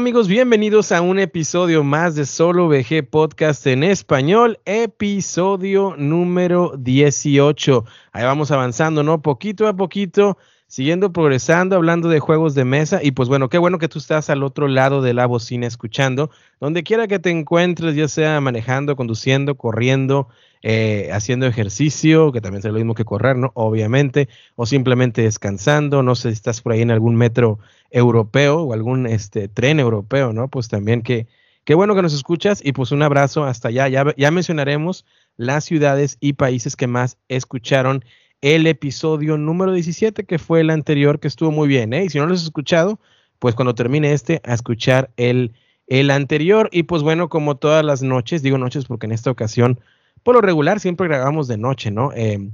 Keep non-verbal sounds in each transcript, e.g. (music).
Hola, ¿qué tal amigos? Bienvenidos a un episodio más de Solo VG Podcast en español, episodio número 18. Ahí vamos avanzando, ¿no? Poquito a poquito, siguiendo progresando, hablando de juegos de mesa. Y pues bueno, qué bueno que tú estás al otro lado de la bocina escuchando, donde quiera que te encuentres, ya sea manejando, conduciendo, corriendo, eh, haciendo ejercicio, que también es lo mismo que correr, ¿no? Obviamente, o simplemente descansando, no sé si estás por ahí en algún metro europeo o algún este, tren europeo, ¿no? Pues también que, qué bueno que nos escuchas y pues un abrazo hasta allá. Ya, ya mencionaremos las ciudades y países que más escucharon el episodio número 17, que fue el anterior, que estuvo muy bien, ¿eh? Y si no lo has escuchado, pues cuando termine este, a escuchar el, el anterior. Y pues bueno, como todas las noches, digo noches porque en esta ocasión por lo regular siempre grabamos de noche, ¿no? Eh,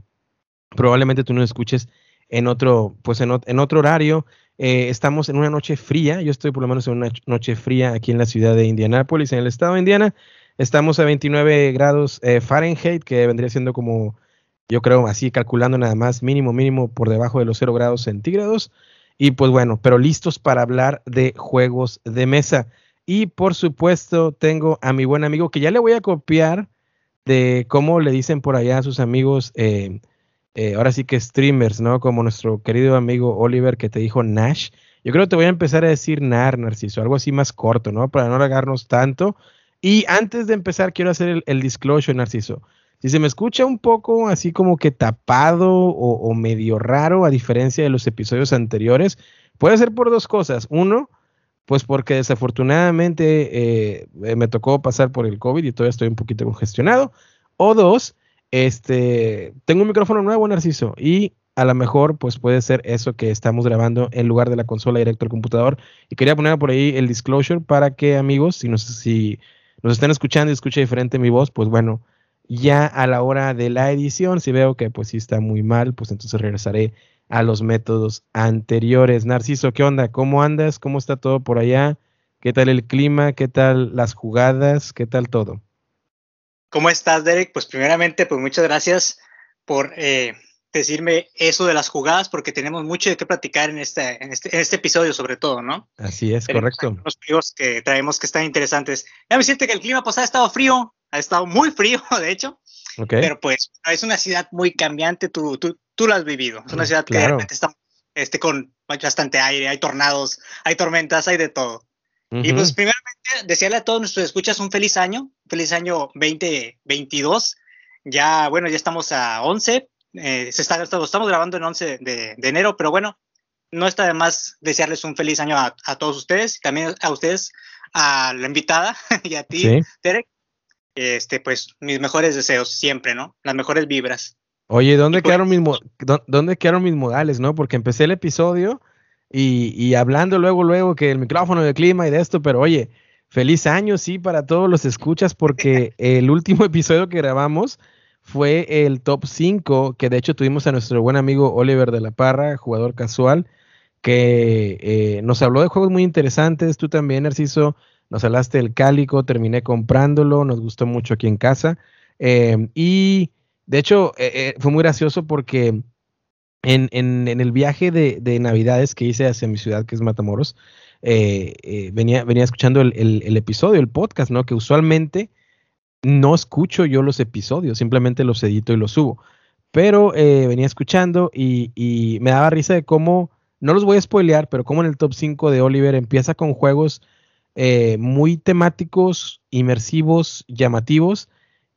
probablemente tú no escuches en otro, pues en, otro horario. Eh, estamos en una noche fría, yo estoy por lo menos en una noche fría aquí en la ciudad de Indianápolis, en el estado de Indiana. Estamos a 29 grados eh, Fahrenheit, que vendría siendo como, yo creo, así calculando nada más, mínimo, mínimo por debajo de los 0 grados centígrados. Y pues bueno, pero listos para hablar de juegos de mesa. Y por supuesto, tengo a mi buen amigo que ya le voy a copiar de cómo le dicen por allá a sus amigos, eh, eh, ahora sí que streamers, ¿no? Como nuestro querido amigo Oliver que te dijo Nash. Yo creo que te voy a empezar a decir Nar, Narciso, algo así más corto, ¿no? Para no alargarnos tanto. Y antes de empezar, quiero hacer el, disclosure, Narciso. Si se me escucha un poco así como que tapado o, medio raro, a diferencia de los episodios anteriores, puede ser por dos cosas. Uno, pues porque desafortunadamente eh, me tocó pasar por el COVID y todavía estoy un poquito congestionado. O dos, este, tengo un micrófono nuevo, Narciso, y a lo mejor pues puede ser eso que estamos grabando en lugar de la consola directo al computador. Y quería poner por ahí el disclosure para que amigos, si nos, si nos están escuchando y escucha diferente mi voz, pues bueno, ya a la hora de la edición, si veo que pues sí está muy mal, pues entonces regresaré a los métodos anteriores. Narciso, ¿qué onda? ¿Cómo andas? ¿Cómo está todo por allá? ¿Qué tal el clima? ¿Qué tal las jugadas? ¿Qué tal todo? ¿Cómo estás, Derek? Pues primeramente, pues muchas gracias por eh, decirme eso de las jugadas, porque tenemos mucho de qué platicar en este, en este, en este episodio, sobre todo, ¿no? Así es, correcto. Los juegos que traemos que están interesantes. Ya me siente que el clima pues ha estado frío, ha estado muy frío, (laughs) de hecho. Pero pues es una ciudad muy cambiante, tú, tú, tú lo has vivido. Es una ciudad que realmente está este, con bastante aire, hay tornados, hay tormentas, hay de todo. Y pues primeramente desearle a todos nuestros escuchas un feliz año, feliz año 2022. Ya, bueno, ya estamos a 11, eh, se está, estamos grabando en 11 de, enero, pero bueno, no está de más desearles un feliz año a, todos ustedes, también a ustedes, a la invitada (laughs) y a ti, Derek. Este, pues mis mejores deseos siempre, ¿no? Las mejores vibras. Oye, ¿dónde, pues quedaron mis, ¿dónde quedaron mis modales, no? Porque empecé el episodio y, y, hablando luego, luego que el micrófono de clima y de esto, pero oye, feliz año, sí, para todos los escuchas, porque (laughs) el último episodio que grabamos fue el top 5, que de hecho tuvimos a nuestro buen amigo Oliver de la Parra, jugador casual, que eh, nos habló de juegos muy interesantes. Tú también, Narciso, nos hablaste del Cálico, terminé comprándolo, nos gustó mucho aquí en casa. Eh, y de hecho, eh, eh, fue muy gracioso porque en, el viaje de, Navidades que hice hacia mi ciudad, que es Matamoros, eh, venía, venía escuchando el, episodio, el podcast, ¿no? Que usualmente no escucho yo los episodios, simplemente los edito y los subo. Pero venía escuchando y, y, me daba risa de cómo, no los voy a spoilear, pero cómo en el top 5 de Oliver empieza con juegos muy temáticos, inmersivos, llamativos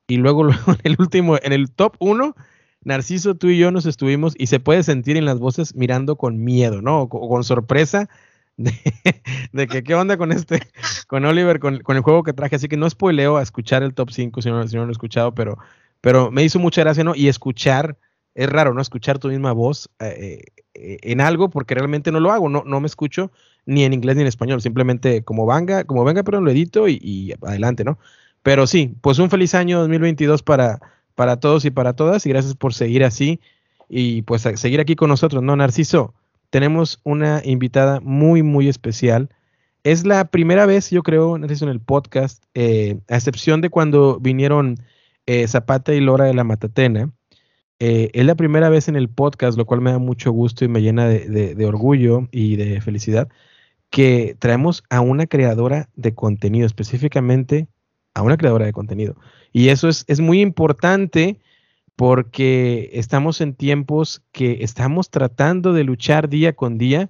y luego, (laughs) luego en el último, en el top 1, Narciso, tú y yo nos estuvimos y se puede sentir en las voces mirando con miedo, ¿no? O con, sorpresa (laughs) de, que qué onda con este, con Oliver, con, el juego que traje. Así que no spoileo a escuchar el top 5 si no, si no lo he escuchado, pero, pero me hizo mucha gracia, ¿no? Y escuchar, es raro, ¿no? Escuchar tu misma voz eh, eh, en algo porque realmente no lo hago, no, no me escucho ni en inglés ni en español, simplemente como venga, como venga, pero lo edito y, adelante, ¿no? Pero sí, pues un feliz año 2022 para, para todos y para todas y gracias por seguir así y pues seguir aquí con nosotros, ¿no? Narciso, tenemos una invitada muy, muy especial. Es la primera vez, yo creo, Narciso, en el podcast, eh, a excepción de cuando vinieron eh, Zapata y Lora de la Matatena. Eh, es la primera vez en el podcast, lo cual me da mucho gusto y me llena de orgullo y de felicidad que traemos a una creadora de contenido, específicamente a una creadora de contenido. Y eso es, es muy importante porque estamos en tiempos que estamos tratando de luchar día con día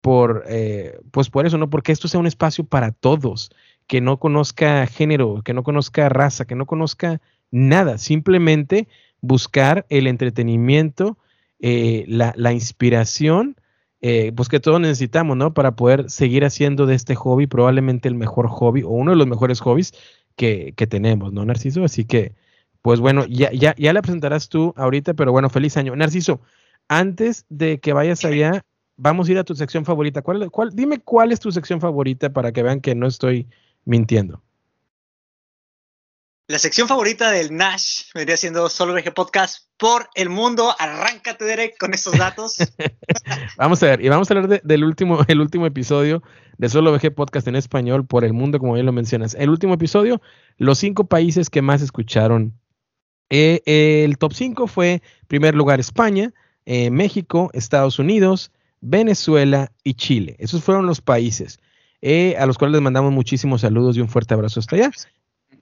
por, eh, pues por eso, ¿no? Porque esto sea un espacio para todos, que no conozca género, que no conozca raza, que no conozca nada, simplemente buscar el entretenimiento, eh, la, inspiración, eh, pues que todos necesitamos, ¿no? Para poder seguir haciendo de este hobby probablemente el mejor hobby o uno de los mejores hobbies que, que tenemos, ¿no, Narciso? Así que pues bueno, ya, ya, ya la presentarás tú ahorita, pero bueno, feliz año. Narciso, antes de que vayas allá, vamos a ir a tu sección favorita. ¿Cuál, cuál, dime cuál es tu sección favorita para que vean que no estoy mintiendo. La sección favorita del Nash vendría siendo Solo VG Podcast por el mundo. Arráncate, Derek, con estos datos. (laughs) vamos a ver, y vamos a hablar del último, el último episodio de Solo VG Podcast en español por el mundo, como bien lo mencionas. El último episodio, los cinco países que más escucharon eh, el top 5 fue, primer lugar, España, eh, México, Estados Unidos, Venezuela y Chile. Esos fueron los países eh, a los cuales les mandamos muchísimos saludos y un fuerte abrazo hasta allá.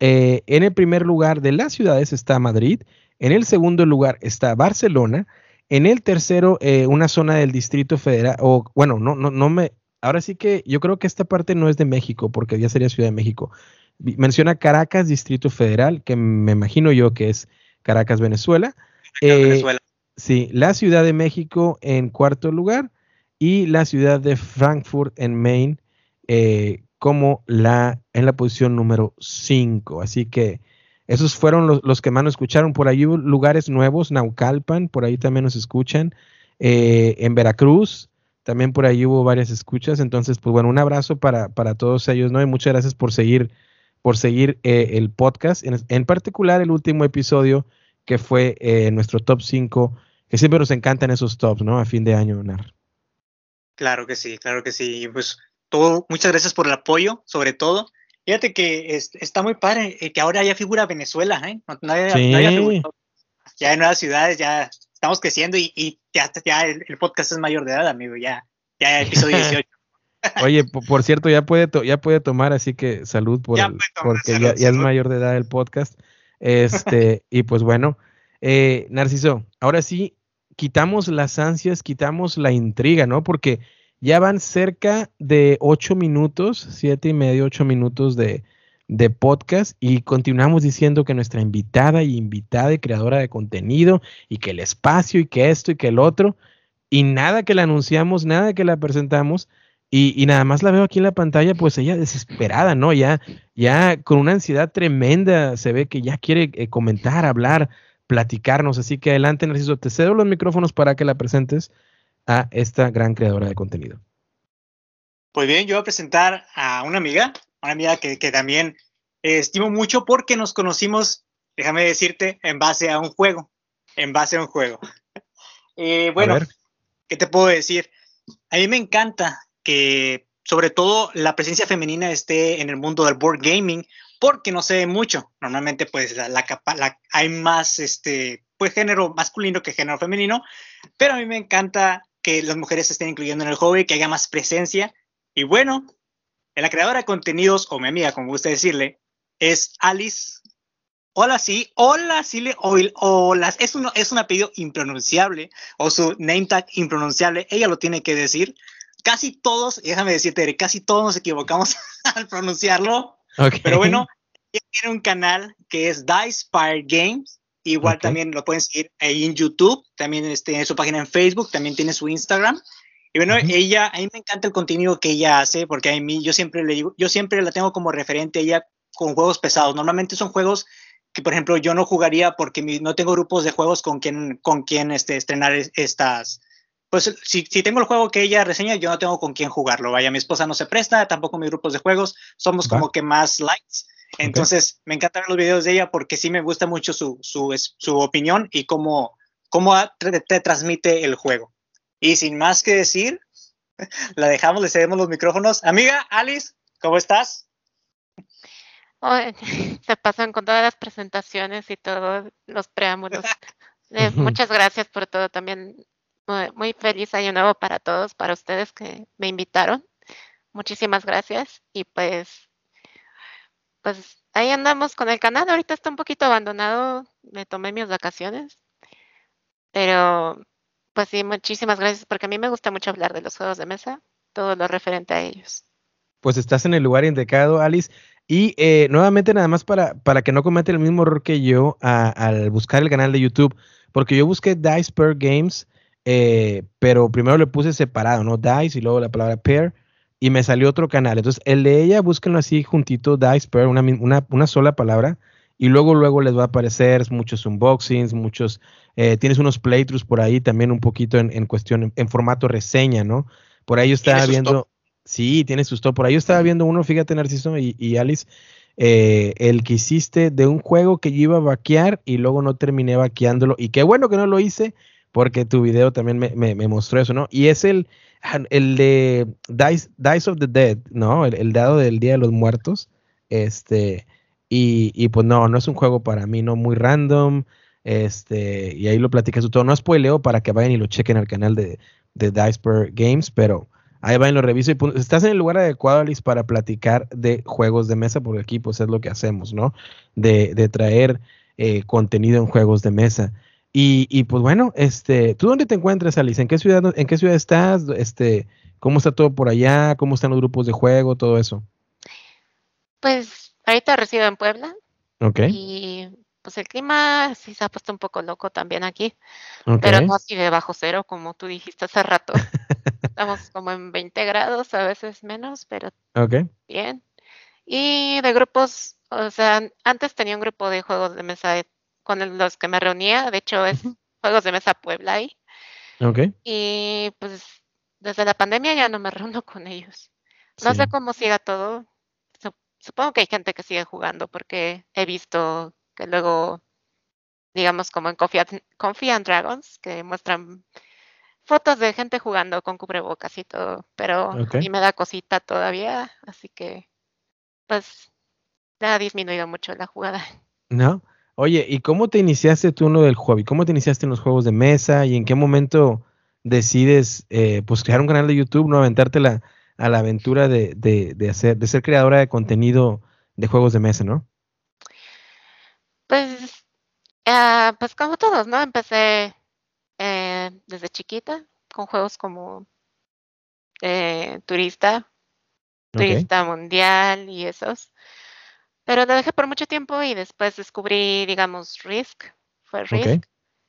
En el primer lugar de las ciudades está Madrid, en el segundo lugar está Barcelona, en el tercero una zona del Distrito Federal, o bueno, no, no, no me, ahora sí que yo creo que esta parte no es de México, porque ya sería Ciudad de México. Menciona Caracas, Distrito Federal, que me imagino yo que es Caracas, Venezuela. Eh, Venezuela. Sí, la Ciudad de México en cuarto lugar y la ciudad de Frankfurt en Maine eh, como la en la posición número 5. Así que esos fueron los, que más nos escucharon. Por ahí lugares nuevos, Naucalpan, por ahí también nos escuchan. Eh, en Veracruz, también por ahí hubo varias escuchas. Entonces, pues bueno, un abrazo para, para todos ellos, ¿no? Y muchas gracias por seguir por seguir eh, el podcast, en, particular el último episodio que fue eh, nuestro top 5, que siempre nos encantan esos tops, ¿no? A fin de año, Nar. Claro que sí, claro que sí. Pues todo, muchas gracias por el apoyo, sobre todo. Fíjate que está muy padre eh, que ahora ya figura Venezuela, ¿eh? ya en nuevas ciudades, ya estamos creciendo y, ya, ya el, podcast es mayor de edad, amigo, ya, ya episodio (laughs) 18. Oye, por cierto, ya puede, ya puede tomar, así que salud por porque ya, es mayor de edad el podcast. Este, (laughs) y pues bueno, eh, Narciso, ahora sí, quitamos las ansias, quitamos la intriga, ¿no? Porque ya van cerca de ocho minutos, siete y medio, ocho minutos de, de podcast y continuamos diciendo que nuestra invitada y invitada y creadora de contenido y que el espacio y que esto y que el otro y nada que la anunciamos, nada que la presentamos, y, nada más la veo aquí en la pantalla, pues ella desesperada, ¿no? Ya, ya con una ansiedad tremenda, se ve que ya quiere eh, comentar, hablar, platicarnos. Así que adelante, Narciso, te cedo los micrófonos para que la presentes a esta gran creadora de contenido. Pues bien, yo voy a presentar a una amiga, una amiga que, también estimo mucho porque nos conocimos, déjame decirte, en base a un juego, en base a un juego. (laughs) Eh, bueno, ¿qué te puedo decir? A mí me encanta que sobre todo la presencia femenina esté en el mundo del board gaming, porque no se ve mucho. Normalmente, pues, la, la, hay más, este, pues, género masculino que género femenino, pero a mí me encanta que las mujeres se estén incluyendo en el hobby, que haya más presencia. Y bueno, la creadora de contenidos, o mi amiga, como gusta decirle, es Alice. Hola, sí, hola, sí, hola. Es un, es un apellido impronunciable, o su name tag impronunciable, ella lo tiene que decir casi todos, déjame decirte, casi todos nos equivocamos (laughs) al pronunciarlo. Pero bueno, tiene un canal que es Dice Fire Games. Igual también lo pueden seguir ahí en YouTube, también este, tiene su página en Facebook, también tiene su Instagram. Y bueno, ella, a mí me encanta el contenido que ella hace, porque a mí yo siempre le digo, yo siempre la tengo como referente a ella con juegos pesados. Normalmente son juegos que, por ejemplo, yo no jugaría porque no tengo grupos de juegos con quien, con quien este, estrenar estas, pues si, tengo el juego que ella reseña, yo no tengo con quién jugarlo. Vaya, mi esposa no se presta, tampoco mis grupos de juegos, somos como que más likes. Entonces, me encantan los videos de ella porque sí me gusta mucho su, su, su opinión y cómo, cómo te, transmite el juego. Y sin más que decir, (laughs) la dejamos, le cedemos los micrófonos. Amiga, Alice, ¿cómo estás? se (laughs) pasan con todas las presentaciones y todos los preámbulos. (laughs) Eh, muchas gracias por todo también muy, feliz año nuevo para todos, para ustedes que me invitaron. muchísimas gracias y pues, pues ahí andamos con el canal. Ahorita está un poquito abandonado, me tomé mis vacaciones, pero pues sí, muchísimas gracias porque a mí me gusta mucho hablar de los juegos de mesa, todo lo referente a ellos. Pues estás en el lugar indicado, Alice. Y eh, nuevamente nada más para, para que no cometa el mismo error que yo al buscar el canal de YouTube, porque yo busqué Dice Per Games, eh, pero primero le puse separado, ¿no? Dice y luego la palabra Pair, y me salió otro canal. Entonces, el de ella, búsquenlo así juntito, Dice Per, una, una, una sola palabra, y luego, luego les va a aparecer muchos unboxings, muchos, eh, tienes unos playthroughs por ahí también un poquito en, cuestión, en, formato reseña, ¿no? Por ahí yo estaba viendo... Sí, tiene susto. Por ahí yo estaba viendo uno, fíjate, Narciso y, Alice, eh, el que hiciste de un juego que yo iba a vaquear y luego no terminé vaqueándolo. Y qué bueno que no lo hice, porque tu video también me, mostró eso, ¿no? Y es el, el de Dice, Dice of the Dead, ¿no? El, dado del Día de los Muertos. Este, y, y, pues no, no es un juego para mí, ¿no? Muy random. Este, y ahí lo platicas todo. No spoileo para que vayan y lo chequen al canal de, de Dice per Games, pero Ahí va y lo reviso. Y pues, estás en el lugar adecuado, Alice, para platicar de juegos de mesa, porque aquí pues es lo que hacemos, ¿no? De, de traer eh, contenido en juegos de mesa. Y, y, pues bueno, este, ¿tú dónde te encuentras, Alice? ¿En qué ciudad, en qué ciudad estás? Este, ¿Cómo está todo por allá? ¿Cómo están los grupos de juego? Todo eso. Pues ahorita resido en Puebla. Ok. Y pues el clima sí se ha puesto un poco loco también aquí. Pero no así de bajo cero, como tú dijiste hace rato. (laughs) Estamos como en 20 grados, a veces menos, pero bien. Y de grupos, o sea, antes tenía un grupo de juegos de mesa con los que me reunía, de hecho es Juegos de Mesa Puebla ahí. Y pues desde la pandemia ya no me (laughs) reúno con ellos. No sé cómo siga todo. Supongo que hay gente que sigue jugando porque he visto que luego, digamos como en Coffee and Dragons, que muestran fotos de gente jugando con cubrebocas y todo, pero a mí me da cosita todavía, así que pues ha disminuido mucho la jugada. ¿No? Oye, ¿y cómo te iniciaste tú uno del hobby? ¿Cómo te iniciaste en los juegos de mesa y en qué momento decides eh, pues crear un canal de YouTube, no aventarte la, a la aventura de, de, hacer, de ser creadora de contenido de juegos de mesa, ¿no? Pues, ah, pues como todos, ¿no? Empecé eh, desde chiquita con juegos como eh, Turista, Turista Mundial y esos. Pero lo dejé por mucho tiempo y después descubrí, digamos, Risk, fue Risk.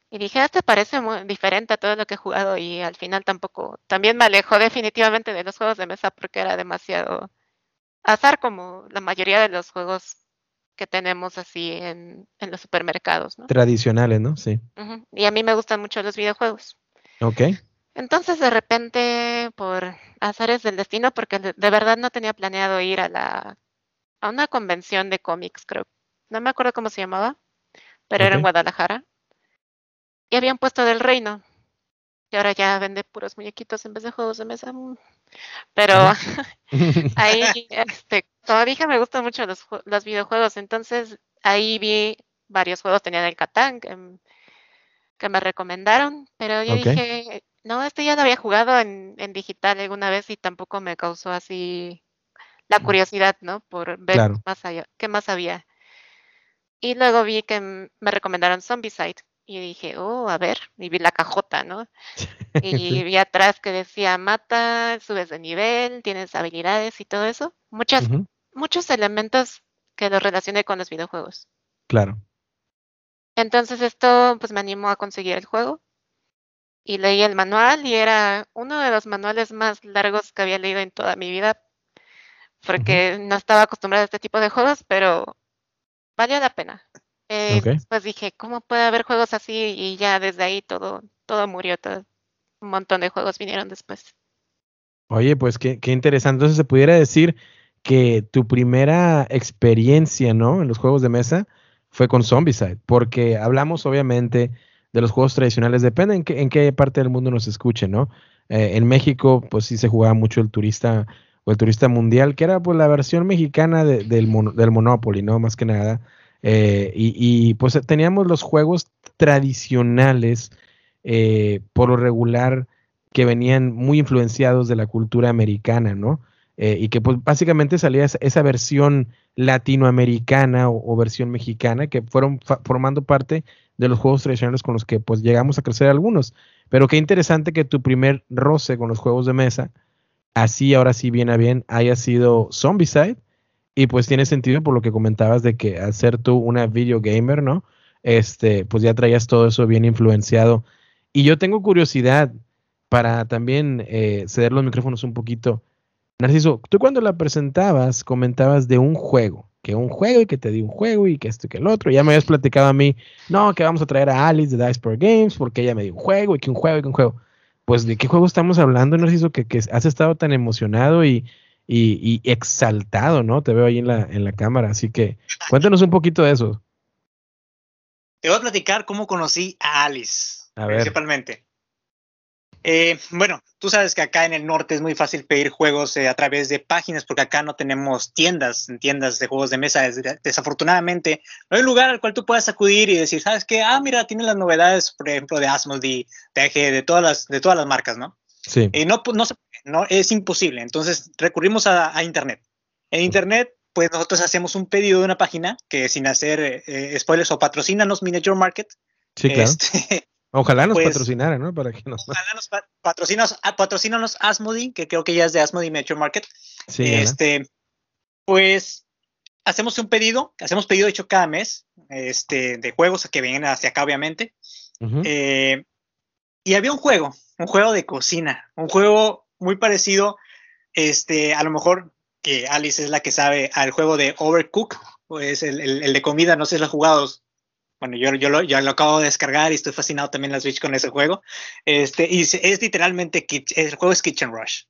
Y dije, este parece muy diferente a todo lo que he jugado y al final tampoco, también me alejó definitivamente de los juegos de mesa porque era demasiado azar como la mayoría de los juegos que tenemos así en, los supermercados, ¿no? Tradicionales, ¿no? Sí. Y a mí me gustan mucho los videojuegos. Ok. Entonces, de repente, por azares del destino, porque de, verdad no tenía planeado ir a la a una convención de cómics, creo. No me acuerdo cómo se llamaba, pero era en Guadalajara. Y habían puesto del reino. Y ahora ya vende puros muñequitos en vez de juegos de mesa. Pero (laughs) ahí, (laughs) este, como dije, me gustan mucho los, los, videojuegos. Entonces ahí vi varios juegos. Tenían el Catán que, que, me recomendaron. Pero yo dije, no, este ya lo había jugado en, en, digital alguna vez y tampoco me causó así la curiosidad, ¿no? Por ver más allá, qué más había. Y luego vi que me recomendaron Zombicide y dije, oh, a ver, y vi la cajota, ¿no? (laughs) Y vi atrás que decía, mata, subes de nivel, tienes habilidades y todo eso. Muchas, Muchos elementos que lo relacioné con los videojuegos. Claro. Entonces esto pues me animó a conseguir el juego. Y leí el manual y era uno de los manuales más largos que había leído en toda mi vida. Porque no estaba acostumbrada a este tipo de juegos, pero valió la pena. Eh, Pues dije, ¿cómo puede haber juegos así? Y ya desde ahí todo, todo murió, todo, un montón de juegos vinieron después. Oye, pues qué, qué interesante. Entonces se pudiera decir que tu primera experiencia, ¿no? En los juegos de mesa fue con Zombicide, porque hablamos obviamente de los juegos tradicionales, depende en qué, en qué parte del mundo nos escuche, ¿no? Eh, en México, pues sí se jugaba mucho el turista o el turista mundial, que era pues la versión mexicana del, del Monopoly, ¿no? Más que nada. Eh, y, pues teníamos los juegos tradicionales, eh, por lo regular, que venían muy influenciados de la cultura americana, ¿no? eh, y que pues básicamente salía esa, versión latinoamericana o, versión mexicana que fueron formando parte de los juegos tradicionales con los que pues llegamos a crecer algunos. Pero qué interesante que tu primer roce con los juegos de mesa, así ahora sí bien a bien, haya sido Zombicide. Y pues tiene sentido por lo que comentabas de que al ser tú una video gamer, ¿no? Este, pues ya traías todo eso bien influenciado. Y yo tengo curiosidad para también eh, ceder los micrófonos un poquito. Narciso, tú cuando la presentabas comentabas de un juego, que un juego y que te di un juego y que esto y que el otro. Ya me habías platicado a mí, no, que vamos a traer a Alice de Dice Games porque ella me dio un juego y que un juego y que un juego. Pues de qué juego estamos hablando, Narciso, que, que has estado tan emocionado y, y, exaltado, ¿no? Te veo ahí en la, en la cámara, así que cuéntanos un poquito de eso. Te voy a platicar cómo conocí a Alice, principalmente. Eh, bueno, tú sabes que acá en el norte es muy fácil pedir juegos eh, a través de páginas porque acá no tenemos tiendas, tiendas de juegos de mesa. Desafortunadamente, no hay lugar al cual tú puedas acudir y decir, ¿sabes qué? Ah, mira, tiene las novedades, por ejemplo, de Asmodee, TG, de todas las, de todas las marcas, ¿no? Sí. Y no, no, no, es imposible. Entonces recurrimos a, Internet. En Internet, pues nosotros hacemos un pedido de una página que sin hacer eh, spoilers o patrocínanos Miniature Market. Sí, claro. Este, Ojalá nos pues, patrocinara, ¿no? Para que nos... Ojalá nos patrocínanos, Asmodee, que creo que ya es de Asmodee Metro Market. Sí, este, pues hacemos un pedido, hacemos pedido hecho cada mes, este, de juegos que vienen hacia acá, obviamente. Eh, y había un juego, un juego de cocina, un juego muy parecido, este, a lo mejor que Alice es la que sabe al juego de Overcook, pues el, el de comida, no sé si lo has jugado, bueno, yo, yo, lo, lo acabo de descargar y estoy fascinado también en la Switch con ese juego. Este, y es literalmente, el juego es Kitchen Rush.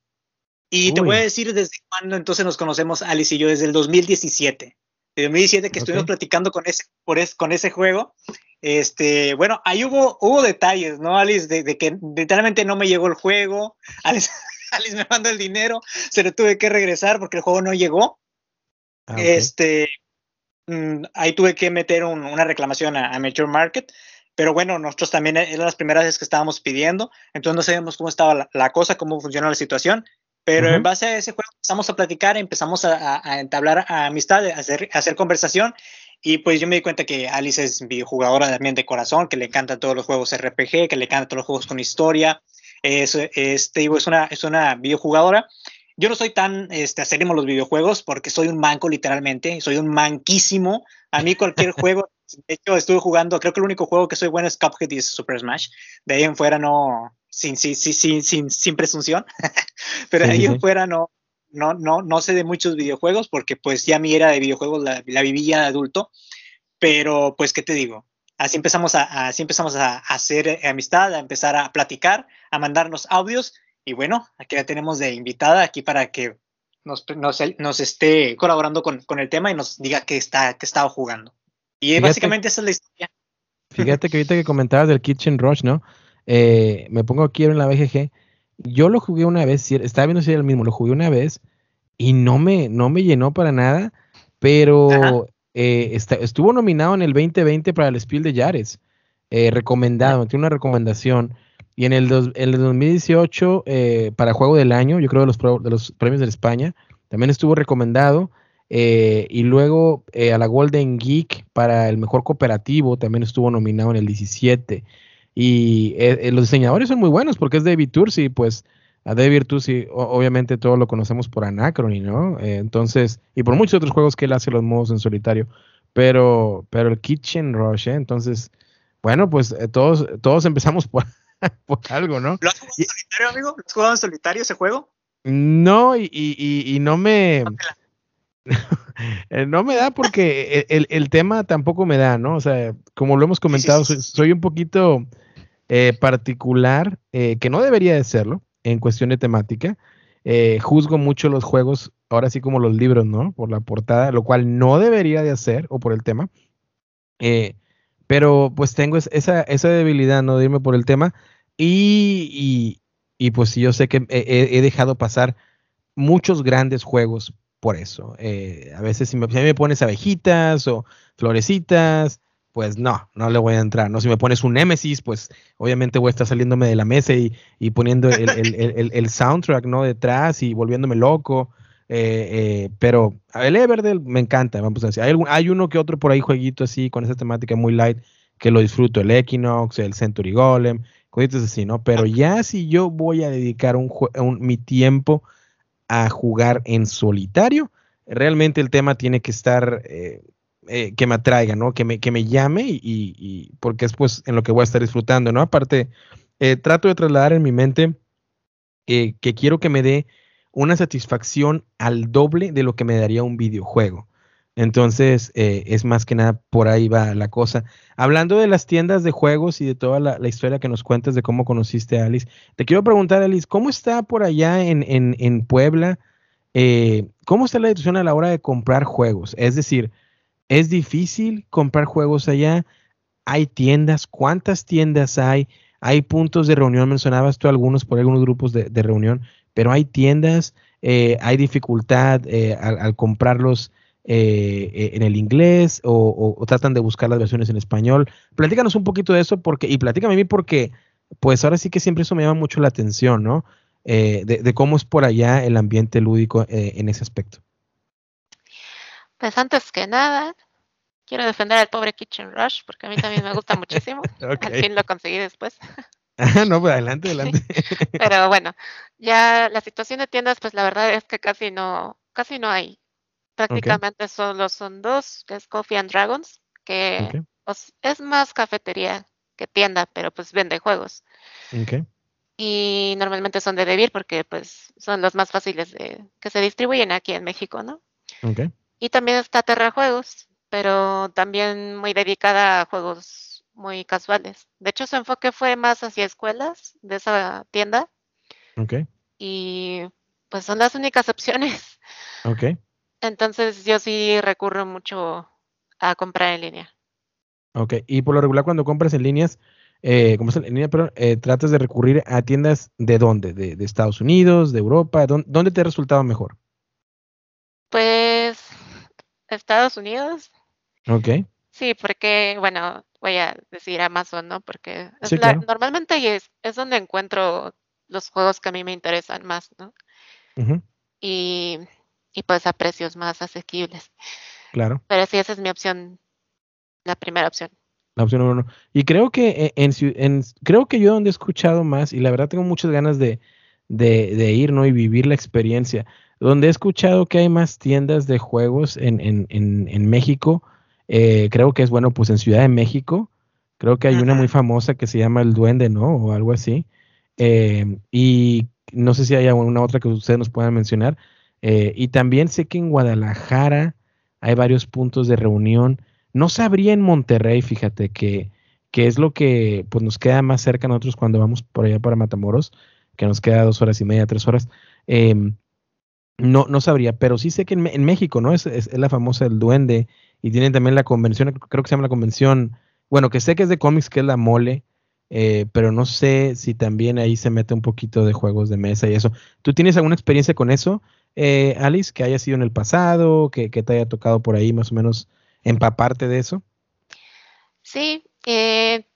Y te voy a decir desde cuándo entonces nos conocemos Alice y yo, desde el 2017. De 2017 que estuvimos platicando con ese, por con ese juego. Este, bueno, ahí hubo, hubo detalles, ¿no, Alice? De, que literalmente no me llegó el juego. (laughs) Alice, Alice me mandó el dinero, se lo tuve que regresar porque el juego no llegó. Ah, este, Mm, ahí tuve que meter una reclamación a, Mature Market. Pero bueno, nosotros también eran las primeras veces que estábamos pidiendo, entonces no sabíamos cómo estaba la, cosa, cómo funcionaba la situación. Pero en base a ese juego empezamos a platicar, empezamos a, entablar amistad, a hacer, hacer conversación. Y pues yo me di cuenta que Alice es videojugadora también de corazón, que le encantan todos los juegos RPG, que le encantan todos los juegos con historia. Es, este, es, una, es una videojugadora yo no soy tan este, acérrimo los videojuegos porque soy un manco literalmente, soy un manquísimo. A mí cualquier (laughs) juego, de hecho estuve jugando, creo que el único juego que soy bueno es Cuphead y Super Smash. De ahí en fuera no, sin, sin, sin, sin, sin presunción, (laughs) pero de ahí en fuera no, no, no, no sé de muchos videojuegos porque pues ya mi era de videojuegos la, la viví ya de adulto. Pero pues, ¿qué te digo? Así empezamos a, así empezamos a hacer amistad, a empezar a platicar, a mandarnos audios y bueno, aquí la tenemos de invitada aquí para que nos, nos, esté colaborando con, el tema y nos diga qué está, qué estaba jugando. Y básicamente esa es la historia. Fíjate que ahorita que comentabas del Kitchen Rush, ¿no? Eh, me pongo aquí en la BGG. Yo lo jugué una vez, estaba viendo si era el mismo, lo jugué una vez y no me, no me llenó para nada, pero eh, estuvo nominado en el 2020 para el Spiel de Yares, eh, recomendado, tiene una recomendación. Y en el, el 2018, eh, para Juego del Año, yo creo de los, de los premios de España, también estuvo recomendado. Eh, y luego eh, a la Golden Geek para el mejor cooperativo también estuvo nominado en el 17. Y los diseñadores son muy buenos porque es David Tursi, pues a David Tursi obviamente todos lo conocemos por Anacrony, ¿no? entonces, y por muchos otros juegos que él hace los modos en solitario. Pero, pero el Kitchen Rush, entonces, bueno, pues todos, todos empezamos (laughs) por, (laughs) por algo, ¿no? ¿Lo has jugado en solitario, amigo? ¿Lo has jugado en solitario ese juego? No, y, y, y no me... (laughs) no me da porque el, el, tema tampoco me da, ¿no? O sea, como lo hemos comentado, soy, un poquito eh, particular, eh, que no debería de serlo en cuestión de temática. Eh, juzgo mucho los juegos, ahora sí como los libros, ¿no? Por la portada, lo cual no debería de hacer, o por el tema. Pero pues tengo esa, esa debilidad, ¿no? De irme por el tema. Y, y, pues yo sé que he, dejado pasar muchos grandes juegos por eso. Eh, a veces si me, me, pones abejitas o florecitas, pues no, no le voy a entrar. ¿no? Si me pones un Nemesis, pues obviamente voy a estar saliéndome de la mesa y, y poniendo el, el, el, soundtrack ¿no? detrás y volviéndome loco. Eh, eh, pero el Everdell me encanta, vamos a decir. Hay, hay, uno que otro por ahí jueguito así con esa temática muy light que lo disfruto, el Equinox, el Century Golem, cositas así, ¿no? Pero ya si yo voy a dedicar un, mi tiempo a jugar en solitario, realmente el tema tiene que estar eh, que me atraiga, ¿no? Que me, que me llame y, y, porque es pues en lo que voy a estar disfrutando, ¿no? Aparte, trato de trasladar en mi mente que quiero que me dé una satisfacción al doble de lo que me daría un videojuego. Entonces, eh, es más que nada por ahí va la cosa. Hablando de las tiendas de juegos y de toda la, historia que nos cuentas de cómo conociste a Alice, te quiero preguntar, Alice, ¿cómo está por allá en, en, Puebla? Eh, ¿Cómo está la situación a la hora de comprar juegos? Es decir, ¿es difícil comprar juegos allá? ¿Hay tiendas? ¿Cuántas tiendas hay? ¿Hay puntos de reunión? Mencionabas tú algunos por algunos grupos de reunión pero hay tiendas, eh, hay dificultad eh, al, comprarlos eh, en el inglés o, tratan de buscar las versiones en español. Platícanos un poquito de eso porque, y platícame a mí porque, pues ahora sí que siempre eso me llama mucho la atención, ¿no? De, cómo es por allá el ambiente lúdico en ese aspecto. Pues antes que nada, quiero defender al pobre Kitchen Rush porque a mí también me gusta muchísimo. (laughs) Al fin lo conseguí después. (laughs) no, pues adelante, adelante. (laughs) Pero bueno, ya la situación de tiendas, pues la verdad es que casi no, casi no hay. Prácticamente solo son dos, que es Coffee and Dragons, que es más cafetería que tienda, pero pues vende juegos. Y normalmente son de Devir porque pues son los más fáciles de que se distribuyen aquí en México, ¿no? Y también está Terra Juegos, pero también muy dedicada a juegos muy casuales. De hecho, su enfoque fue más hacia escuelas de esa tienda. Ok. Y pues son las únicas opciones. (laughs) Ok. Entonces yo sí recurro mucho a comprar en línea. Ok, y por lo regular cuando compras en líneas, eh, como en línea, pero eh, tratas de recurrir a tiendas de dónde? ¿De, Estados Unidos, de Europa? ¿Dónde, ¿Dónde, te ha resultado mejor? Pues Estados Unidos. Ok. Sí, porque, bueno, voy a decir Amazon, ¿no? Porque normalmente es, es donde encuentro los juegos que a mí me interesan más, ¿no? y, y pues a precios más asequibles. Claro. Pero sí, esa es mi opción, la primera opción. La opción número uno. Y creo que e, en, en, creo que yo donde he escuchado más, y la verdad tengo muchas ganas de, de, de, ir, ¿no? Y vivir la experiencia. Donde he escuchado que hay más tiendas de juegos en, en, en México eh, creo que es bueno, pues en Ciudad de México, creo que hay una muy famosa que se llama El Duende, ¿no? O algo así. Eh, y no sé si hay alguna otra que ustedes nos puedan mencionar. Eh, y también sé que en Guadalajara hay varios puntos de reunión. No sabría en Monterrey, fíjate, que, que es lo que pues, nos queda más cerca a nosotros cuando vamos por allá para Matamoros, que nos queda dos horas y media, tres horas. Em, no, no sabría, pero sí sé que en, México, ¿no? Es, es, la famosa El Duende y tienen también la convención, creo que se llama la convención, bueno, que sé que es de cómics, que es la mole, eh, pero no sé si también ahí se mete un poquito de juegos de mesa y eso. ¿Tú tienes alguna experiencia con eso, eh, Alice, que haya sido en el pasado, que, te haya tocado por ahí más o menos empaparte de eso? Sí, eh,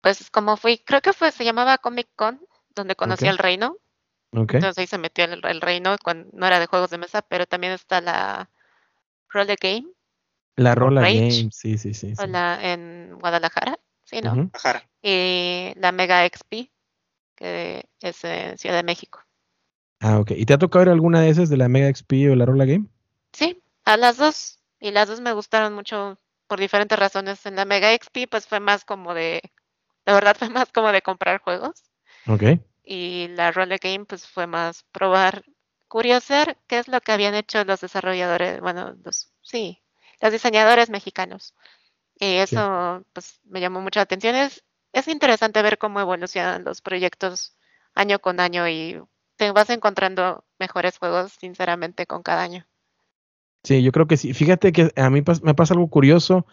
pues como fui, creo que fue, se llamaba Comic Con, donde conocí al reino. Entonces ahí se metió el, el, reino, cuando, no era de juegos de mesa, pero también está la Role Game, la Rola Game, sí, sí, sí. en Guadalajara, sí, ¿no? Y la Mega XP, que es en Ciudad de México. Ah, ok. ¿Y te ha tocado ver alguna de esas de la Mega XP o la Rola Game? Sí, a las dos. Y las dos me gustaron mucho por diferentes razones. En la Mega XP, pues fue más como de. La verdad, (laughs) fue más como de comprar juegos. Ok. Y la Roller Game, pues fue más probar, curiosear qué es lo que habían hecho los desarrolladores. Bueno, los. Sí, los diseñadores mexicanos. Y eso pues me llamó mucha atención. Es, es interesante ver cómo evolucionan los proyectos año con año y te vas encontrando mejores juegos, sinceramente, con cada año. Sí, yo creo que sí. Fíjate que a mí me pasa algo curioso.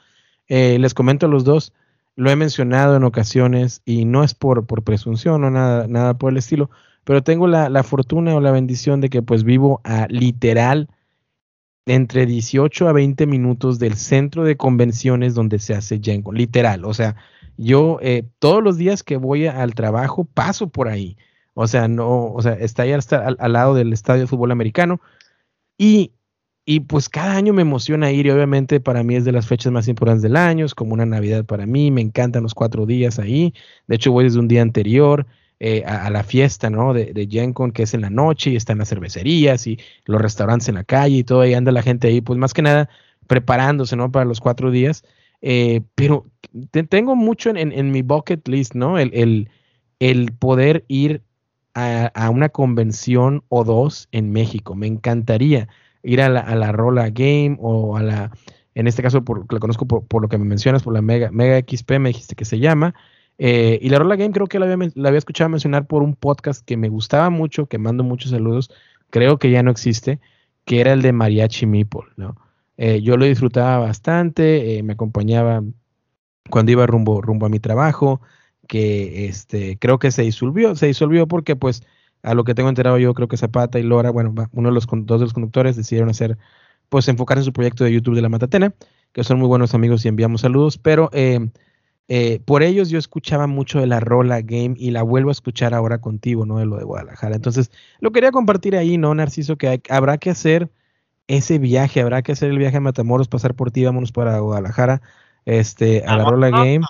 Eh, les comento a los dos. Lo he mencionado en ocasiones y no es por, por presunción o nada, nada por el estilo, pero tengo la, la fortuna o la bendición de que pues vivo a literal entre 18 a 20 minutos del centro de convenciones donde se hace Gen literal. O sea, yo eh, todos los días que voy al trabajo paso por ahí. O sea, no, o sea, está ahí hasta al, lado del estadio de fútbol americano. Y, y pues cada año me emociona ir y obviamente para mí es de las fechas más importantes del año, es como una Navidad para mí, me encantan los cuatro días ahí, de hecho voy desde un día anterior. Eh, a, la fiesta, ¿no? De, de GenCon, que es en la noche y están las cervecerías y los restaurantes en la calle y todo, y anda la gente ahí, pues más que nada preparándose, ¿no? Para los cuatro días. Eh, pero tengo mucho en, mi bucket list, ¿no? El, el, poder ir a, una convención o dos en México. Me encantaría ir a la, a la Rola Game o a la, en este caso, por, la conozco por, lo que me mencionas, por la Mega, Mega XP, me dijiste que se llama. Eh, y la Rola Game creo que la había, escuchado mencionar por un podcast que me gustaba mucho, que mando muchos saludos, creo que ya no existe, que era el de Mariachi Meeple, ¿no? Eh, yo lo disfrutaba bastante, eh, me acompañaba cuando iba rumbo, rumbo a mi trabajo, que este, creo que se disolvió, se disolvió porque pues a lo que tengo enterado yo creo que Zapata y Lora, bueno, uno de los dos de los conductores decidieron hacer, pues enfocarse en su proyecto de YouTube de la Matatena, que son muy buenos amigos y enviamos saludos, pero eh, por ellos yo escuchaba mucho de la Rola Game y la vuelvo a escuchar ahora contigo, ¿no? De lo de Guadalajara. Entonces, lo quería compartir ahí, ¿no, Narciso? Que habrá que hacer ese viaje, habrá que hacer el viaje a Matamoros, pasar por ti, vámonos para Guadalajara, este, a la Rola Game.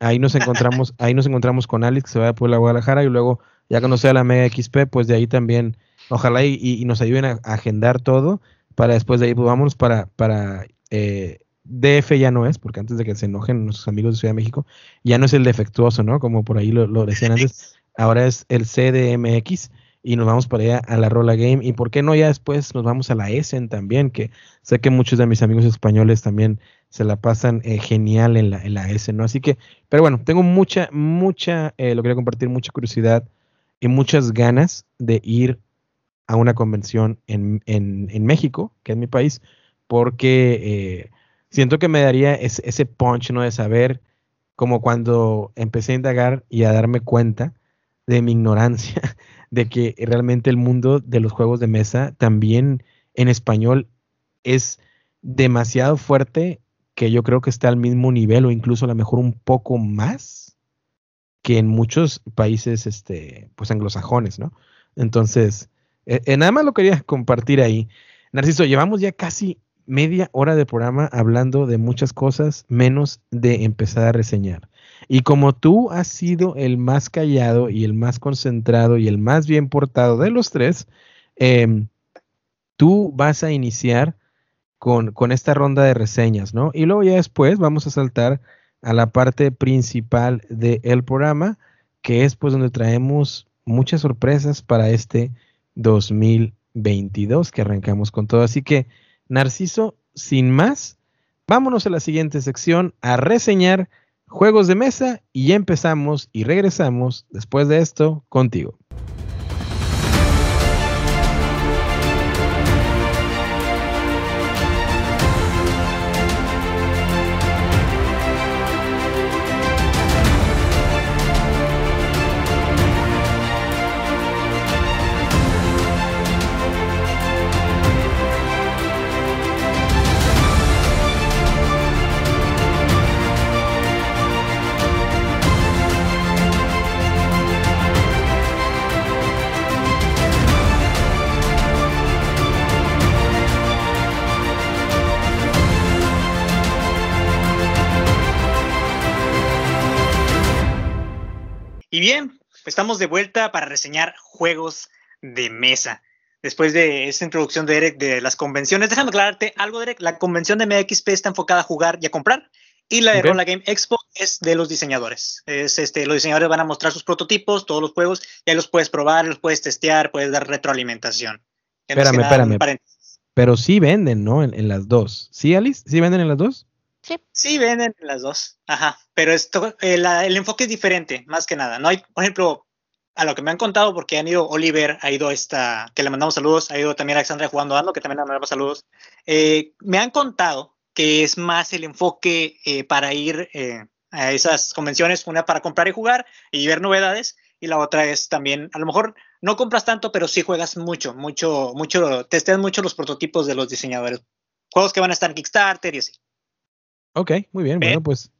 Ahí nos encontramos, ahí nos encontramos con Alex, que se va a Puebla, Guadalajara, y luego, ya cuando sea la Mega XP, pues de ahí también, ojalá y, nos ayuden a, agendar todo, para después de ahí, pues vámonos para, para eh, DF ya no es, porque antes de que se enojen nuestros amigos de Ciudad de México, ya no es el defectuoso, ¿no? Como por ahí lo, decían antes, (laughs) ahora es el CDMX y nos vamos para allá a la Rola Game. Y por qué no, ya después nos vamos a la Essen también, que sé que muchos de mis amigos españoles también se la pasan eh, genial en la, en la Essen, ¿no? Así que, pero bueno, tengo mucha, mucha, eh, lo quería compartir, mucha curiosidad y muchas ganas de ir a una convención en, en, en México, que es mi país, porque... Eh, siento que me daría ese, punch, ¿no? De saber, como cuando empecé a indagar y a darme cuenta de mi ignorancia, (laughs) de que realmente el mundo de los juegos de mesa también en español es demasiado fuerte que yo creo que está al mismo nivel o incluso a lo mejor un poco más que en muchos países este, pues anglosajones, ¿no? Entonces, eh, eh, nada más lo quería compartir ahí. Narciso, llevamos ya casi media hora de programa hablando de muchas cosas menos de empezar a reseñar. Y como tú has sido el más callado y el más concentrado y el más bien portado de los tres, em, tú vas a iniciar con, con, esta ronda de reseñas, ¿no? Y luego ya después vamos a saltar a la parte principal del programa, que es pues donde traemos muchas sorpresas para este 2022 que arrancamos con todo. Así que Narciso, sin más, vámonos a la siguiente sección a reseñar juegos de mesa y empezamos y regresamos después de esto contigo. Estamos de vuelta para reseñar juegos de mesa. Después de esta introducción de Derek de las convenciones, déjame aclararte algo, Derek. La convención de MXP está enfocada a jugar y a comprar. Y la de Rola Game Expo es de los diseñadores. Es este, los diseñadores van a mostrar sus prototipos, todos los juegos, y ahí los puedes probar, los puedes testear, puedes dar retroalimentación. Espérame, espérame. Pero sí venden, ¿no? En, en, las dos. ¿Sí, Alice? ¿Sí venden en las dos? Sí. Venden las dos. Ajá. Pero esto, eh, el enfoque es diferente, más que nada. No hay, por ejemplo, a lo que me han contado, porque han ido Oliver, ha ido esta, que le mandamos saludos, ha ido también Alexandra jugando dando, que también le mandamos saludos. Eh, me han contado que es más el enfoque eh, para ir a esas convenciones, una para comprar y jugar y ver novedades, y la otra es también, a lo mejor no compras tanto, pero sí juegas mucho, mucho, mucho, testeas mucho los prototipos de los diseñadores. Juegos que van a estar en Kickstarter y así. Ok, muy bien. Bueno, pues,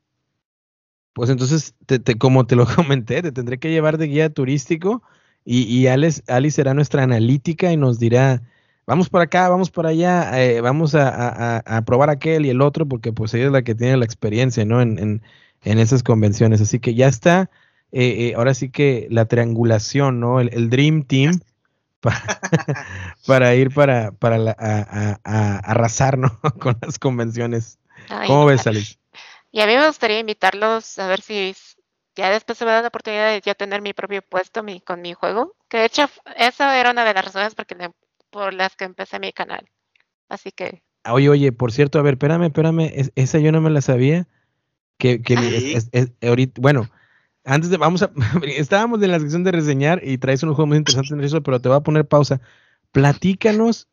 pues entonces, te, como te lo (laughs) comenté, te tendré que llevar de guía turístico y, y Alice, será nuestra analítica y nos dirá vamos por acá, vamos por allá, eh, vamos a, probar aquel y el otro, porque pues ella es la que tiene la experiencia, ¿no? En, esas convenciones. Así que ya está, eh, eh, ahora sí que la triangulación, ¿no? El, Dream Team (laughs) para, ir para, para a, arrasar, ¿no? (laughs) Con las convenciones. ¿Cómo ves, Alice? Y a mí me gustaría invitarlos a ver si ya después se me da la oportunidad de ya tener mi propio puesto mi, con mi juego. Que de hecho, esa era una de las razones porque por las que empecé mi canal. Así que. Oye, oye, por cierto, a ver, espérame, espérame, esa yo no me la sabía. Que, que ahorita, bueno, antes de, vamos a, (laughs) estábamos en la sección de reseñar y traes unos juegos muy interesantes en eso, pero te voy a poner pausa. Platícanos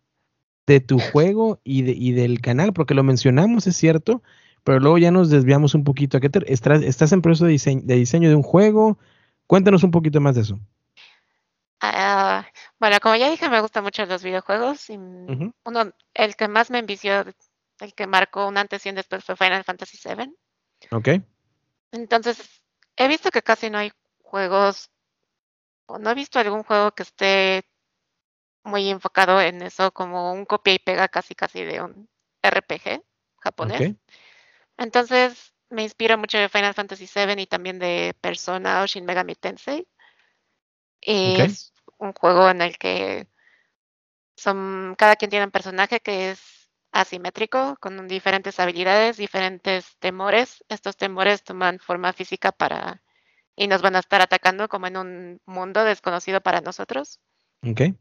de tu juego y, de, y del canal, porque lo mencionamos, es cierto, pero luego ya nos desviamos un poquito. ¿A qué estás, estás en proceso de diseño, de diseño de un juego? Cuéntanos un poquito más de eso. Ah, bueno, como ya dije, me gustan mucho los videojuegos. Y uno, el que más me envició, el que marcó un antes y un después fue Final Fantasy VII. Ok. Entonces, he visto que casi no hay juegos, o no he visto algún juego que esté muy enfocado en eso, como un copia y pega casi casi de un RPG japonés. Entonces, me inspira mucho de Final Fantasy VII y también de Persona o Shin Megami Tensei. Es un juego en el que son cada quien tiene un personaje que es asimétrico, con diferentes habilidades, diferentes temores. Estos temores toman forma física para y nos van a estar atacando como en un mundo desconocido para nosotros. Okay.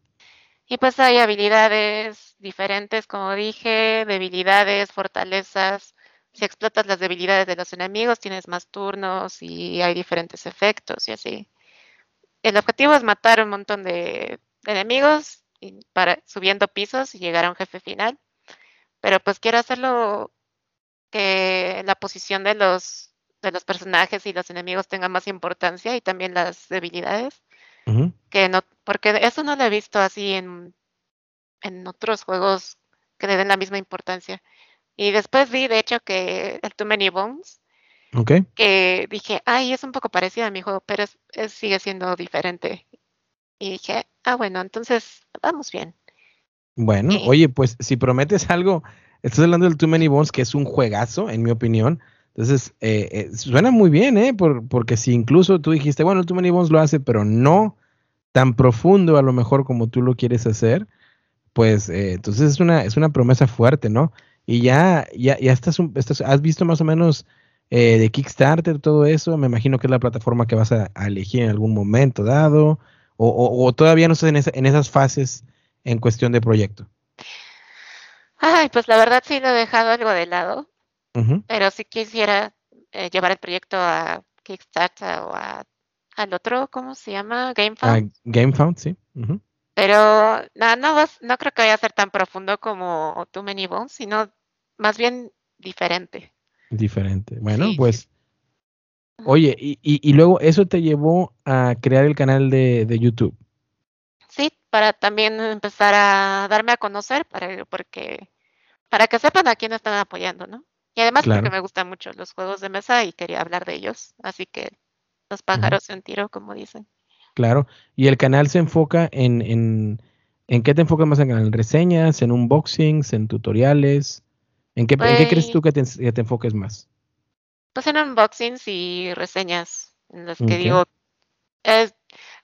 Y pues hay habilidades diferentes, como dije, debilidades, fortalezas. Si explotas las debilidades de los enemigos, tienes más turnos y hay diferentes efectos y así el objetivo es matar un montón de, enemigos para, subiendo pisos y llegar a un jefe final. Pero pues quiero hacerlo que la posición de los, de los personajes y los enemigos tenga más importancia y también las debilidades. Que no, porque eso no lo he visto así en, en otros juegos que le den la misma importancia. Y después vi, de hecho, que el Too Many Bones que dije, ay, es un poco parecido a mi juego, pero es, sigue siendo diferente. Y dije, ah, bueno, entonces vamos bien. Bueno, oye, pues si prometes algo, estás hablando del Too Many Bones, que es un juegazo, en mi opinión. Entonces, eh, eh, suena muy bien, ¿eh? porque si incluso tú dijiste, bueno, el Too Many Bones lo hace, pero no tan profundo a lo mejor como tú lo quieres hacer, pues eh, entonces es una, es una promesa fuerte, ¿no? Y ya, ya, ya estás, estás, has visto más o menos eh, de Kickstarter, todo eso. Me imagino que es la plataforma que vas a, elegir en algún momento dado, o, todavía no estás en, esas fases en cuestión de proyecto. Ay, pues la verdad sí lo he dejado algo de lado, pero si quisiera eh, llevar el proyecto a Kickstarter o a, al otro, ¿cómo se llama? GameFound. Ah, GameFound, sí. Pero no, no, no creo que vaya a ser tan profundo como Too Many Bones, sino más bien diferente. Diferente. Bueno, pues. Oye, y, y, luego eso te llevó a crear el canal de, de, YouTube. Sí, para también empezar a darme a conocer, para, porque, para que sepan a quién están apoyando, ¿no? Y además porque me gustan mucho los juegos de mesa y quería hablar de ellos. Así que los pájaros en tiro, como dicen. Claro. Y el canal se enfoca en, en, ¿en qué te enfocas más en canal? ¿En reseñas, en unboxings, en tutoriales? ¿En qué, crees tú que te, enfoques más? Pues en unboxings y reseñas, en los que digo, es,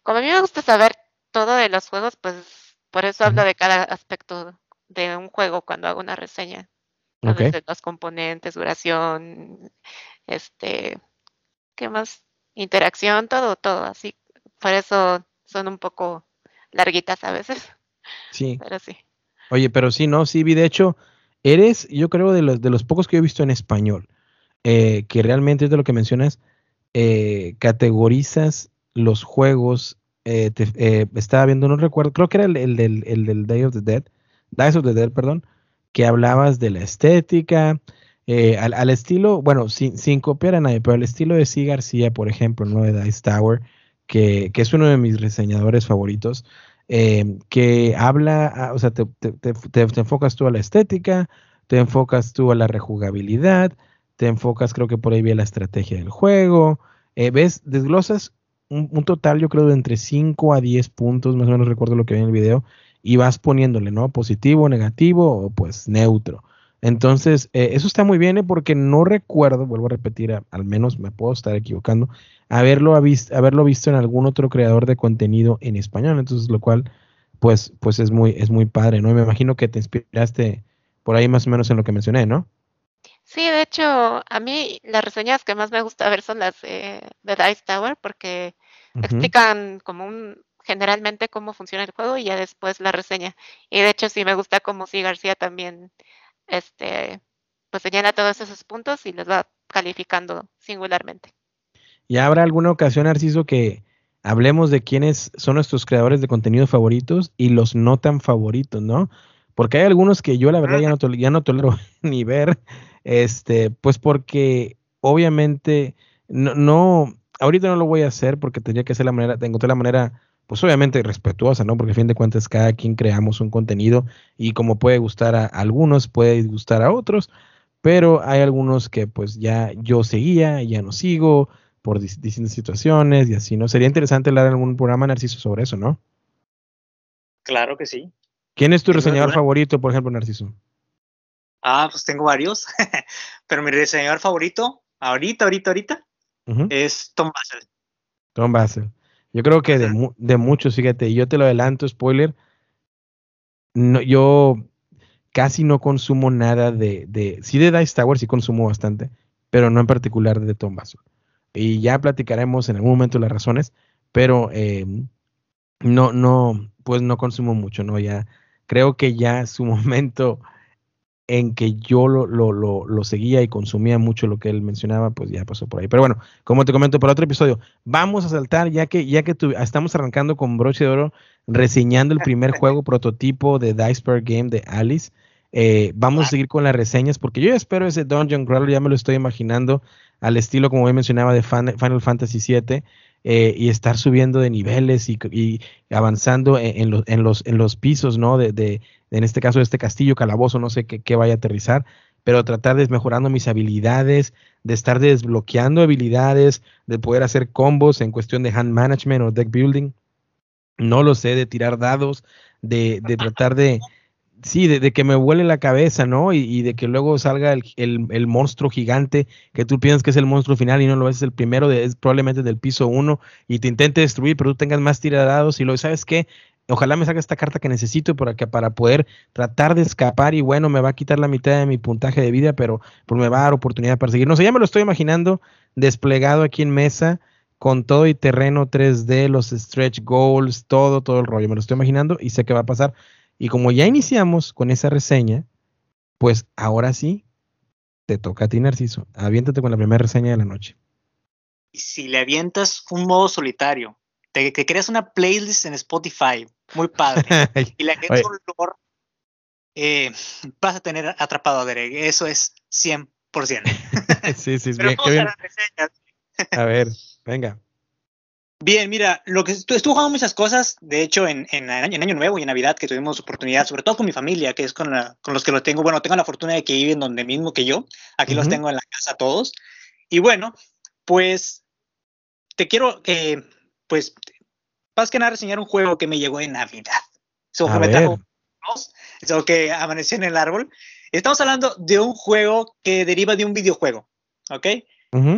como a mí me gusta saber todo de los juegos, pues por eso hablo de cada aspecto de un juego cuando hago una reseña. De los componentes, duración, este, ¿qué más? Interacción, todo, todo, así. Por eso son un poco larguitas a veces. Sí. (laughs) Pero sí. Oye, pero sí, no, sí vi, de hecho, Eres, yo creo, de los, de los pocos que he visto en español, eh, que realmente es de lo que mencionas, eh, categorizas los juegos. Eh, estaba viendo, no recuerdo, creo que era el, del, el del Day of the Dead, Days of the Dead, perdón, que hablabas de la estética, al, estilo, bueno, sin, sin, copiar a nadie, pero al estilo de C. García, por ejemplo, ¿no? De Dice Tower, que, que, es uno de mis reseñadores favoritos, eh, que habla, ah, o sea, te, enfocas tú a la estética, te enfocas tú a la rejugabilidad, te enfocas, creo que por ahí viene la estrategia del juego, eh, ves, desglosas un, total, yo creo, de entre 5 a 10 puntos, más o menos recuerdo lo que vi en el video, y vas poniéndole, ¿no? Positivo, negativo o pues neutro. Entonces, eh, eso está muy bien ¿eh? porque no recuerdo, vuelvo a repetir, al menos me puedo estar equivocando, haberlo, haberlo visto en algún otro creador de contenido en español. Entonces, lo cual, pues, pues es muy, es muy padre, ¿no? Y me imagino que te inspiraste por ahí más o menos en lo que mencioné, ¿no? Sí, de hecho, a mí las reseñas que más me gusta ver son las de Dice Tower porque explican como un generalmente cómo funciona el juego y ya después la reseña. Y de hecho sí me gusta como si García también este pues señala todos esos puntos y los va calificando singularmente. ¿Y habrá alguna ocasión, Narciso, que hablemos de quiénes son nuestros creadores de contenido favoritos y los no tan favoritos, ¿no? Porque hay algunos que yo la verdad ya no, ya no tolero (laughs) ni ver, este, pues porque obviamente no, no, ahorita no lo voy a hacer porque tendría que ser la manera, tengo la manera, pues obviamente respetuosa, ¿no? Porque a fin de cuentas cada quien creamos un contenido y como puede gustar a algunos, puede gustar a otros, pero hay algunos que pues ya yo seguía, ya no sigo por distintas situaciones y así, ¿no? Sería interesante hablar en algún programa, Narciso, sobre eso, ¿no? Claro que sí. ¿Quién es tu reseñador favorito, por ejemplo, Narciso? Ah, pues tengo varios, (laughs) pero mi diseñador favorito, ahorita, ahorita, ahorita, es Tom Basel. Tom Basel. Yo creo que de, de, muchos, fíjate, yo te lo adelanto, spoiler, no, yo casi no consumo nada de, de, sí de Dice Tower, sí consumo bastante, pero no en particular de Tom Basel. Y ya platicaremos en algún momento las razones, pero eh, no, no, pues no consumo mucho, ¿no? Ya creo que ya su (laughs) momento en que yo lo, lo, lo, seguía y consumía mucho lo que él mencionaba, pues ya pasó por ahí. Pero bueno, como te comento por otro episodio, vamos a saltar, ya que, ya que estamos arrancando con broche de oro, reseñando el primer juego prototipo de Diceberg Game de Alice. Eh, vamos a seguir con las reseñas, porque yo espero ese Dungeon Crawler, ya me lo estoy imaginando, al estilo, como mencionaba, de Final Fantasy VII. Eh, y estar subiendo de niveles y, avanzando en, los, en, los, en los pisos, ¿no? De, de, en este caso, este castillo, calabozo, no sé qué, vaya a aterrizar, pero tratar de mejorando mis habilidades, de estar desbloqueando habilidades, de poder hacer combos en cuestión de hand management o deck building. No lo sé, de tirar dados, de, de tratar de, Sí, de, que me huele la cabeza, ¿no? Y, de que luego salga el, monstruo gigante que tú piensas que es el monstruo final y no lo es el primero, de, es probablemente del piso uno y te intente destruir, pero tú tengas más tirados y lo sabes qué, ojalá me salga esta carta que necesito para, que, para poder tratar de escapar y bueno, me va a quitar la mitad de mi puntaje de vida, pero pues me va a dar oportunidad para seguir. No sé, ya me lo estoy imaginando desplegado aquí en mesa con todo y terreno 3D, los stretch goals, todo, todo el rollo. Me lo estoy imaginando y sé que va a pasar. Y como ya iniciamos con esa reseña, pues ahora sí, te toca a ti, Narciso. Aviéntate con la primera reseña de la noche. Si le avientas un modo solitario, te, creas una playlist en Spotify, muy padre, (laughs) y le avientas un lore, eh, vas a tener atrapado a Derek. Eso es 100%. (laughs) sí, sí, (laughs) bien, bien. a ver, venga. Bien, mira, lo que estuve jugando muchas cosas, de hecho, en, en, Año Nuevo y en Navidad, que tuvimos oportunidad, sobre todo con mi familia, que es con, con los que lo tengo. Bueno, tengo la fortuna de que viven donde mismo que yo. Aquí los tengo en la casa todos. Y bueno, pues te quiero, eh, pues, más que nada reseñar un juego que me llegó en Navidad. Que me trajo eso que amaneció en el árbol. Estamos hablando de un juego que deriva de un videojuego, ¿ok?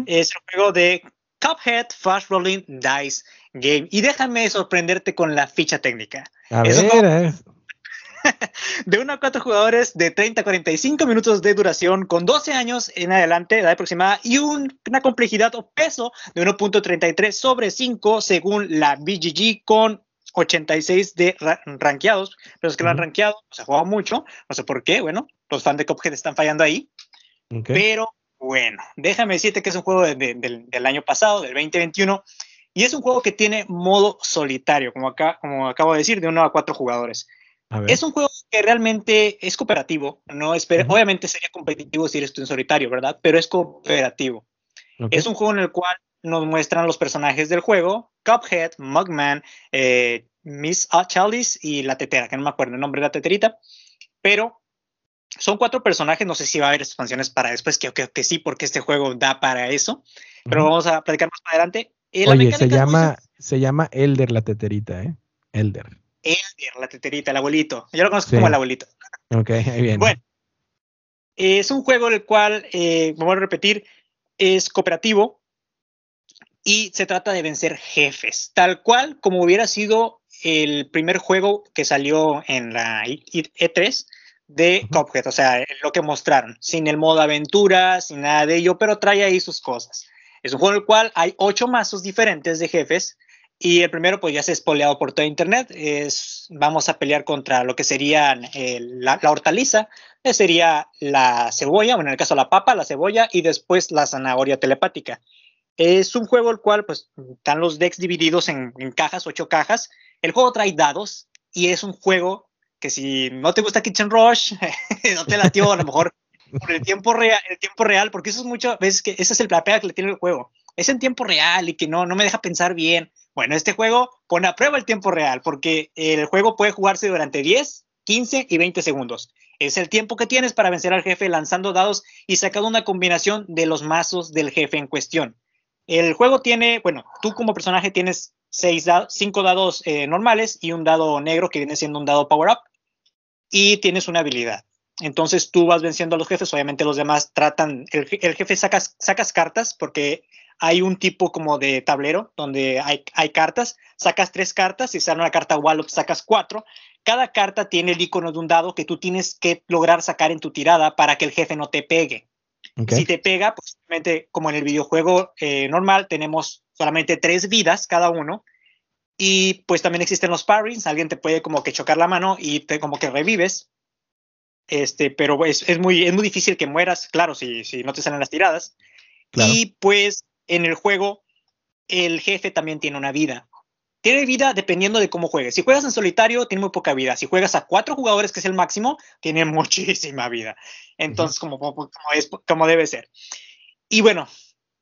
Es un juego de Cuphead Fast Rolling Dice Game. Y déjame sorprenderte con la ficha técnica. A ver, (laughs) de 1 a 4 jugadores de 30 a 45 minutos de duración, con 12 años en adelante, edad aproximada, y una complejidad o peso de 1.33 sobre 5 según la BGG, con 86 de rankeados. Pero es que lo han rankeado, se ha jugado mucho, no sé por qué, bueno, los fans de Cuphead están fallando ahí. Pero bueno, déjame decirte que es un juego del año pasado, del 2021, y es un juego que tiene modo solitario, como, acá, como acabo de decir, de uno a cuatro jugadores. Es un juego que realmente es cooperativo, no obviamente sería competitivo si eres tú en solitario, ¿verdad? Pero es cooperativo. Es un juego en el cual nos muestran los personajes del juego, Cuphead, Mugman, eh, Miss Chalice y la tetera, que no me acuerdo el nombre de la teterita, pero son cuatro personajes, no sé si va a haber expansiones para después, que creo que, sí, porque este juego da para eso, pero vamos a platicar más adelante. Oye, se llama, se llama Elder la teterita, ¿eh? Elder. Elder, la teterita, el abuelito. Yo lo conozco como el abuelito. Ok, ahí viene. Bueno, es un juego el cual, eh, vamos a repetir, es cooperativo y se trata de vencer jefes, tal cual como hubiera sido el primer juego que salió en la E3 de Cuphead, o sea, lo que mostraron, sin el modo aventura, sin nada de ello, pero trae ahí sus cosas. Es un juego en el cual hay ocho mazos diferentes de jefes y el primero pues ya se ha espoleado por todo internet, es vamos a pelear contra lo que sería eh, la, hortaliza, que sería la cebolla, bueno en el caso la papa, la cebolla y después la zanahoria telepática. Es un juego el cual pues están los decks divididos en, en cajas, ocho cajas. El juego trae dados y es un juego que si no te gusta Kitchen Rush, (laughs) no te latió a lo mejor por el tiempo real, el tiempo real, porque eso es muchas veces que ese es el pega que le tiene el juego. Es en tiempo real y que no, no me deja pensar bien. Bueno, este juego pone a prueba el tiempo real porque el juego puede jugarse durante 10, 15 y 20 segundos. Es el tiempo que tienes para vencer al jefe lanzando dados y sacando una combinación de los mazos del jefe en cuestión. El juego tiene, bueno, tú como personaje tienes seis dados, cinco dados eh, normales y un dado negro que viene siendo un dado power up y tienes una habilidad. Entonces tú vas venciendo a los jefes, obviamente los demás tratan, el, jefe sacas, sacas cartas porque hay un tipo como de tablero donde hay, hay cartas, sacas tres cartas, si sale una carta Wallop sacas cuatro, cada carta tiene el icono de un dado que tú tienes que lograr sacar en tu tirada para que el jefe no te pegue. Si te pega, pues como en el videojuego eh, normal, tenemos solamente tres vidas cada uno. Y pues también existen los parries, alguien te puede como que chocar la mano y te como que revives. Este, pero es, es muy, es muy difícil que mueras, claro, si, si no te salen las tiradas. Y pues en el juego, el jefe también tiene una vida. Tiene vida dependiendo de cómo juegues. Si juegas en solitario, tiene muy poca vida. Si juegas a cuatro jugadores, que es el máximo, tiene (laughs) muchísima vida. Entonces, como, como, es, como debe ser. Y bueno,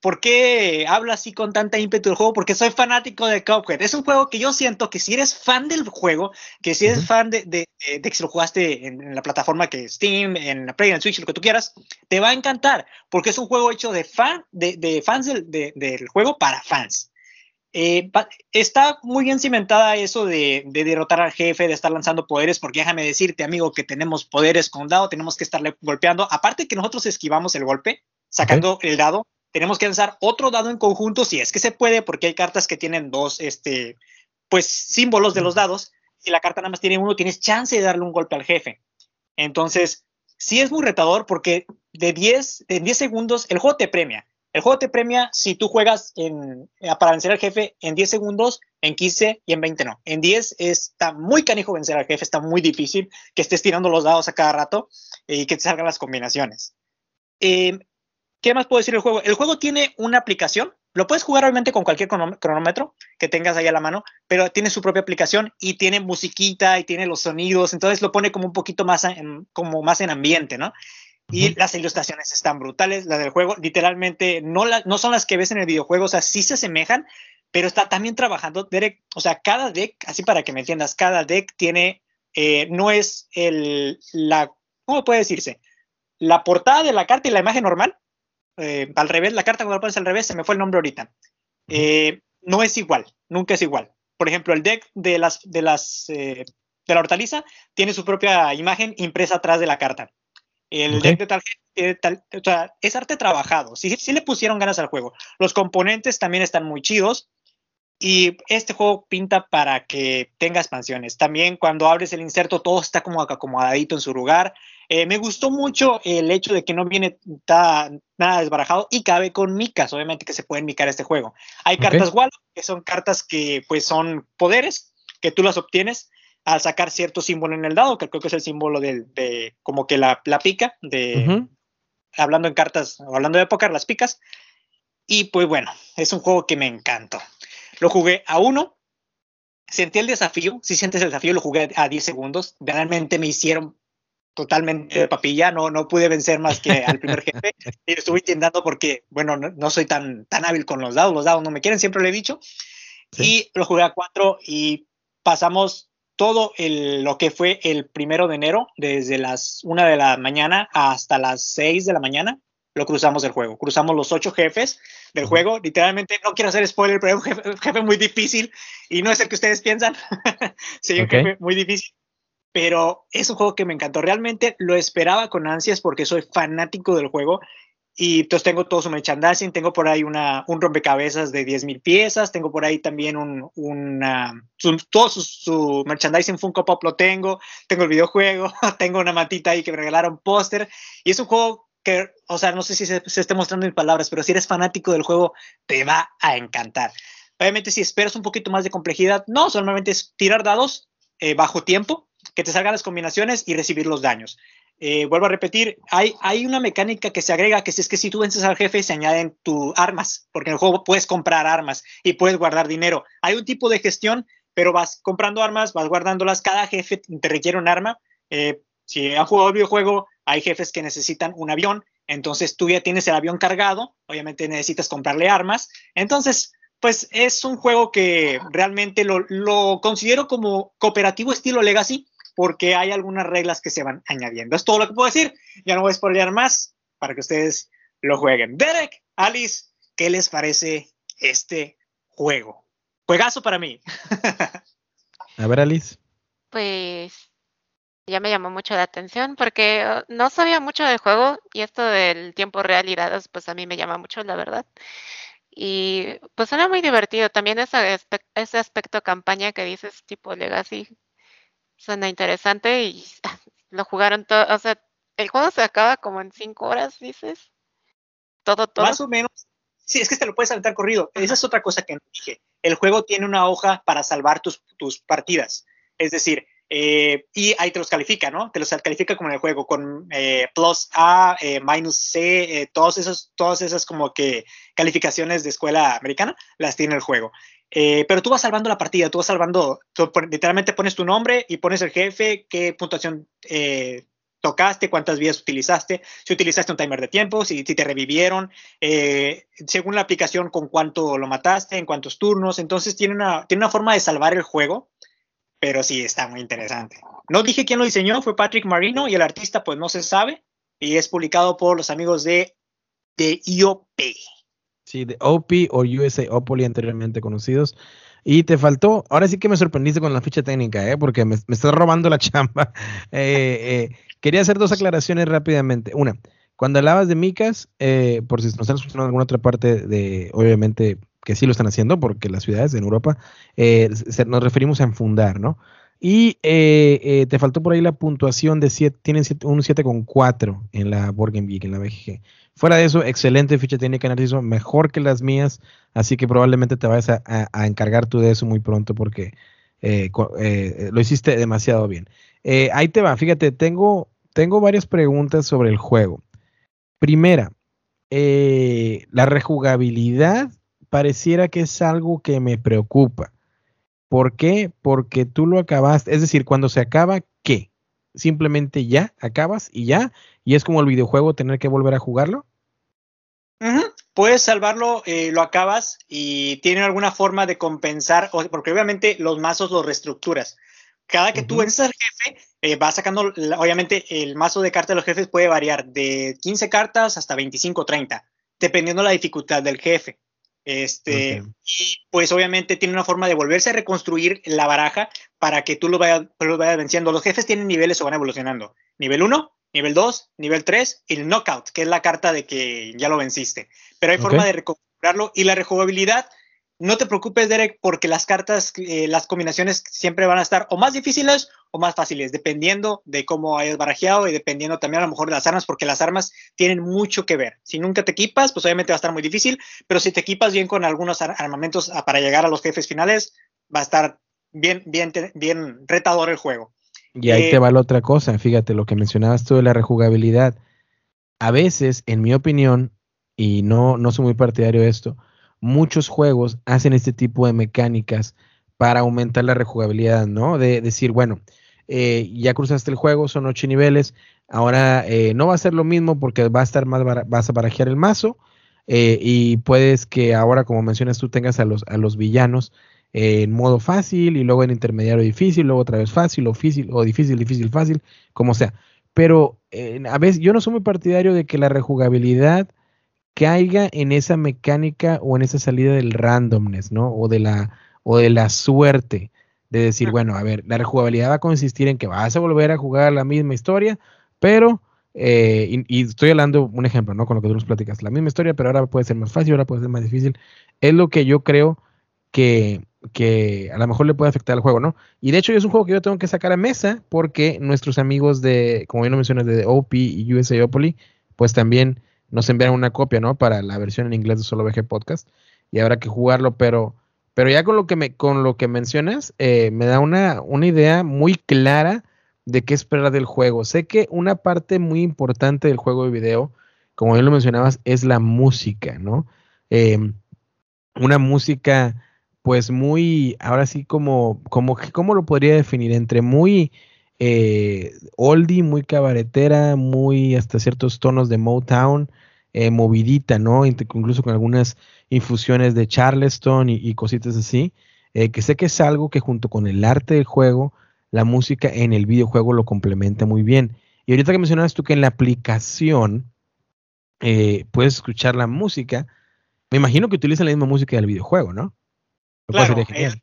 ¿por qué hablo así con tanta ímpetu del juego? Porque soy fanático de Cuphead. Es un juego que yo siento que si eres fan del juego, que si eres fan de, de, que si lo jugaste en, la plataforma que Steam, en la Play, en Switch, lo que tú quieras, te va a encantar. Porque es un juego hecho de, fan, de, fans del, del juego para fans. Eh, está muy bien cimentada eso de, derrotar al jefe, de estar lanzando poderes, porque déjame decirte, amigo, que tenemos poderes con dado, tenemos que estarle golpeando. Aparte que nosotros esquivamos el golpe, sacando el dado, tenemos que lanzar otro dado en conjunto, si es que se puede, porque hay cartas que tienen dos, este, pues, símbolos de los dados. Si la carta nada más tiene uno, tienes chance de darle un golpe al jefe. Entonces, sí es muy retador porque de 10, en 10 segundos el juego te premia el juego te premia si tú juegas en, eh, para vencer al jefe en 10 segundos, en 15 y en 20 no. En 10 está muy canijo vencer al jefe, está muy difícil que estés tirando los dados a cada rato y que te salgan las combinaciones. Eh, ¿Qué más puedo decir del juego? El juego tiene una aplicación. Lo puedes jugar obviamente con cualquier cronómetro que tengas ahí a la mano, pero tiene su propia aplicación y tiene musiquita y tiene los sonidos, entonces lo pone como un poquito más como más en ambiente, ¿no? Y las ilustraciones están brutales, las del juego, literalmente no, no son las que ves en el videojuego, o sea, sí se asemejan, pero está también trabajando, Derek, o sea, cada deck, así para que me entiendas, cada deck tiene, eh, no es el, la, ¿cómo puede decirse? La portada de la carta y la imagen normal, eh, al revés, la carta cuando la pones al revés, se me fue el nombre ahorita, eh, no es igual, nunca es igual. Por ejemplo, el deck de las, de las, de la hortaliza tiene su propia imagen impresa atrás de la carta. El deck de tarjeta, o sea, es arte trabajado. Sí, sí le pusieron ganas al juego. Los componentes también están muy chidos. Y este juego pinta para que tenga expansiones. También cuando abres el inserto todo está como acomodadito en su lugar. Eh, me gustó mucho el hecho de que no viene nada desbarajado y cabe con micas, obviamente que se pueden micar este juego. Hay cartas Wallow, que son cartas que pues son poderes que tú las obtienes al sacar cierto símbolo en el dado, que creo que es el símbolo de, como que la, pica, de hablando en cartas, hablando de póker, las picas. Y pues bueno, es un juego que me encantó. Lo jugué a uno, sentí el desafío, si sientes el desafío, lo jugué a 10 segundos. Realmente me hicieron totalmente de papilla, no, no pude vencer más que al primer jefe. y estuve intentando porque, bueno, no, soy tan, tan hábil con los dados, los dados no me quieren, siempre lo he dicho. Y lo jugué a cuatro y pasamos todo lo que fue el primero de enero, desde las una de la mañana hasta las seis de la mañana. Lo cruzamos del juego. Cruzamos los ocho jefes del juego. Literalmente, no quiero hacer spoiler, pero es un jefe, muy difícil y no es el que ustedes piensan. (laughs) sí, un jefe muy difícil. Pero es un juego que me encantó. Realmente lo esperaba con ansias porque soy fanático del juego. Y entonces tengo todo su merchandising, tengo por ahí una, un rompecabezas de 10.000 piezas, tengo por ahí también un, una, todo su, su, merchandising Funko Pop lo tengo, tengo el videojuego, (laughs) tengo una matita ahí que me regalaron póster. Y es un juego que, o sea, no sé si se, esté mostrando en palabras, pero si eres fanático del juego, te va a encantar. Obviamente, si esperas un poquito más de complejidad, no, solamente es tirar dados eh, bajo tiempo, que te salgan las combinaciones y recibir los daños. Eh, vuelvo a repetir, hay, hay una mecánica que se agrega que si es que si tú vences al jefe se añaden tus armas, porque en el juego puedes comprar armas y puedes guardar dinero. Hay un tipo de gestión, pero vas comprando armas, vas guardándolas, cada jefe te requiere un arma. Eh, si han jugado el videojuego, hay jefes que necesitan un avión, entonces tú ya tienes el avión cargado, obviamente necesitas comprarle armas. Entonces, pues es un juego que realmente lo, considero como cooperativo estilo Legacy, porque hay algunas reglas que se van añadiendo. Es todo lo que puedo decir. Ya no voy a spoilear más para que ustedes lo jueguen. Derek, Alice, ¿qué les parece este juego? Juegazo para mí. (laughs) a ver, Alice. Pues ya me llamó mucho la atención porque uh, no sabía mucho del juego y esto del tiempo real y dados, pues a mí me llama mucho, la verdad. Y pues suena muy divertido. También ese, ese aspecto campaña que dices, tipo Legacy, suena interesante y (laughs) lo jugaron todo. O sea, el juego se acaba como en cinco horas, dices. Todo, todo. Más o menos. Sí, es que te lo puedes saltar corrido. Esa es otra cosa que no dije. El juego tiene una hoja para salvar tus, tus partidas. Es decir, eh, y ahí te los califica, ¿no? Te los califica como en el juego, con eh, plus A, eh, minus C, todos esos, todas esas como que calificaciones de escuela americana las tiene el juego. pero tú vas salvando la partida, tú vas salvando, literalmente pones tu nombre y pones el jefe, qué puntuación tocaste, cuántas vías utilizaste, si utilizaste un timer de tiempo, si, si te revivieron, según la aplicación con cuánto lo mataste, en cuántos turnos. Entonces tiene una, tiene una forma de salvar el juego pero sí está muy interesante. No dije quién lo diseñó, fue Patrick Marino y el artista pues no se sabe y es publicado por los amigos de, de IOP. Sí, de OP o USA Opoly anteriormente conocidos. Y te faltó, ahora sí que me sorprendiste con la ficha técnica, ¿eh? porque me, estás robando la (laughs) chamba. Eh, eh, quería hacer dos aclaraciones rápidamente. Una, cuando hablabas de Micas, eh, por si nos están escuchando en alguna otra parte de, obviamente, que sí lo están haciendo, porque las ciudades en Europa eh, nos referimos a enfundar, ¿no? Y eh, eh, te faltó por ahí la puntuación de 7, tienen un 7,4 en la Borgen en la BGG. Fuera de eso, excelente ficha técnica análisis, mejor que las mías, así que probablemente te vayas a, encargar tú de eso muy pronto porque lo hiciste demasiado bien. ahí te va, fíjate, tengo, tengo varias preguntas sobre el juego. Primera, la rejugabilidad pareciera que es algo que me preocupa. ¿Por qué? Porque tú lo acabaste, es decir, cuando se acaba, ¿qué? Simplemente ya, acabas y ya, y es como el videojuego tener que volver a jugarlo. Puedes salvarlo, eh, lo acabas y tiene alguna forma de compensar, porque obviamente los mazos los reestructuras. Cada que tú vences al jefe, eh, vas sacando, obviamente el mazo de cartas de los jefes puede variar de 15 cartas hasta 25 o 30, dependiendo la dificultad del jefe. Este, y pues obviamente tiene una forma de volverse a reconstruir la baraja para que tú lo vayas, venciendo. Los jefes tienen niveles o van evolucionando. Nivel 1, nivel 2, nivel 3 y el knockout, que es la carta de que ya lo venciste. Pero hay forma de reconfigurarlo y la rejugabilidad no te preocupes, Derek, porque las cartas, eh, las combinaciones siempre van a estar o más difíciles o más fáciles, dependiendo de cómo hayas barajeado y dependiendo también a lo mejor de las armas, porque las armas tienen mucho que ver. Si nunca te equipas, pues obviamente va a estar muy difícil, pero si te equipas bien con algunos armamentos ah, para llegar a los jefes finales, va a estar bien, bien, bien retador el juego. Y ahí te eh, va la otra cosa, fíjate lo que mencionabas tú de la rejugabilidad. A veces, en mi opinión, y no, no soy muy partidario de esto, muchos juegos hacen este tipo de mecánicas para aumentar la rejugabilidad, ¿no? De decir, bueno, eh, ya cruzaste el juego, son ocho niveles, ahora eh, no va a ser lo mismo porque va a estar más, vas a barajear el mazo eh, y puedes que ahora, como mencionas tú, tengas a los, a los villanos en modo fácil y luego en intermediario difícil, luego otra vez fácil o difícil o difícil, difícil, fácil, como sea. Pero a veces yo no soy muy partidario de que la rejugabilidad caiga en esa mecánica o en esa salida del randomness, ¿no? O de la, o de la suerte. De decir, bueno, a ver, la rejugabilidad va a consistir en que vas a volver a jugar la misma historia, pero, eh, y, estoy hablando un ejemplo, ¿no? Con lo que tú nos platicas, la misma historia, pero ahora puede ser más fácil, ahora puede ser más difícil. Es lo que yo creo que, que a lo mejor le puede afectar al juego, ¿no? Y de hecho es un juego que yo tengo que sacar a mesa porque nuestros amigos de, como bien lo mencionas, de OP y USA Opoli, pues también nos enviaron una copia, ¿no? Para la versión en inglés de Solo VG Podcast y habrá que jugarlo, pero, pero ya con lo que me, con lo que mencionas, eh, me da una, una idea muy clara de qué esperar del juego. Sé que una parte muy importante del juego de video, como bien lo mencionabas, es la música, ¿no? Em, una música pues muy, ahora sí como, como, ¿cómo lo podría definir? Entre muy eh, oldie, muy cabaretera, muy hasta ciertos tonos de Motown, eh, movidita, ¿no? Incluso con algunas infusiones de Charleston y, cositas así, eh, que sé que es algo que junto con el arte del juego, la música en el videojuego lo complementa muy bien. Y ahorita que mencionabas tú que en la aplicación puedes escuchar la música, me imagino que utilizan la misma música del videojuego, ¿no? Claro, es,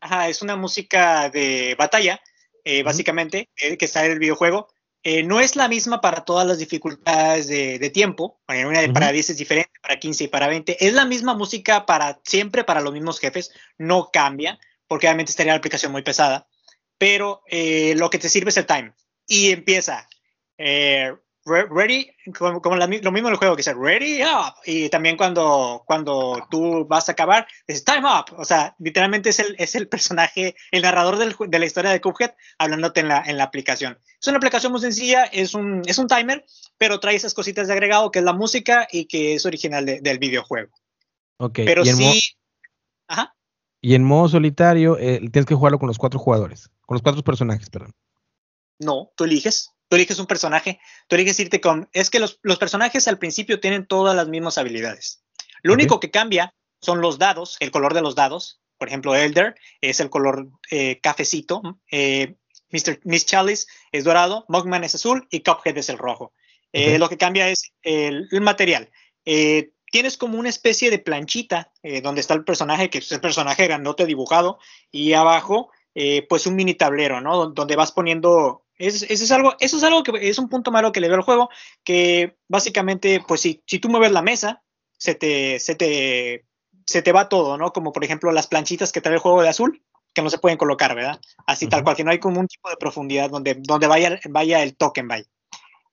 ajá, es una música de batalla, eh, básicamente, eh, que está en el videojuego. Eh, no es la misma para todas las dificultades de, tiempo. Una para 10 es diferente, para 15 y para 20. Es la misma música para siempre, para los mismos jefes. No cambia, porque obviamente estaría la aplicación muy pesada. Pero lo que te sirve es el time. Y empieza ready, como, lo mismo en el juego que dice ready up. Y también cuando, cuando tú vas a acabar, es time up. O sea, literalmente es el, es el personaje, el narrador del, de la historia de Cuphead hablándote en la, en la aplicación. Es una aplicación muy sencilla, es un, es un timer, pero trae esas cositas de agregado que es la música y que es original del videojuego. Ok, pero sí. Ajá. Y en modo solitario, eh, tienes que jugarlo con los cuatro jugadores, con los cuatro personajes, perdón. No, tú eliges tú eliges un personaje, tú eliges irte con... Es que los, personajes al principio tienen todas las mismas habilidades. Lo único que cambia son los dados, el color de los dados. Por ejemplo, Elder es el color eh, cafecito, eh, Mr. Miss Chalice es dorado, Mugman es azul y Cuphead es el rojo. Eh, lo que cambia es el, material. tienes como una especie de planchita donde está el personaje, que es el personaje grandote dibujado, y abajo, pues un mini tablero, ¿no? Donde vas poniendo eso es algo, eso es algo que es un punto malo que le veo al juego, que básicamente, pues si, si tú mueves la mesa, se te, se te, se te va todo, ¿no? Como por ejemplo las planchitas que trae el juego de azul, que no se pueden colocar, ¿verdad? Así tal cual, que no hay como un tipo de profundidad donde, donde vaya, vaya el token, vaya.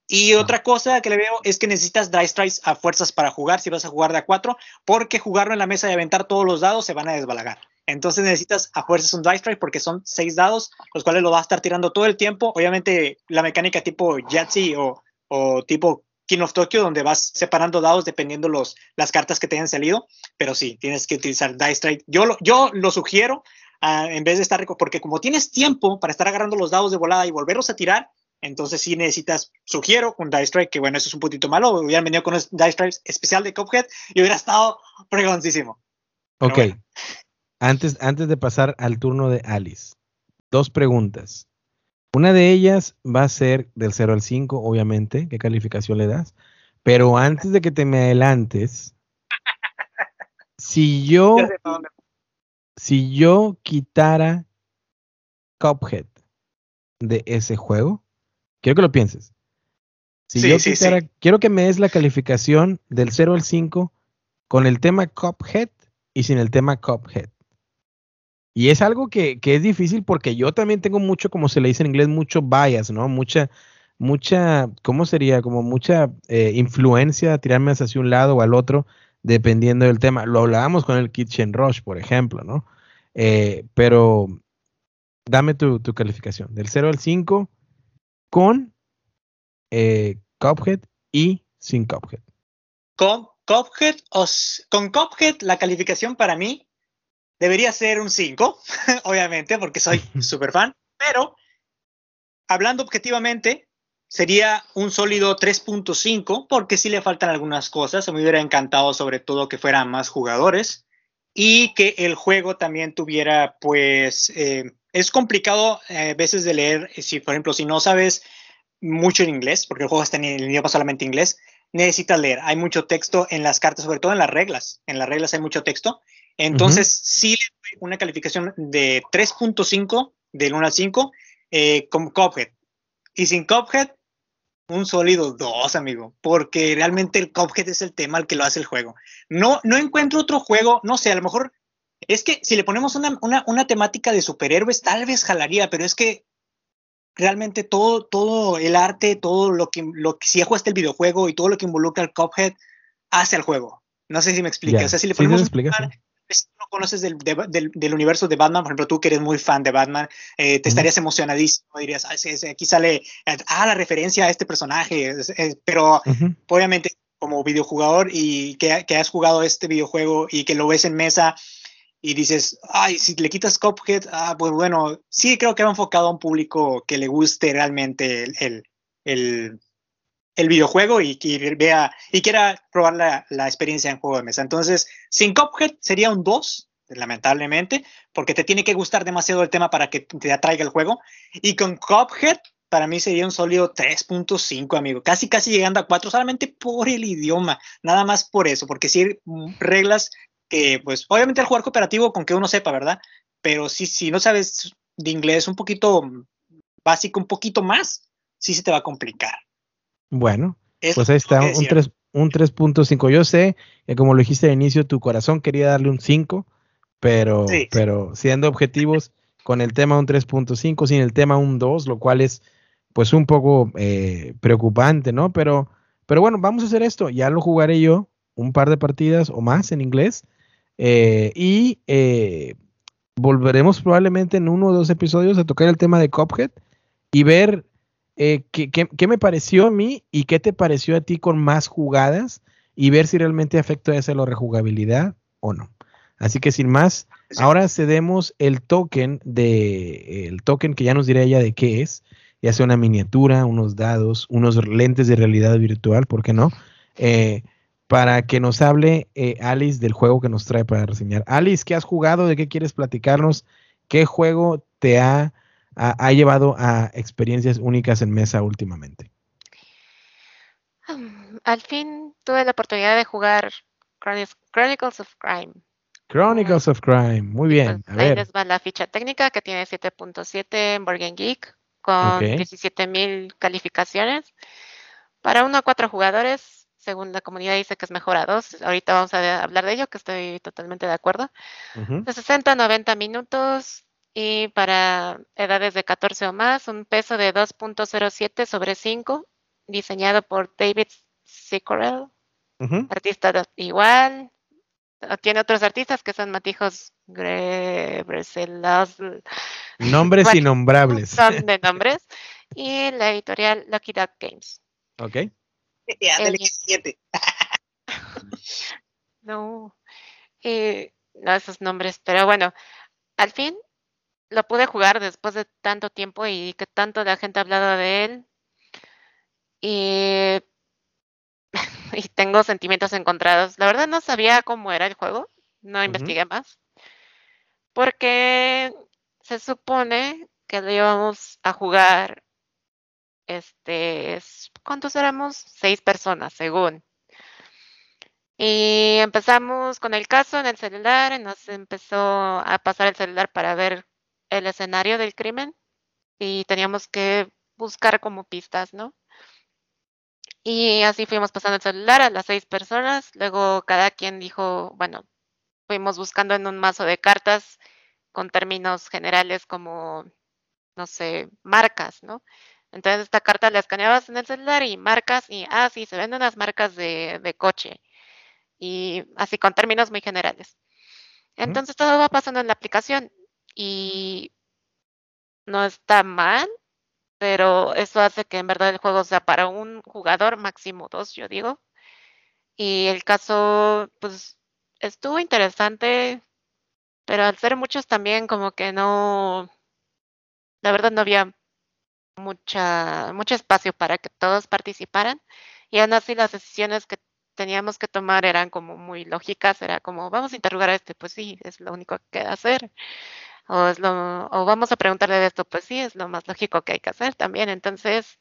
Y otra cosa que le veo es que necesitas die strikes a fuerzas para jugar si vas a jugar de a cuatro, porque jugarlo en la mesa y aventar todos los dados se van a desbalagar. Entonces necesitas a fuerzas un dice strike porque son seis dados, los cuales lo vas a estar tirando todo el tiempo. Obviamente la mecánica tipo Yahtzee o, o tipo King of Tokyo, donde vas separando dados dependiendo los, las cartas que te hayan salido. Pero sí, tienes que utilizar dice strike. Yo lo, yo lo sugiero uh, en vez de estar, porque como tienes tiempo para estar agarrando los dados de volada y volverlos a tirar, entonces sí necesitas, sugiero un dice strike, que bueno, eso es un poquito malo. Hubieran venido con un dice strike especial de Cuphead y hubiera estado pregoncísimo. Ok. Antes, antes de pasar al turno de Alice, dos preguntas. Una de ellas va a ser del 0 al 5, obviamente, qué calificación le das. Pero antes de que te me adelantes, (laughs) si yo, si yo quitara Cuphead de ese juego, quiero que lo pienses. Si yo quitara, quiero que me des la calificación del 0 al 5 con el tema Cuphead y sin el tema Cuphead. Y es algo que, es difícil porque yo también tengo mucho, como se le dice en inglés, mucho bias, ¿no? Mucha, mucha, ¿cómo sería? Como mucha eh, influencia, tirarme hacia un lado o al otro, dependiendo del tema. Lo hablábamos con el Kitchen Rush, por ejemplo, ¿no? Eh, pero dame tu, calificación, del 0 al 5 con eh, Cuphead y sin Cuphead. Con Cuphead, o, con Cuphead la calificación para mí Debería ser un 5, (laughs) obviamente, porque soy (laughs) súper fan, pero hablando objetivamente, sería un sólido 3.5, porque sí le faltan algunas cosas. Me hubiera encantado sobre todo que fueran más jugadores y que el juego también tuviera, pues, eh, es complicado a eh, veces de leer, si por ejemplo, si no sabes mucho en inglés, porque el juego está en el idioma solamente inglés, necesitas leer. Hay mucho texto en las cartas, sobre todo en las reglas. En las reglas hay mucho texto. Entonces, sí le doy una calificación de 3.5 del 1 al 5 eh, con Cuphead. Y sin Cuphead, un sólido 2, amigo, porque realmente el Cuphead es el tema al que lo hace el juego. No, no encuentro otro juego, no sé, a lo mejor es que si le ponemos una, una, una temática de superhéroes, tal vez jalaría, pero es que realmente todo, todo el arte, todo lo que, lo que si jugaste el videojuego y todo lo que involucra el Cuphead hace al juego. No sé si me explica. O sea, si le ponemos si no conoces del, del, universo de Batman, por ejemplo, tú que eres muy fan de Batman, eh, te estarías emocionadísimo, dirías, ah, aquí sale, ah, la referencia a este personaje, pero obviamente como videojugador y que, que, has jugado este videojuego y que lo ves en mesa y dices, ay, si le quitas Cuphead, ah, pues bueno, sí creo que va enfocado a un público que le guste realmente el, el, el, videojuego y, que vea y quiera probar la, la, experiencia en juego de mesa. Entonces, sin Cuphead sería un 2, lamentablemente, porque te tiene que gustar demasiado el tema para que te atraiga el juego. Y con Cuphead, para mí sería un sólido 3.5, amigo. Casi, casi llegando a 4, solamente por el idioma. Nada más por eso, porque si reglas que pues obviamente el jugar cooperativo con que uno sepa, ¿verdad? Pero si, si no sabes de inglés un poquito básico, un poquito más, sí se te va a complicar. Bueno, pues ahí está, un 3, un 3.5. Yo sé que como lo dijiste al inicio, tu corazón quería darle un 5, pero, pero siendo objetivos, con el tema un 3.5, sin el tema un 2, lo cual es pues un poco eh, preocupante, ¿no? Pero, pero bueno, vamos a hacer esto, ya lo jugaré yo un par de partidas o más en inglés eh, y eh, volveremos probablemente en uno o dos episodios a tocar el tema de Cophead y ver eh, qué, me pareció a mí y qué te pareció a ti con más jugadas y ver si realmente afecta esa la rejugabilidad o no. Así que sin más, ahora cedemos el token de el token que ya nos dirá ella de qué es, ya sea una miniatura, unos dados, unos lentes de realidad virtual, ¿por qué no? Eh, para que nos hable eh, Alice del juego que nos trae para reseñar. Alice, ¿qué has jugado? ¿De qué quieres platicarnos? ¿Qué juego te ha, ha, llevado a experiencias únicas en mesa últimamente? al fin tuve la oportunidad de jugar Chronicles of Crime. Chronicles of Crime, muy bien. Pues, ahí les va la ficha técnica que tiene 7.7 en Board Geek con 17.000 calificaciones. Para uno a cuatro jugadores según la comunidad dice que es mejor a dos. Ahorita vamos a hablar de ello, que estoy totalmente de acuerdo. De 60 a 90 minutos y para edades de 14 o más, un peso de 2.07 sobre 5, diseñado por David Sicorel, artista igual. Tiene otros artistas que son Matijos Grebreselas. Nombres innombrables. Son de nombres. Y la editorial Lucky Duck Games. Ok. (laughs) no, eh, no esos nombres, pero bueno, al fin lo pude jugar después de tanto tiempo y que tanto la gente ha hablado de él. Y, (laughs) y tengo sentimientos encontrados. La verdad no sabía cómo era el juego, no investigué más. Porque se supone que lo íbamos a jugar este, ¿cuántos éramos? Seis personas, según. Y empezamos con el caso en el celular, nos empezó a pasar el celular para ver el escenario del crimen y teníamos que buscar como pistas, ¿no? Y así fuimos pasando el celular a las seis personas, luego cada quien dijo, bueno, fuimos buscando en un mazo de cartas con términos generales como, no sé, marcas, ¿no? Entonces esta carta la escaneabas en el celular y marcas y, ah, sí, se venden unas marcas de, coche. Y así con términos muy generales. Entonces todo va pasando en la aplicación y no está mal, pero eso hace que en verdad el juego sea para un jugador, máximo dos, yo digo. Y el caso, pues, estuvo interesante, pero al ser muchos también como que no, la verdad no había mucha, mucho espacio para que todos participaran y aún así las decisiones que teníamos que tomar eran como muy lógicas, era como, vamos a interrogar a este, pues sí, es lo único que queda hacer. O, es lo, o vamos a preguntarle de esto, pues sí, es lo más lógico que hay que hacer también. Entonces,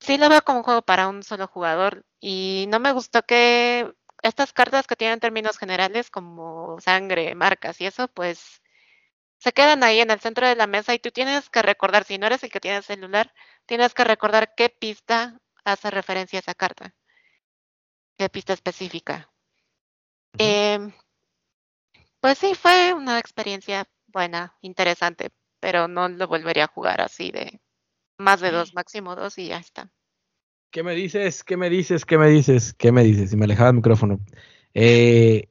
sí lo veo como un juego para un solo jugador y no me gustó que estas cartas que tienen términos generales como sangre, marcas y eso, pues se quedan ahí en el centro de la mesa y tú tienes que recordar, si no eres el que tiene el celular, tienes que recordar qué pista hace referencia a esa carta, qué pista específica. Pues sí, fue una experiencia buena, interesante, pero no lo volvería a jugar así de más de dos, máximo dos y ya está. ¿Qué me dices? ¿Qué me dices? ¿Qué me dices? ¿Qué me dices? Y me alejaba el micrófono. Eh,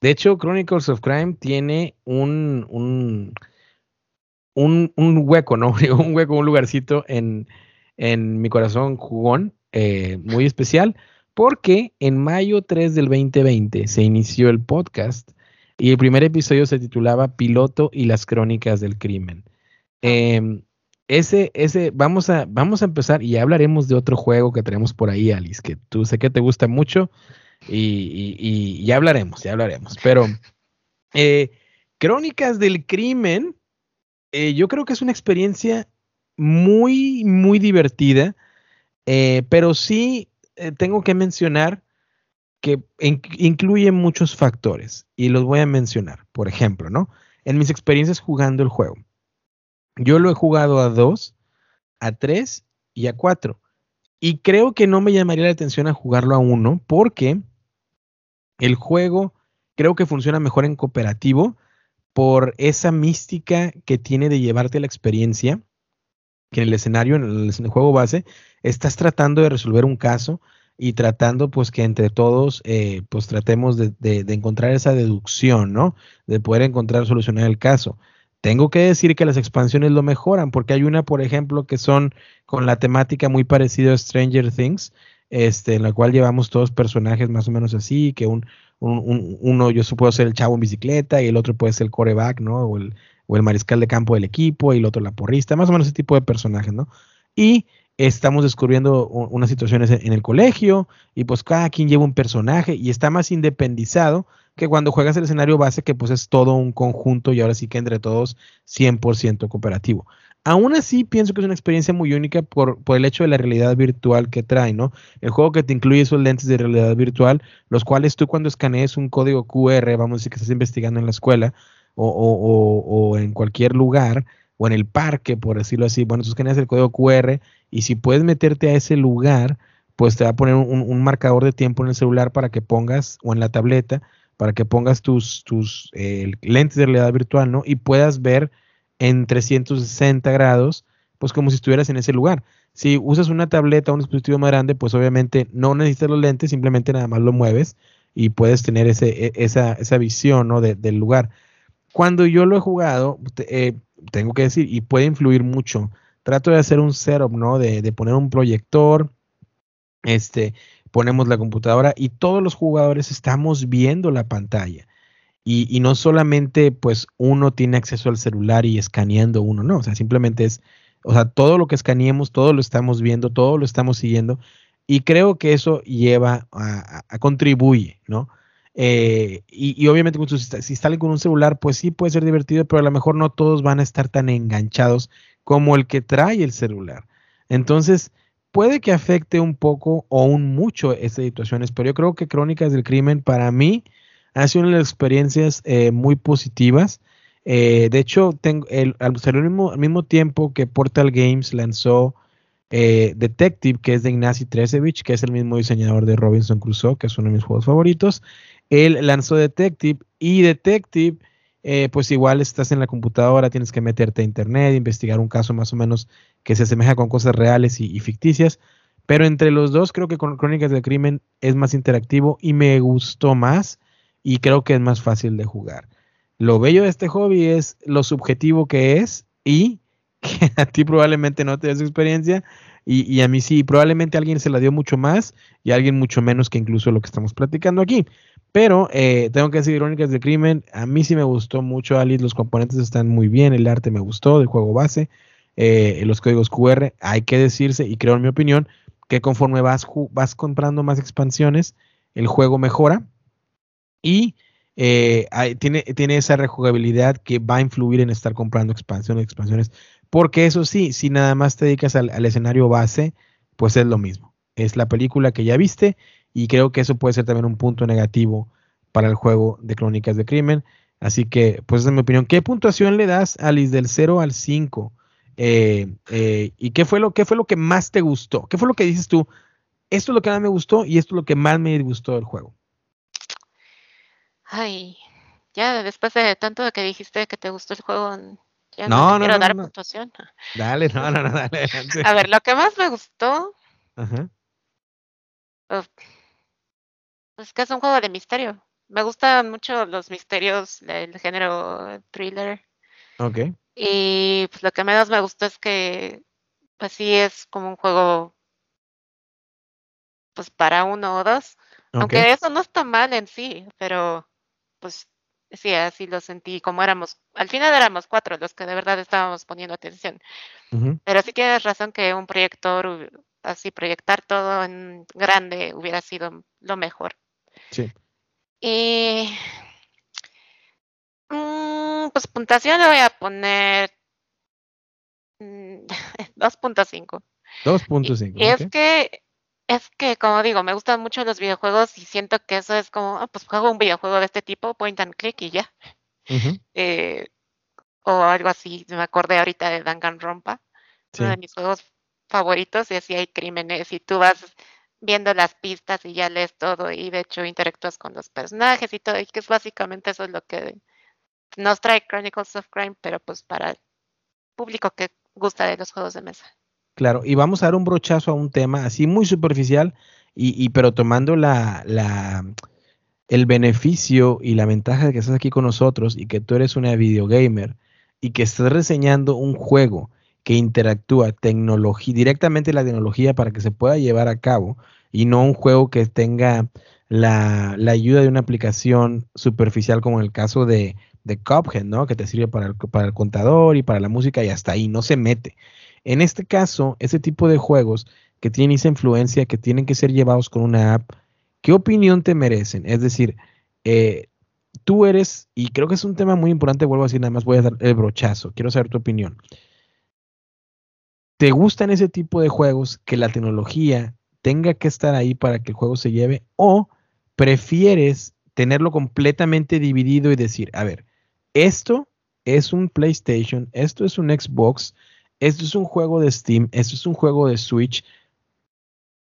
de hecho, Chronicles of Crime tiene un, un, un, hueco, ¿no? (laughs) un hueco, un lugarcito en, en mi corazón jugón, eh, muy especial, porque en mayo 3 del 2020 se inició el podcast y el primer episodio se titulaba Piloto y las crónicas del crimen. Eh, ese, ese, vamos a, vamos a empezar y ya hablaremos de otro juego que tenemos por ahí, Alice, que tú sé que te gusta mucho y, ya hablaremos, ya hablaremos. Pero eh, Crónicas del Crimen, eh, yo creo que es una experiencia muy, muy divertida, eh, pero sí tengo que mencionar que incluye muchos factores y los voy a mencionar. Por ejemplo, ¿no? En mis experiencias jugando el juego. Yo lo he jugado a 2, a 3 y a 4. Y creo que no me llamaría la atención a jugarlo a 1 porque el juego creo que funciona mejor en cooperativo por esa mística que tiene de llevarte la experiencia, que en el escenario, en el, juego base, estás tratando de resolver un caso y tratando pues que entre todos eh, pues tratemos de, de, encontrar esa deducción, ¿no? De poder encontrar, solucionar el caso. Tengo que decir que las expansiones lo mejoran, porque hay una, por ejemplo, que son con la temática muy parecida a Stranger Things, este, en la cual llevamos todos personajes más o menos así, que un, uno yo puedo ser el chavo en bicicleta y el otro puede ser el coreback, ¿no? O el, o el mariscal de campo del equipo y el otro la porrista, más o menos ese tipo de personajes, ¿no? Y estamos descubriendo unas situaciones en el colegio y pues cada quien lleva un personaje y está más independizado que cuando juegas el escenario base, que pues es todo un conjunto y ahora sí que entre todos 100% cooperativo. Aún así, pienso que es una experiencia muy única por, por, el hecho de la realidad virtual que trae, ¿no? El juego que te incluye esos lentes de realidad virtual, los cuales tú cuando escanees un código QR, vamos a decir que estás investigando en la escuela o, o, o, en cualquier lugar, o en el parque, por decirlo así, bueno, tú escaneas el código QR y si puedes meterte a ese lugar, pues te va a poner un, un marcador de tiempo en el celular para que pongas, o en la tableta, para que pongas tus, tus eh, lentes de realidad virtual, ¿no? Y puedas ver en 360 grados, pues como si estuvieras en ese lugar. Si usas una tableta o un dispositivo más grande, pues obviamente no necesitas los lentes, simplemente nada más lo mueves y puedes tener ese, e, esa, esa visión ¿no? del lugar. Cuando yo lo he jugado, eh, tengo que decir, y puede influir mucho, trato de hacer un setup, ¿no? De, poner un proyector, este, ponemos la computadora y todos los jugadores estamos viendo la pantalla. Y, no solamente pues uno tiene acceso al celular y escaneando uno, no, o sea, simplemente es, o sea, todo lo que escaneemos, todo lo estamos viendo, todo lo estamos siguiendo y creo que eso lleva a, a, contribuye, ¿no? Eh, y, obviamente pues, si salen con un celular, pues sí puede ser divertido, pero a lo mejor no todos van a estar tan enganchados como el que trae el celular. Entonces, puede que afecte un poco o un mucho estas situaciones, pero yo creo que Crónicas del Crimen para mí ha sido una de las experiencias eh, muy positivas. Eh, de hecho, tengo al, mismo, tiempo que Portal Games lanzó Detective, que es de Ignacy Tresevich, que es el mismo diseñador de Robinson Crusoe, que es uno de mis juegos favoritos. Él lanzó Detective y Detective eh, pues igual estás en la computadora, tienes que meterte a internet, investigar un caso más o menos que se asemeja con cosas reales y, ficticias. Pero entre los dos creo que con Crónicas del Crimen es más interactivo y me gustó más y creo que es más fácil de jugar. Lo bello de este hobby es lo subjetivo que es y (laughs) que a ti probablemente no te experiencia y, y, a mí sí, probablemente alguien se la dio mucho más y alguien mucho menos que incluso lo que estamos platicando aquí. Pero eh, tengo que decir, Irónicas del Crimen, a mí sí me gustó mucho, Alice, los componentes están muy bien, el arte me gustó del juego base, eh, los códigos QR, hay que decirse, y creo en mi opinión, que conforme vas, vas comprando más expansiones, el juego mejora. Y eh, tiene, tiene esa rejugabilidad que va a influir en estar comprando expansiones, expansiones. Porque eso sí, si nada más te dedicas al, escenario base, pues es lo mismo. Es la película que ya viste y creo que eso puede ser también un punto negativo para el juego de Crónicas de Crimen. Así que, pues esa es mi opinión. ¿Qué puntuación le das, Alice, del 0 al 5? Eh, eh, ¿Y qué fue, lo, qué fue lo que más te gustó? ¿Qué fue lo que dices tú? Esto es lo que más me gustó y esto es lo que más me gustó del juego. Ay, ya después de tanto que dijiste que te gustó el juego, ya no, no, quiero dar puntuación. Dale, no, no, no, dale. (laughs) A ver, lo que más me gustó. Ajá. pues que es un juego de misterio. Me gustan mucho los misterios del género thriller. Ok. Y pues lo que menos me gustó es que, pues sí, es como un juego, pues para uno o dos. Aunque eso no está mal en sí, pero pues sí, así lo sentí, como éramos, al final éramos cuatro los que de verdad estábamos poniendo atención. Pero sí tienes razón que un proyector, así proyectar todo en grande hubiera sido lo mejor. Sí. Y mm, pues puntuación le voy a poner 2.5. 2.5. Y, y es que es que, como digo, me gustan mucho los videojuegos y siento que eso es como, ah, pues juego un videojuego de este tipo, point and click y ya. Eh, o algo así, me acordé ahorita de Danganronpa, uno de mis juegos favoritos, y así hay crímenes y tú vas viendo las pistas y ya lees todo y de hecho interactúas con los personajes y todo, y que es básicamente eso es lo que nos trae Chronicles of Crime, pero pues para el público que gusta de los juegos de mesa. Claro, y vamos a dar un brochazo a un tema así muy superficial, y, pero tomando la, la, el beneficio y la ventaja de que estás aquí con nosotros y que tú eres una videogamer y que estás reseñando un juego que interactúa tecnología, directamente la tecnología para que se pueda llevar a cabo y no un juego que tenga la, la ayuda de una aplicación superficial como en el caso de, de Cuphead, ¿no? Que te sirve para el, para el contador y para la música y hasta ahí, no se mete. En este caso, ese tipo de juegos que tienen esa influencia, que tienen que ser llevados con una app, ¿qué opinión te merecen? Es decir, eh, tú eres, y creo que es un tema muy importante, vuelvo a decir, nada más voy a dar el brochazo, quiero saber tu opinión. ¿Te gustan ese tipo de juegos que la tecnología tenga que estar ahí para que el juego se lleve? ¿O prefieres tenerlo completamente dividido y decir, a ver, esto es un PlayStation, esto es un Xbox, esto es un juego de Steam, esto es un juego de Switch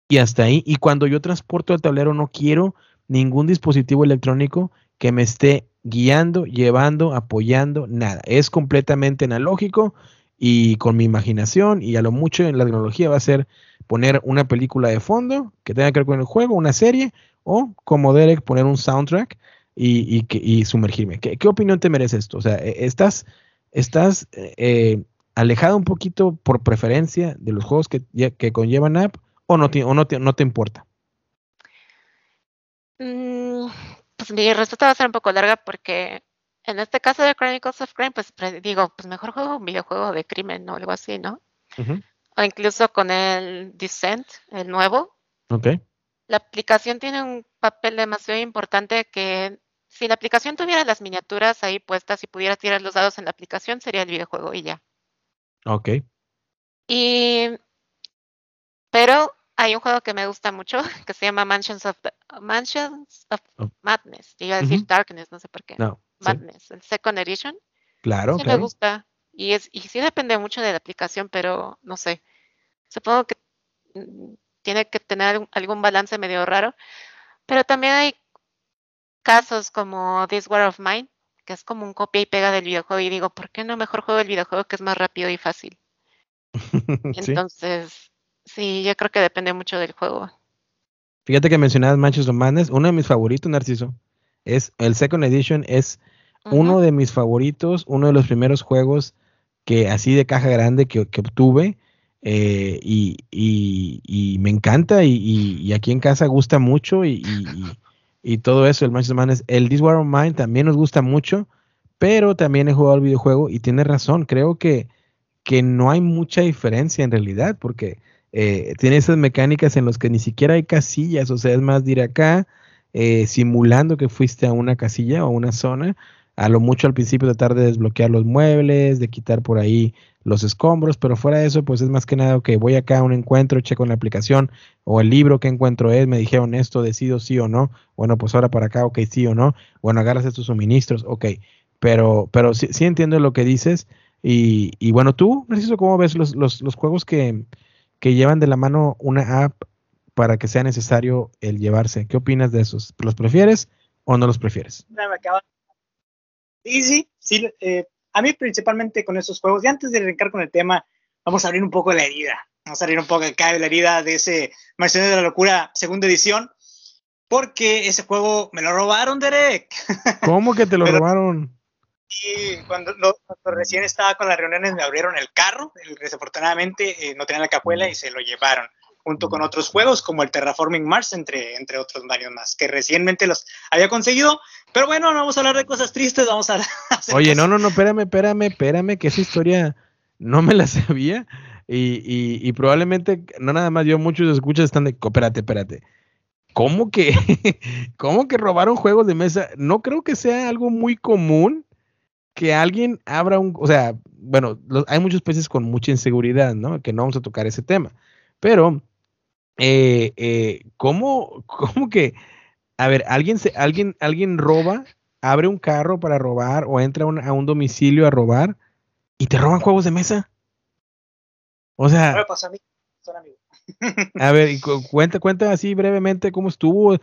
y hasta ahí. Y cuando yo transporto el tablero no quiero ningún dispositivo electrónico que me esté guiando, llevando, apoyando, nada. Es completamente analógico y con mi imaginación y a lo mucho en la tecnología va a ser poner una película de fondo que tenga que ver con el juego, una serie o como Derek poner un soundtrack y, y, sumergirme. ¿Qué, opinión te merece esto? O sea, e, estás, estás eh, alejada un poquito por preferencia de los juegos que, que conllevan app o no te, o no te, no te importa? Mm, pues mi respuesta va a ser un poco larga porque en este caso de Chronicles of Crime, pues digo, pues mejor juego un videojuego de crimen o algo así, ¿no? O incluso con el Descent, el nuevo. Ok. La aplicación tiene un papel demasiado importante que si la aplicación tuviera las miniaturas ahí puestas y pudiera tirar los dados en la aplicación, sería el videojuego y ya. Ok. Y, pero hay un juego que me gusta mucho (laughs) que se llama Mansions of, Mansions of oh. Madness. Iba a decir Darkness, no sé por qué. No. Madness, el Second Edition. Claro. Sí me gusta. Y, es, y sí depende mucho de la aplicación, pero no sé. Supongo que mm, tiene que tener algún balance medio raro. Pero también hay casos como This War of Mine, que es como un copia y pega del videojuego y digo, ¿por qué no mejor juego el videojuego que es más rápido y fácil? (laughs) Entonces, ¿Sí? yo creo que depende mucho del juego. Fíjate que mencionabas Manchester Madness, uno de mis favoritos, Narciso, es el Second Edition, es uno de mis favoritos, uno de los primeros juegos que así de caja grande que, obtuve eh, y, y, me encanta y, aquí en casa gusta mucho y, y todo eso, el Manchester Madness. El This War of Mine también nos gusta mucho, pero también he jugado el videojuego y tiene razón, creo que, que no hay mucha diferencia en realidad, porque eh, tiene esas mecánicas en las que ni siquiera hay casillas, o sea, es más de ir acá eh, simulando que fuiste a una casilla o a una zona, a lo mucho al principio tratar de desbloquear los muebles, de quitar por ahí los escombros, pero fuera de eso, pues es más que nada que voy acá a un encuentro, checo en la aplicación o el libro que encuentro es, me dijeron esto, decido sí o no, bueno, pues ahora para acá, ok, sí o no, bueno, agarras estos suministros, ok, pero, pero sí, sí entiendo lo que dices y, y bueno, tú, Narciso, ¿cómo ves los, los, los juegos que, que llevan de la mano una app para que sea necesario el llevarse? ¿Qué opinas de esos? ¿Los prefieres o no los prefieres? Sí, sí, sí. Eh, a mí principalmente con esos juegos, y antes de arrancar con el tema, vamos a abrir un poco la herida. Vamos a abrir un poco acá de la herida de ese Mercedes de la Locura segunda edición, porque ese juego me lo robaron, Derek. (laughs) ¿Cómo que te lo robaron? Y cuando, recién estaba con las reuniones me abrieron el carro, desafortunadamente eh, no tenía la cajuela y se lo llevaron junto con otros juegos como el Terraforming Mars, entre, entre otros varios más, que recientemente los había conseguido. Pero bueno, no vamos a hablar de cosas tristes, vamos a... (laughs) Oye, no, no, no, espérame, espérame, espérame, que esa historia no me la (laughs) sabía y, y, y probablemente, no nada más yo, muchos escuchas están de, espérate, espérate. ¿Cómo que, (laughs) ¿Cómo que robaron juegos de mesa? No creo que sea algo muy común que alguien abra un, o sea, bueno, hay muchos países con mucha inseguridad, ¿no? Que no vamos a tocar ese tema. Pero eh, eh, ¿cómo, ¿cómo, que, a ver, alguien, se, alguien, alguien roba, abre un carro para robar o entra a un domicilio a robar y te roban juegos de mesa? O sea... (laughs) a ver, cuenta, cuenta así brevemente cómo estuvo. Eh,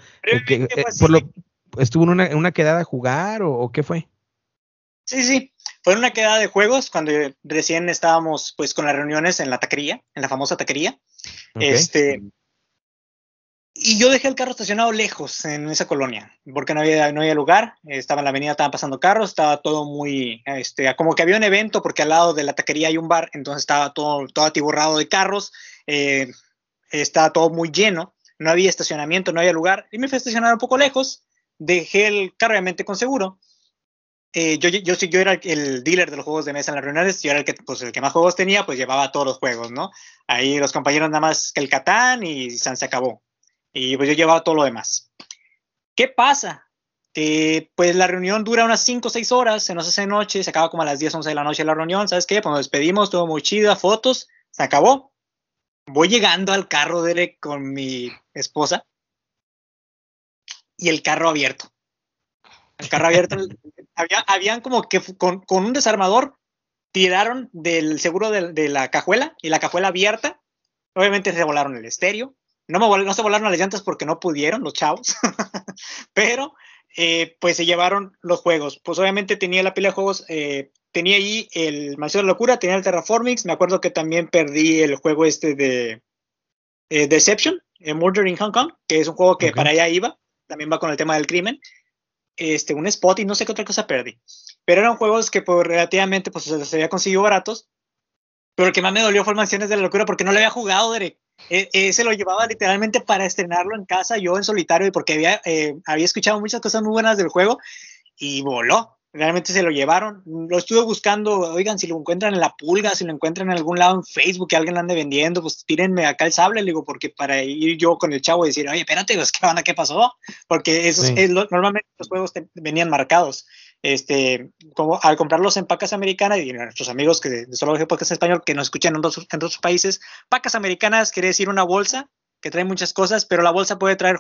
¿Estuvo en una, una, quedada a jugar o, qué fue? Sí, sí, fue una quedada de juegos cuando recién estábamos pues con las reuniones en la taquería, en la famosa taquería. Este, y yo dejé el carro estacionado lejos en esa colonia, porque no había, no había lugar, estaba en la avenida, estaban pasando carros, estaba todo muy, este, como que había un evento, porque al lado de la taquería hay un bar, entonces estaba todo, todo atiborrado de carros, eh, estaba todo muy lleno, no había estacionamiento, no había lugar, y me fui a estacionar un poco lejos, dejé el carro obviamente con seguro, eh, yo, yo, yo, era el dealer de los juegos de mesa en las reuniones, yo era el que, pues, el que más juegos tenía, pues llevaba todos los juegos, ¿no? Ahí los compañeros nada más que el Catán y San se acabó. Y pues yo llevaba todo lo demás. ¿Qué pasa? Que pues la reunión dura unas 5 o 6 horas, se nos hace noche, se acaba como a las 10, 11 de la noche la reunión, ¿sabes qué? Pues nos despedimos, todo muy chido, fotos, se acabó. Voy llegando al carro de con mi esposa y el carro abierto. El carro abierto, (laughs) había, habían como que con, con, un desarmador tiraron del seguro de, de la cajuela y la cajuela abierta. Obviamente se volaron el estéreo, no, me, no se volaron a las llantas porque no pudieron los chavos, (laughs) pero eh, pues se llevaron los juegos. Pues obviamente tenía la pila de juegos, eh, tenía ahí el Mansión de la Locura, tenía el Terraformings, me acuerdo que también perdí el juego este de eh, Deception, Murder in Hong Kong, que es un juego que para allá iba, también va con el tema del crimen. Este, un spot y no sé qué otra cosa perdí. Pero eran juegos que pues, relativamente pues, se había conseguido baratos. Pero el que más me dolió fue el Mansiones de la Locura porque no le había jugado, Derek. E, ese lo llevaba literalmente para estrenarlo en casa, yo en solitario, porque había, eh, había escuchado muchas cosas muy buenas del juego y voló. Realmente se lo llevaron. Lo estuve buscando, oigan, si lo encuentran en la pulga, si lo encuentran en algún lado en Facebook, que alguien lo ande vendiendo, pues tírenme acá el sable, digo, porque para ir yo con el chavo y decir, oye, espérate, pues, ¿qué onda? ¿Qué pasó? Porque eso es, normalmente los juegos venían marcados este, como al comprarlos en pacas americanas y nuestros amigos que de, solo podcast en español que nos escuchan en otros, países, pacas americanas quiere decir una bolsa que trae muchas cosas, pero la bolsa puede traer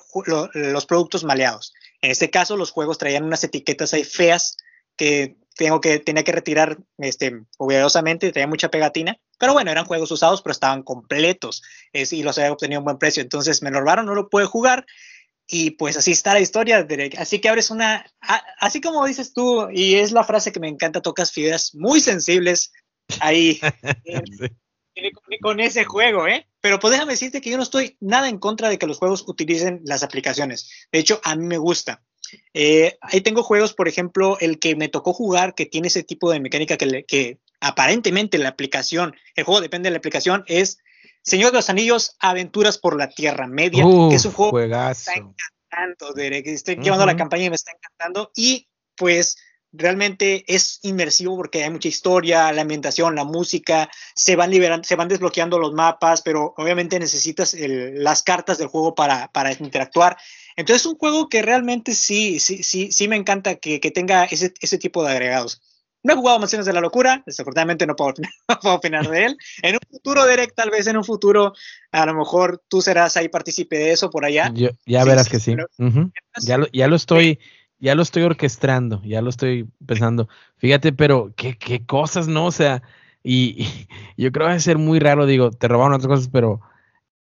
los productos maleados. En este caso, los juegos traían unas etiquetas ahí feas que tengo que tenía que retirar este obviamente traía mucha pegatina pero bueno eran juegos usados pero estaban completos y los había obtenido a un buen precio entonces me lo robaron no lo pude jugar y pues así está la historia, Así que abres una, así como dices tú, y es la frase que me encanta, tocas fibras muy sensibles ahí (laughs) con, ese juego, ¿eh? Pero pues déjame decirte que yo no estoy nada en contra de que los juegos utilicen las aplicaciones. De hecho, a mí me gusta. Eh, ahí tengo juegos, por ejemplo, el que me tocó jugar, que tiene ese tipo de mecánica que, que aparentemente la aplicación, el juego depende de la aplicación, es Señor de los Anillos, Aventuras por la Tierra Media, que es un juego que me está encantando, Derek. Estoy llevando la campaña y me está encantando. Y pues realmente es inmersivo porque hay mucha historia, la ambientación, la música, se van liberando, se van desbloqueando los mapas, pero obviamente necesitas las cartas del juego para, para, interactuar. Entonces, es un juego que realmente sí, sí, sí, sí me encanta que, que tenga ese, ese tipo de agregados. No he jugado Mansiones de la Locura, desafortunadamente (laughs) no puedo, opinar, de él. En un futuro, Derek, tal vez en un futuro, a lo mejor tú serás ahí partícipe de eso por allá. ya verás que sí. ya, lo, ya lo estoy, ya lo estoy orquestando, ya lo estoy pensando. Fíjate, pero qué, qué cosas, ¿no? O sea, y, yo creo que va a ser muy raro, digo, te robaron otras cosas, pero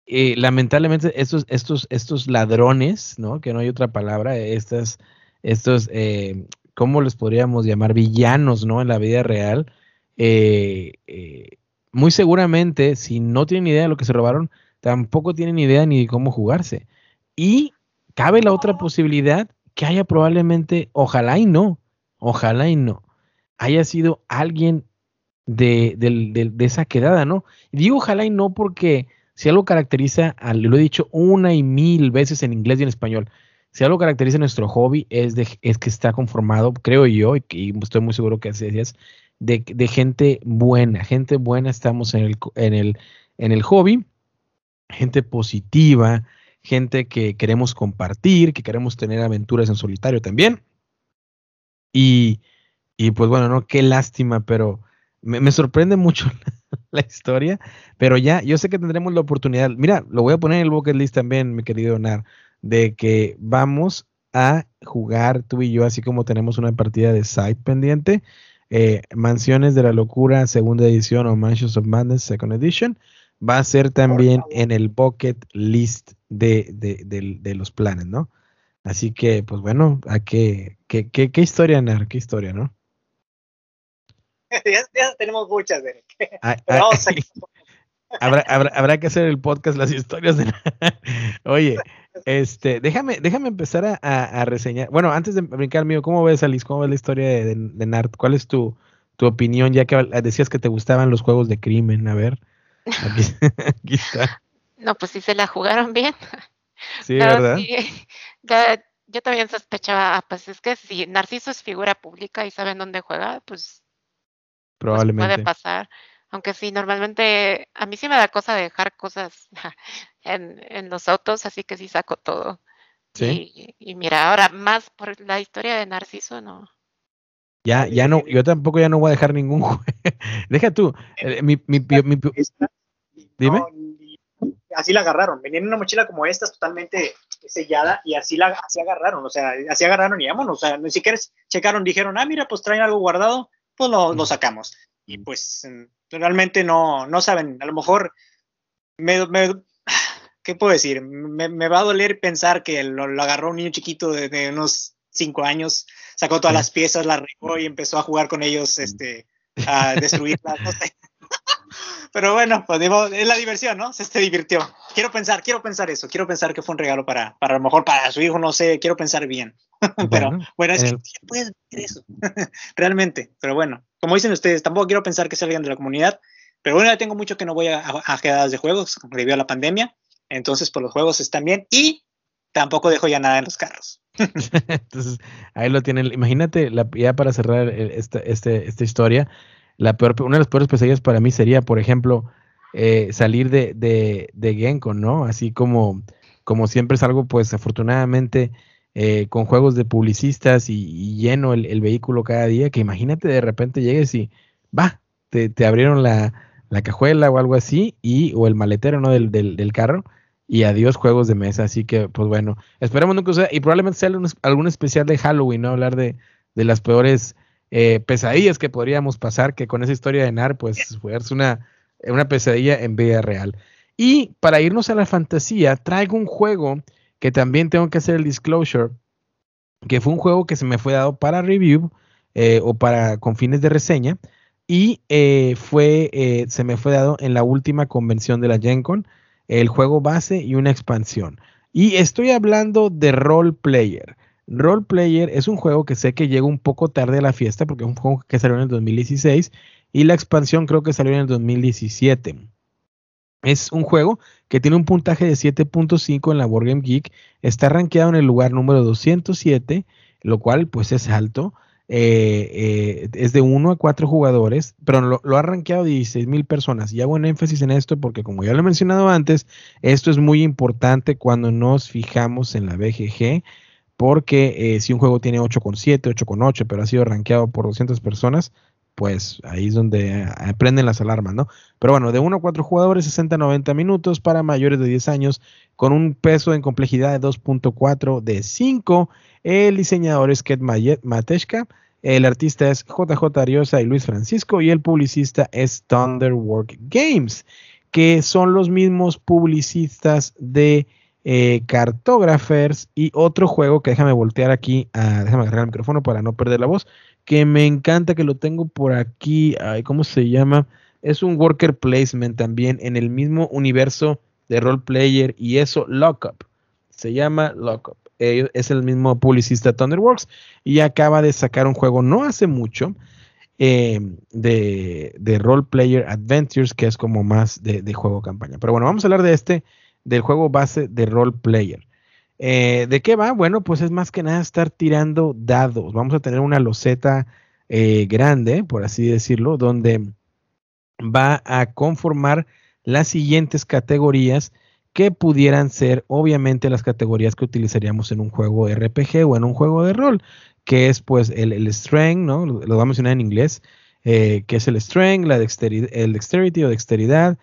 eh, lamentablemente estos, estos, estos ladrones, ¿no? Que no hay otra palabra, estas, estos eh, ¿cómo les podríamos llamar? Villanos, ¿no? En la vida real. Eh, eh, muy seguramente, si no tienen idea de lo que se robaron, tampoco tienen idea ni de cómo jugarse. Y cabe la otra posibilidad que haya probablemente, ojalá y no, ojalá y no, haya sido alguien de, esa quedada, ¿no? Digo ojalá y no porque si algo caracteriza, lo he dicho una y mil veces en inglés y en español, si algo caracteriza nuestro hobby es, es que está conformado, creo yo, y, estoy muy seguro que así es, de, de, gente buena, gente buena estamos en el, en, el, en el hobby, gente positiva, gente que queremos compartir, que queremos tener aventuras en solitario también. Y, y pues bueno, no, qué lástima, pero me, sorprende mucho (laughs) la, historia, pero ya, yo sé que tendremos la oportunidad. Mira, lo voy a poner en el bucket list también, mi querido Nar de que vamos a jugar tú y yo, así como tenemos una partida de side pendiente, eh, Mansiones de la Locura, segunda edición o Mansions of Madness, second edition, va a ser también en el bucket list de, de, los planes, ¿no? Así que, pues bueno, ¿a qué, qué, qué, qué historia, Nar? ¿Qué historia, no? (laughs) ya, tenemos muchas, de ah, ah, (laughs) habrá, habrá, habrá, que hacer el podcast, las historias de... (laughs) Oye, este, déjame, déjame empezar a, reseñar. Bueno, antes de brincar mío, ¿cómo ves, Alice? ¿Cómo ves la historia de, de, Nart? ¿Cuál es tu, tu, opinión? Ya que decías que te gustaban los juegos de crimen. A ver, aquí, (laughs) está. No, pues sí se la jugaron bien. Sí, ¿verdad? yo también sospechaba, ah, pues es que si Narciso es figura pública y saben dónde juega, pues, pues probablemente puede pasar. Aunque sí, normalmente a mí sí me da cosa dejar cosas (laughs) en, en los autos, así que sí saco todo. Sí. Y, mira, ahora más por la historia de Narciso, no. Ya, ya no, yo tampoco ya no voy a dejar ningún. (laughs) Deja tú, eh, mi, mi, mi, dime. así la agarraron, venía en una mochila como esta, totalmente sellada, y así la así agarraron, o sea, así agarraron y vámonos, o sea, ni siquiera checaron, dijeron, ah, mira, pues traen algo guardado, pues lo, lo sacamos. Y pues realmente no, no saben, a lo mejor me, me ¿qué puedo decir? Me, me, va a doler pensar que lo, agarró un niño chiquito de, unos cinco años, sacó todas las piezas, las regó y empezó a jugar con ellos, este, a destruirlas, no sé. (laughs) Pero bueno, pues digo, es la diversión, ¿no? Se, se divirtió. Quiero pensar, quiero pensar eso, quiero pensar que fue un regalo para, para a lo mejor para su hijo, no sé, quiero pensar bien. (laughs) pero bueno, es que puedes ver eso, (laughs) realmente. Pero bueno, como dicen ustedes, tampoco quiero pensar que salgan de la comunidad, pero bueno, ya tengo mucho que no voy a, a, de juegos debido a la pandemia, entonces por pues, los juegos están bien y tampoco dejo ya nada en los carros. (laughs) entonces, ahí lo tienen. Imagínate, la, ya para cerrar esta, este, esta historia, la peor, una de las peores pesadillas para mí sería, por ejemplo, eh, salir de, de, de Genko, ¿no? Así como, como siempre es algo, pues afortunadamente, eh, con juegos de publicistas y, lleno el, vehículo cada día, que imagínate de repente llegues y va, te, te abrieron la, la, cajuela o algo así, y, o el maletero, ¿no? Del, del, carro, y adiós juegos de mesa. Así que, pues bueno, esperemos nunca sea, y probablemente sea algún, especial de Halloween, ¿no? Hablar de, de las peores eh, pesadillas que podríamos pasar, que con esa historia de NAR, pues fue una, una pesadilla en vida real. Y para irnos a la fantasía, traigo un juego que también tengo que hacer el disclosure, que fue un juego que se me fue dado para review eh, o para con fines de reseña y eh, fue se me fue dado en la última convención de la GenCon el juego base y una expansión. Y estoy hablando de Role Player. Role Player es un juego que sé que llega un poco tarde a la fiesta porque es un juego que salió en el 2016 y la expansión creo que salió en el 2017. Es un juego que tiene un puntaje de 7.5 en la Board Geek. Está rankeado en el lugar número 207, lo cual pues es alto. eh, es de 1 a 4 jugadores, pero lo, lo ha rankeado 16 mil personas. Y hago un énfasis en esto porque, como ya lo he mencionado antes, esto es muy importante cuando nos fijamos en la BGG porque si un juego tiene 8,7, 8,8, pero ha sido rankeado por 200 personas, pues ahí es donde aprenden las alarmas, ¿no? Pero bueno, de 1 a 4 jugadores, 60-90 minutos para mayores de 10 años, con un peso en complejidad de 2.4 de 5. El diseñador es Ket Mateshka, el artista es JJ Ariosa y Luis Francisco, y el publicista es Thunderwork Games, que son los mismos publicistas de eh, Cartographers y otro juego que déjame voltear aquí, déjame agarrar el micrófono para no perder la voz, que me encanta que lo tengo por aquí. ¿Cómo se llama? Es un worker placement también en el mismo universo de role player y eso, Lockup. Se llama Lockup. es el mismo publicista Thunderworks y acaba de sacar un juego no hace mucho eh, de, de Role Player Adventures, que es como más de, de, juego campaña. Pero bueno, vamos a hablar de este, del juego base de Role Player. Eh, ¿De qué va? Bueno, pues es más que nada estar tirando dados. Vamos a tener una loseta eh, grande, por así decirlo, donde va a conformar las siguientes categorías que pudieran ser obviamente las categorías que utilizaríamos en un juego RPG o en un juego de rol, que es pues el, strength, ¿no? Lo, vamos a mencionar en inglés, eh, que es el strength, la dexterity, el dexterity o dexteridad,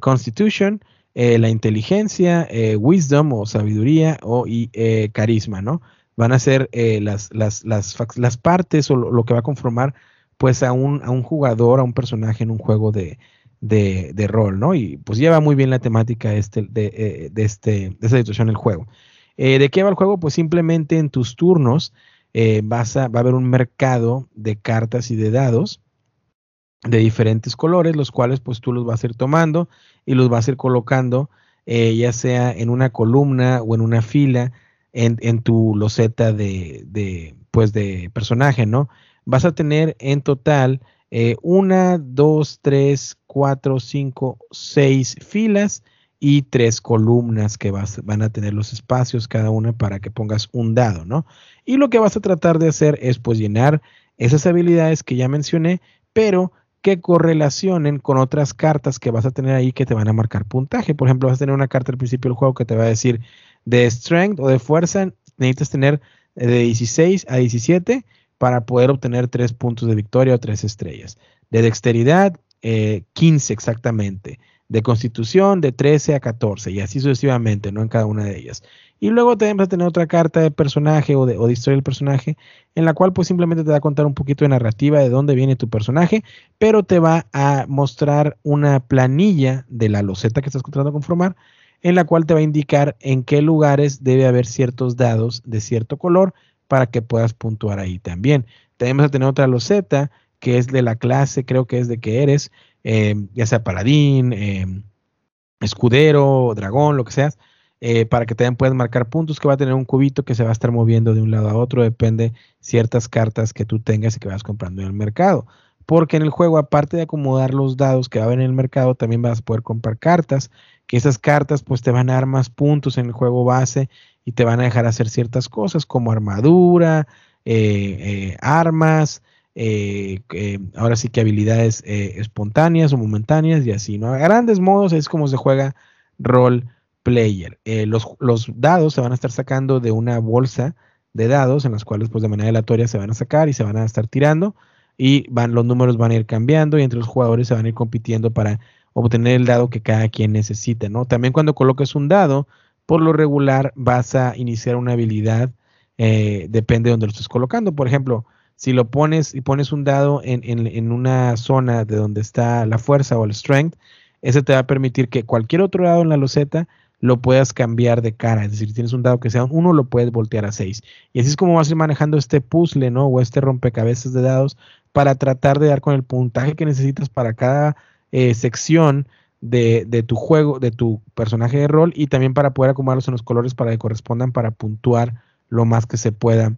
constitution, eh, la inteligencia, eh, wisdom o sabiduría o y, eh, carisma, ¿no? Van a ser las, las, las, partes o lo, que va a conformar pues a un, a un jugador, a un personaje en un juego de, de, de rol, ¿no? Y pues lleva muy bien la temática este, de, de, este, de esta situación el juego. ¿De qué va el juego? Pues simplemente en tus turnos vas a, va a haber un mercado de cartas y de dados de diferentes colores, los cuales pues tú los vas a ir tomando y los vas a ir colocando eh, ya sea en una columna o en una fila en, en tu loseta de, de, pues de personaje, ¿no? Vas a tener en total eh, una, dos, tres, cuatro, cinco, seis filas y tres columnas que vas, van a tener los espacios cada una para que pongas un dado, ¿no? Y lo que vas a tratar de hacer es pues llenar esas habilidades que ya mencioné, pero que correlacionen con otras cartas que vas a tener ahí que te van a marcar puntaje. Por ejemplo, vas a tener una carta al principio del juego que te va a decir de strength o de fuerza, necesitas tener eh, de 16 a 17 para poder obtener 3 puntos de victoria o 3 estrellas. De dexteridad, 15 eh, exactamente de constitución de 13 a 14 y así sucesivamente, ¿no? En cada una de ellas. Y luego también vas a tener otra carta de personaje o de, o historia del personaje, en la cual pues simplemente te va a contar un poquito de narrativa de dónde viene tu personaje, pero te va a mostrar una planilla de la loseta que estás tratando de conformar, en la cual te va a indicar en qué lugares debe haber ciertos dados de cierto color para que puedas puntuar ahí también. También vas a tener otra loseta que es de la clase, creo que es de que eres, Em, ya sea paladín, em, escudero, dragón, lo que seas, eh, para que también puedas marcar puntos que va a tener un cubito que se va a estar moviendo de un lado a otro, depende ciertas cartas que tú tengas y que vas comprando en el mercado. Porque en el juego, aparte de acomodar los dados que va a haber en el mercado, también vas a poder comprar cartas, que esas cartas pues te van a dar más puntos en el juego base y te van a dejar hacer ciertas cosas como armadura, eh, eh, armas, ahora sí que habilidades espontáneas o momentáneas y así, ¿no? A grandes modos es como se juega role player. Eh, los, los, dados se van a estar sacando de una bolsa de dados en las cuales pues de manera aleatoria se van a sacar y se van a estar tirando y van, los números van a ir cambiando y entre los jugadores se van a ir compitiendo para obtener el dado que cada quien necesite, ¿no? También cuando coloques un dado, por lo regular vas a iniciar una habilidad, depende de donde lo estés colocando. Por ejemplo, si lo pones y pones un dado en, una zona de donde está la fuerza o el strength, ese te va a permitir que cualquier otro dado en la loseta lo puedas cambiar de cara. Es decir, si tienes un dado que sea un 1, lo puedes voltear a 6. Y así es como vas a ir manejando este puzzle, ¿no? O este rompecabezas de dados para tratar de dar con el puntaje que necesitas para cada eh, sección de, de, tu juego, de tu personaje de rol y también para poder acomodarlos en los colores para que correspondan para puntuar lo más que se pueda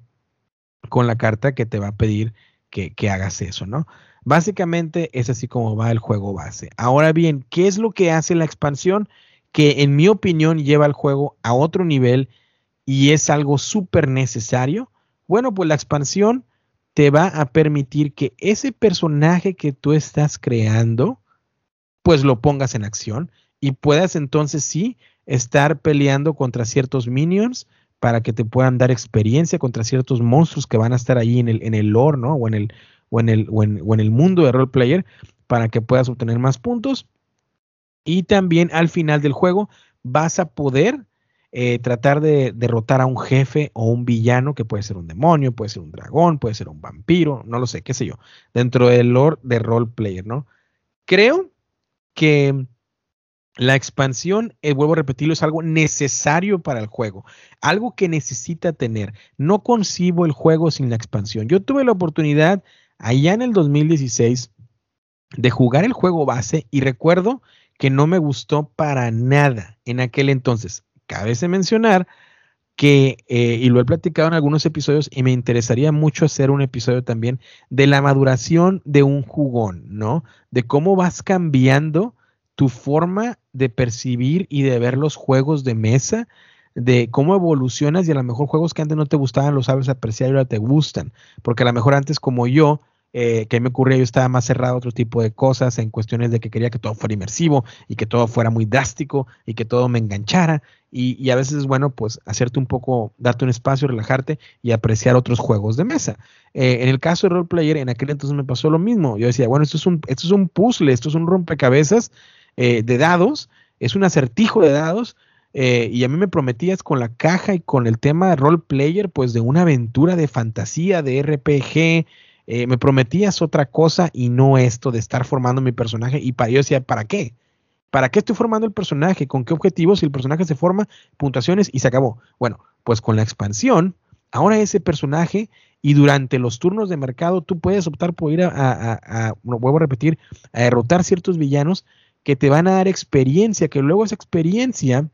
con la carta que te va a pedir que, hagas eso, ¿no? Básicamente es así como va el juego base. Ahora bien, ¿qué es lo que hace la expansión? Que en mi opinión lleva el juego a otro nivel y es algo súper necesario. Bueno, pues la expansión te va a permitir que ese personaje que tú estás creando, pues lo pongas en acción y puedas entonces sí estar peleando contra ciertos minions para que te puedan dar experiencia contra ciertos monstruos que van a estar ahí en el, en el lore, ¿no? O en el, o en el, o en, el mundo de role player para que puedas obtener más puntos. Y también al final del juego vas a poder eh, tratar de derrotar a un jefe o un villano que puede ser un demonio, puede ser un dragón, puede ser un vampiro, no lo sé, qué sé yo, dentro del lore de role player, ¿no? Creo que la expansión, eh, vuelvo a repetirlo, es algo necesario para el juego, algo que necesita tener. No concibo el juego sin la expansión. Yo tuve la oportunidad allá en el 2016 de jugar el juego base y recuerdo que no me gustó para nada en aquel entonces. Cabe mencionar que, eh, y lo he platicado en algunos episodios, y me interesaría mucho hacer un episodio también de la maduración de un jugón, ¿no? De cómo vas cambiando tu forma de percibir y de ver los juegos de mesa, de cómo evolucionas y a lo mejor juegos que antes no te gustaban los sabes apreciar y ahora te gustan, porque a lo mejor antes como yo, eh, que me ocurría, yo estaba más cerrado a otro tipo de cosas en cuestiones de que quería que todo fuera inmersivo y que todo fuera muy drástico y que todo me enganchara y, a veces es bueno pues hacerte un poco, darte un espacio, relajarte y apreciar otros juegos de mesa. Eh, en el caso de Role Player, en aquel entonces me pasó lo mismo. Yo decía, bueno, esto es un, esto es un puzzle, esto es un rompecabezas eh, de dados, es un acertijo de dados, eh, y a mí me prometías con la caja y con el tema de role player, pues de una aventura de fantasía, de RPG, eh, me prometías otra cosa y no esto de estar formando mi personaje. Y para yo decía, ¿para qué? ¿Para qué estoy formando el personaje? ¿Con qué objetivos? Si el personaje se forma, puntuaciones y se acabó. Bueno, pues con la expansión, ahora ese personaje y durante los turnos de mercado tú puedes optar por ir a, a, a vuelvo a repetir, a derrotar ciertos villanos que te van a dar experiencia, que luego esa experiencia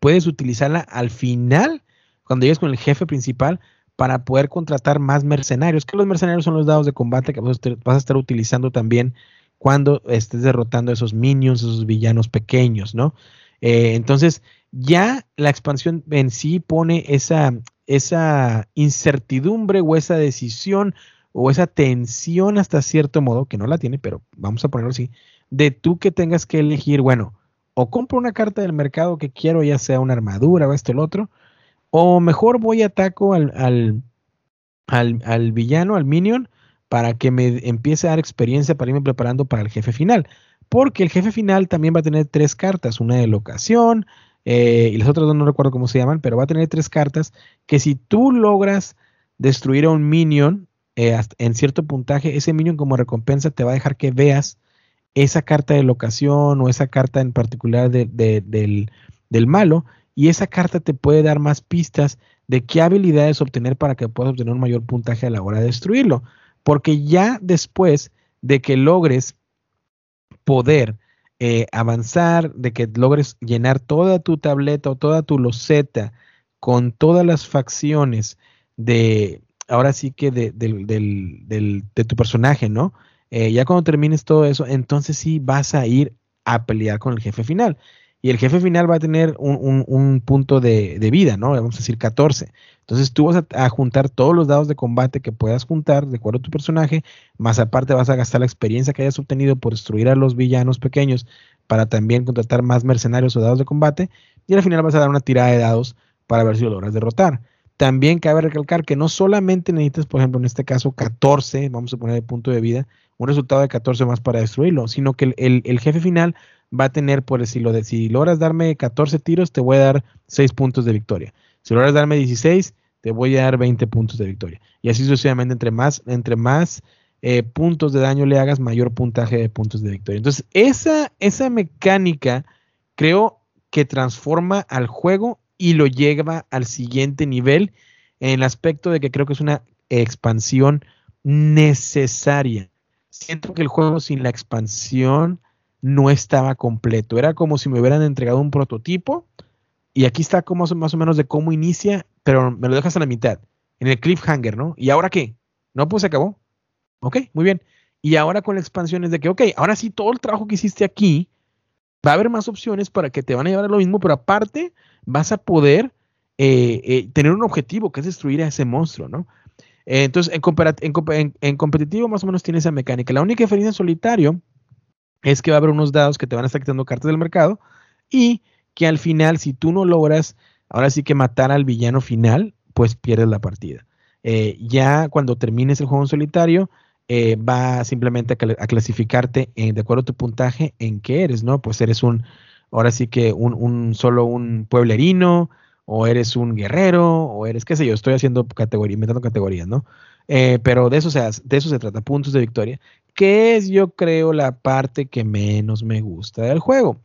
puedes utilizarla al final, cuando llegues con el jefe principal, para poder contratar más mercenarios, que los mercenarios son los dados de combate que vas a estar utilizando también cuando estés derrotando a esos minions, esos villanos pequeños, ¿no? Eh, entonces, ya la expansión en sí pone esa, esa incertidumbre o esa decisión o esa tensión hasta cierto modo, que no la tiene, pero vamos a ponerlo así, de tú que tengas que elegir, bueno, o compro una carta del mercado que quiero, ya sea una armadura o esto o el otro, o mejor voy ataco al, al, al, villano, al minion, para que me empiece a dar experiencia para irme preparando para el jefe final. Porque el jefe final también va a tener tres cartas, una de locación eh, y las otras dos no recuerdo cómo se llaman, pero va a tener tres cartas que si tú logras destruir a un minion eh, en cierto puntaje, ese minion como recompensa te va a dejar que veas esa carta de locación o esa carta en particular del, malo y esa carta te puede dar más pistas de qué habilidades obtener para que puedas obtener un mayor puntaje a la hora de destruirlo. Porque ya después de que logres poder eh, avanzar, de que logres llenar toda tu tableta o toda tu loseta con todas las facciones de, ahora sí que de, tu personaje, ¿no? Eh, ya cuando termines todo eso, entonces sí vas a ir a pelear con el jefe final. Y el jefe final va a tener un, punto de, vida, ¿no? Vamos a decir 14. Entonces tú vas a, juntar todos los dados de combate que puedas juntar de acuerdo a tu personaje, más aparte vas a gastar la experiencia que hayas obtenido por destruir a los villanos pequeños para también contratar más mercenarios o dados de combate. Y al final vas a dar una tirada de dados para ver si lo logras derrotar. También cabe recalcar que no solamente necesitas, por ejemplo, en este caso 14, vamos a poner de punto de vida, un resultado de 14 más para destruirlo, sino que el, jefe final va a tener, por decirlo, de si logras darme 14 tiros, te voy a dar 6 puntos de victoria. Si logras darme 16, te voy a dar 20 puntos de victoria. Y así sucesivamente, entre más, entre más eh, puntos de daño le hagas, mayor puntaje de puntos de victoria. Entonces, esa, esa mecánica creo que transforma al juego y lo lleva al siguiente nivel en el aspecto de que creo que es una expansión necesaria siento que el juego sin la expansión no estaba completo. Era como si me hubieran entregado un prototipo y aquí está como más o menos de cómo inicia, pero me lo dejas a la mitad, en el cliffhanger, ¿no? ¿Y ahora qué? No, pues se acabó. Ok, muy bien. Y ahora con la expansión es de que, ok, ahora sí todo el trabajo que hiciste aquí, va a haber más opciones para que te van a llevar a lo mismo, pero aparte vas a poder eh, eh, tener un objetivo que es destruir a ese monstruo, ¿no? entonces, en, en, competitivo más o menos tiene esa mecánica. La única diferencia en solitario es que va a haber unos dados que te van a estar quitando cartas del mercado y que al final, si tú no logras, ahora sí que matar al villano final, pues pierdes la partida. Eh, ya cuando termines el juego en solitario, eh, va simplemente a, clasificarte de acuerdo a tu puntaje en qué eres, ¿no? Pues eres un, ahora sí que un, solo un pueblerino, o eres un guerrero, o eres, qué sé yo, estoy haciendo categoría, inventando categorías, ¿no? Eh, pero de eso, se, de eso se trata, puntos de victoria, que es yo creo la parte que menos me gusta del juego,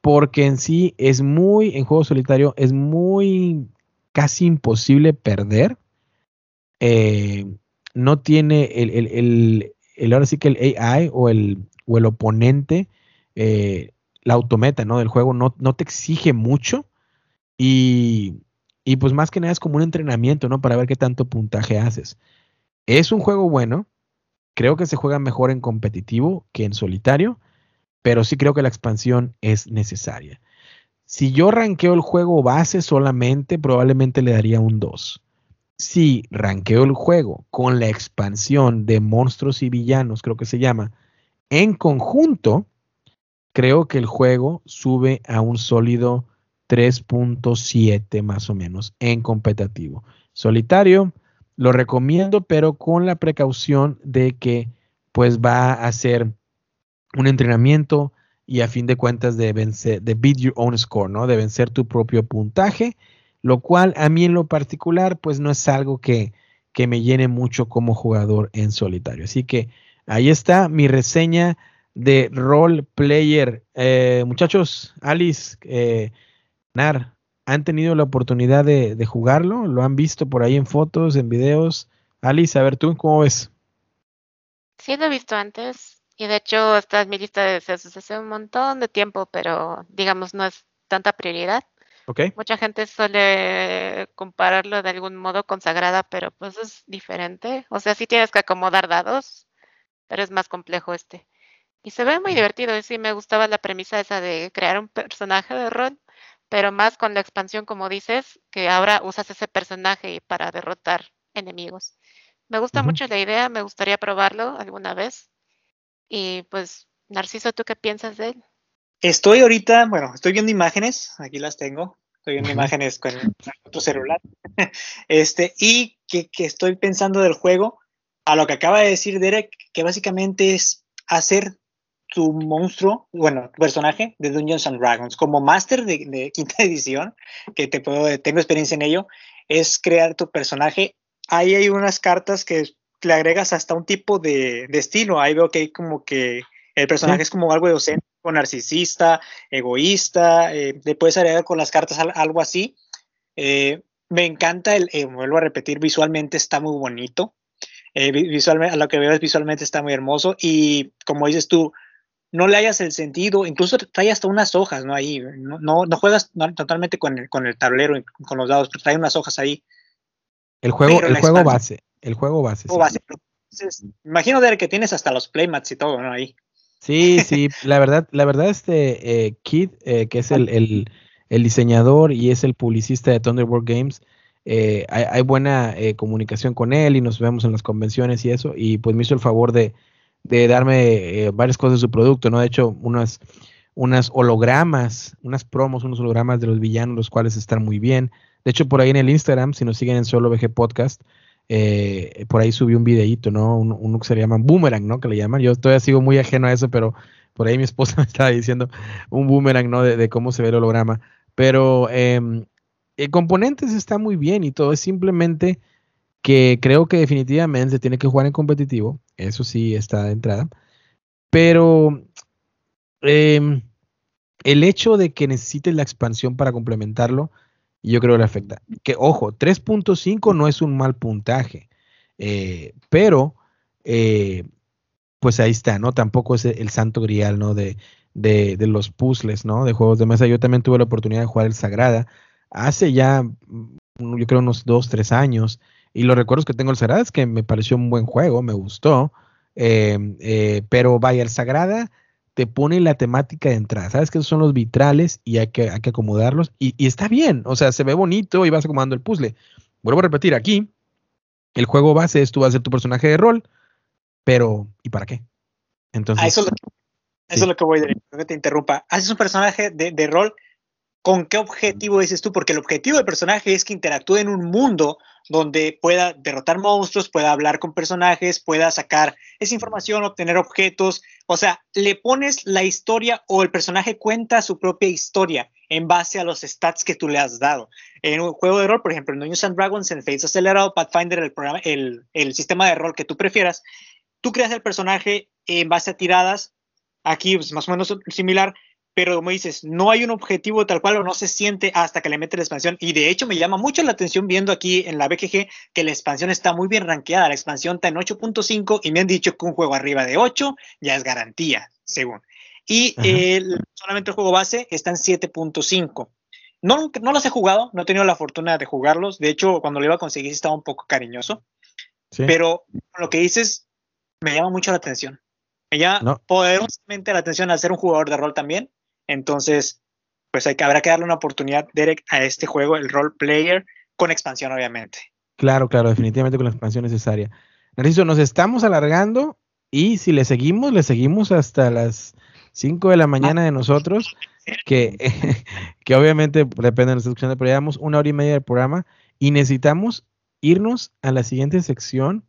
porque en sí es muy, en juego solitario, es muy casi imposible perder. Eh, no tiene el, el, el, ahora sí que el AI o el, o el oponente, eh, la autometa ¿no? del juego no, no te exige mucho y, y, pues más que nada es como un entrenamiento, ¿no? Para ver qué tanto puntaje haces. Es un juego bueno, creo que se juega mejor en competitivo que en solitario, pero sí creo que la expansión es necesaria. Si yo ranqueo el juego base solamente, probablemente le daría un 2 si ranqueo el juego con la expansión de monstruos y villanos, creo que se llama, en conjunto, creo que el juego sube a un sólido 3.7 más o menos en competitivo. Solitario, lo recomiendo, pero con la precaución de que pues va a ser un entrenamiento y a fin de cuentas de vencer, de beat your own score, ¿no? De vencer tu propio puntaje lo cual a mí en lo particular pues no es algo que, me llene mucho como jugador en solitario. Así que ahí está mi reseña de role player. Eh, muchachos, Alice, eh, Nar, ¿han tenido la oportunidad de, jugarlo? ¿Lo han visto por ahí en fotos, en videos? Alice, a ver tú, ¿cómo ves? Sí, lo he visto antes. Y de hecho está en mi lista de deseos hace un montón de tiempo, pero digamos no es tanta prioridad. Mucha gente suele compararlo de algún modo con Sagrada, pero pues es diferente. O sea, sí tienes que acomodar dados, pero es más complejo este. Y se ve muy divertido. Y sí me gustaba la premisa esa de crear un personaje de rol, pero más con la expansión, como dices, que ahora usas ese personaje para derrotar enemigos. Me gusta mucho la idea, me gustaría probarlo alguna vez. Y pues, Narciso, ¿tú qué piensas de él? Estoy ahorita, bueno, estoy viendo imágenes, aquí las tengo, estoy viendo imágenes con otro celular, (laughs) este, y que, estoy pensando del juego, a lo que acaba de decir Derek, que básicamente es hacer tu monstruo, bueno, tu personaje de Dungeons and Dragons, como máster de, (laughs) quinta edición, que te puedo, tengo experiencia en ello, es crear tu personaje. Ahí hay unas cartas que le agregas hasta un tipo de, estilo. Ahí veo que hay como que el personaje es como algo docente narcisista, egoísta, eh, le puedes agregar con las cartas algo así. Eh, me encanta, el, eh, vuelvo a repetir, visualmente está muy bonito. visualmente, a lo que veo es visualmente está muy hermoso y como dices tú, no le hayas el sentido, incluso trae hasta unas hojas, ¿no? Ahí, no, no, juegas totalmente con el, con el tablero, con los dados, pero trae unas hojas ahí. El juego, el juego base, el juego base. imagino de que tienes hasta los playmats y todo, ¿no? Ahí. Sí, sí, la verdad, la verdad, este eh, Kid, eh, que es el, diseñador y es el publicista de Thunderbolt Games, eh, hay, buena comunicación con él y nos vemos en las convenciones y eso, y pues me hizo el favor de, darme varias cosas de su producto, ¿no? De hecho, unas, unas hologramas, unas promos, unos hologramas de los villanos, los cuales están muy bien. De hecho, por ahí en el Instagram, si nos siguen en Solo VG Podcast, eh, por ahí subí un videíto, ¿no? Uno, que se llama Boomerang, ¿no? Que le llaman. Yo todavía sigo muy ajeno a eso, pero por ahí mi esposa (laughs) me estaba diciendo un boomerang, ¿no? De, cómo se ve el holograma. Pero eh, el componentes está muy bien y todo. Es simplemente que creo que definitivamente se tiene que jugar en competitivo. Eso sí está de entrada. Pero em, el hecho de que necesites la expansión para complementarlo yo creo que le afecta. Que ojo, 3.5 no es un mal puntaje, eh, pero eh, pues ahí está, ¿no? Tampoco es el santo grial, ¿no? De, de, los puzzles, ¿no? De juegos de mesa. Yo también tuve la oportunidad de jugar el Sagrada hace ya, mm, yo creo, unos dos, tres años. Y los recuerdos que tengo del Sagrada es que me pareció un buen juego, me gustó. Eh, pero vaya, el Sagrada te pone la temática de entrada. Sabes que esos son los vitrales y hay que, hay que acomodarlos. Y, está bien, o sea, se ve bonito y vas acomodando el puzzle. Vuelvo a repetir, aquí El juego base es tú vas a ser tu personaje de rol, pero ¿y para qué? Entonces. Ah, eso, es lo, que voy a decir, que te interrumpa. Haces un personaje de, de rol ¿Con qué objetivo dices tú? Porque el objetivo del personaje es que interactúe en un mundo donde pueda derrotar monstruos, pueda hablar con personajes, pueda sacar esa información, obtener objetos. O sea, le pones la historia o el personaje cuenta su propia historia en base a los stats que tú le has dado. En un juego de rol, por ejemplo, en Dungeons and Dragons, en Fates Acelerado, Pathfinder, el, programa, el, el sistema de rol que tú prefieras, tú creas el personaje en base a tiradas. Aquí es más o menos similar, pero como dices, no hay un objetivo tal cual o no se siente hasta que le mete la expansión. Y de hecho me llama mucho la atención viendo aquí en la BGG que la expansión está muy bien rankeada. La expansión está en 8.5 y me han dicho que un juego arriba de 8 ya es garantía, según. Y solamente el juego base está en 7.5. No, no los he jugado, no he tenido la fortuna de jugarlos. De hecho, cuando lo iba a conseguir estaba un poco cariñoso. Pero lo que dices me llama mucho la atención. Me llama poderosamente la atención al ser un jugador de rol también entonces, pues hay habrá que darle una oportunidad, Derek, a este juego, el role player, con expansión, obviamente. Claro, claro, definitivamente con la expansión necesaria. Narciso, nos estamos alargando y si le seguimos, le seguimos hasta las 5 de la mañana de nosotros, que, (laughs) que obviamente depende de nuestra escuchando, pero llevamos una hora y media del programa y necesitamos irnos a la siguiente sección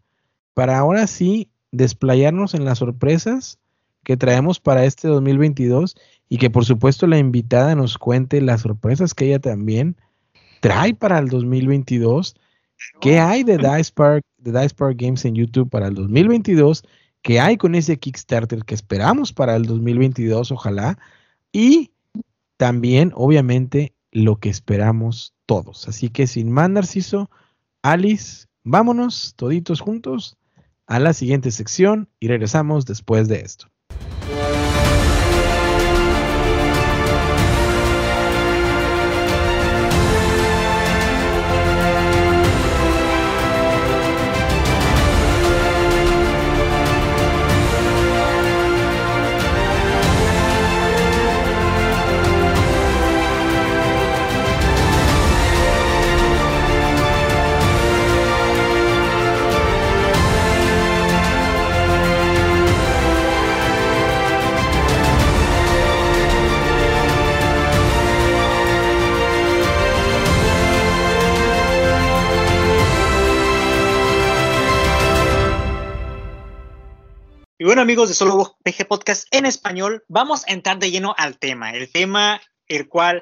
para ahora sí desplayarnos en las sorpresas que traemos para este 2022 y que por supuesto la invitada nos cuente las sorpresas que ella también trae para el 2022. ¿Qué hay de Dice Park, de Dice Park Games en YouTube para el 2022? ¿Qué hay con ese Kickstarter que esperamos para el 2022? Ojalá. Y también, obviamente, lo que esperamos todos. Así que sin más, Narciso, Alice, vámonos toditos juntos a la siguiente sección y regresamos después de esto. Bueno, amigos de Solo PG Podcast en español, vamos a entrar de lleno al tema. El tema, el cual,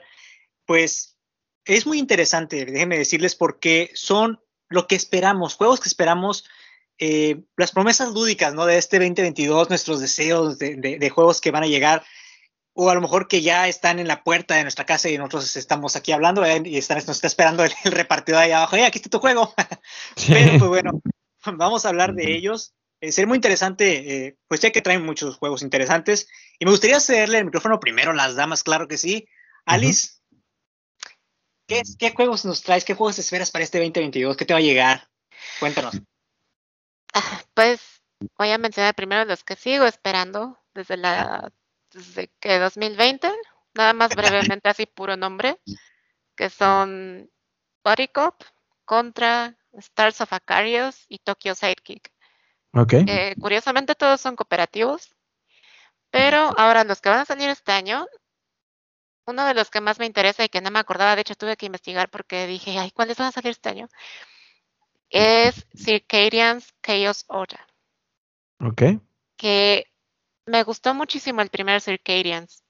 pues, es muy interesante, déjenme decirles, porque son lo que esperamos, juegos que esperamos, eh, las promesas lúdicas, ¿no? De este 2022, nuestros deseos de, juegos que van a llegar, o a lo mejor que ya están en la puerta de nuestra casa y nosotros estamos aquí hablando ¿eh? y están, nos está esperando el, repartidor ahí abajo, ¡eh, aquí está tu juego! (laughs) Pero, pues bueno, vamos a hablar de ellos eh, sería muy interesante, eh, pues ya que traen muchos juegos interesantes. Y me gustaría cederle el micrófono primero a las damas, claro que sí. Alice, ¿qué, juegos nos traes? ¿Qué juegos esperas para este 2022? ¿Qué te va a llegar? Cuéntanos. Ah, pues voy a mencionar primero los que sigo esperando desde la desde que 2020, nada más brevemente así puro nombre, que son Body Cop, Contra, Stars of Acarios y Tokyo Sidekick. Eh, curiosamente todos son cooperativos, pero ahora los que van a salir este año, uno de los que más me interesa y que no me acordaba, de hecho tuve que investigar porque dije, ay, ¿cuáles van a salir este año? Es Circadians Chaos Order. Ok. Que me gustó muchísimo el primer Circadians.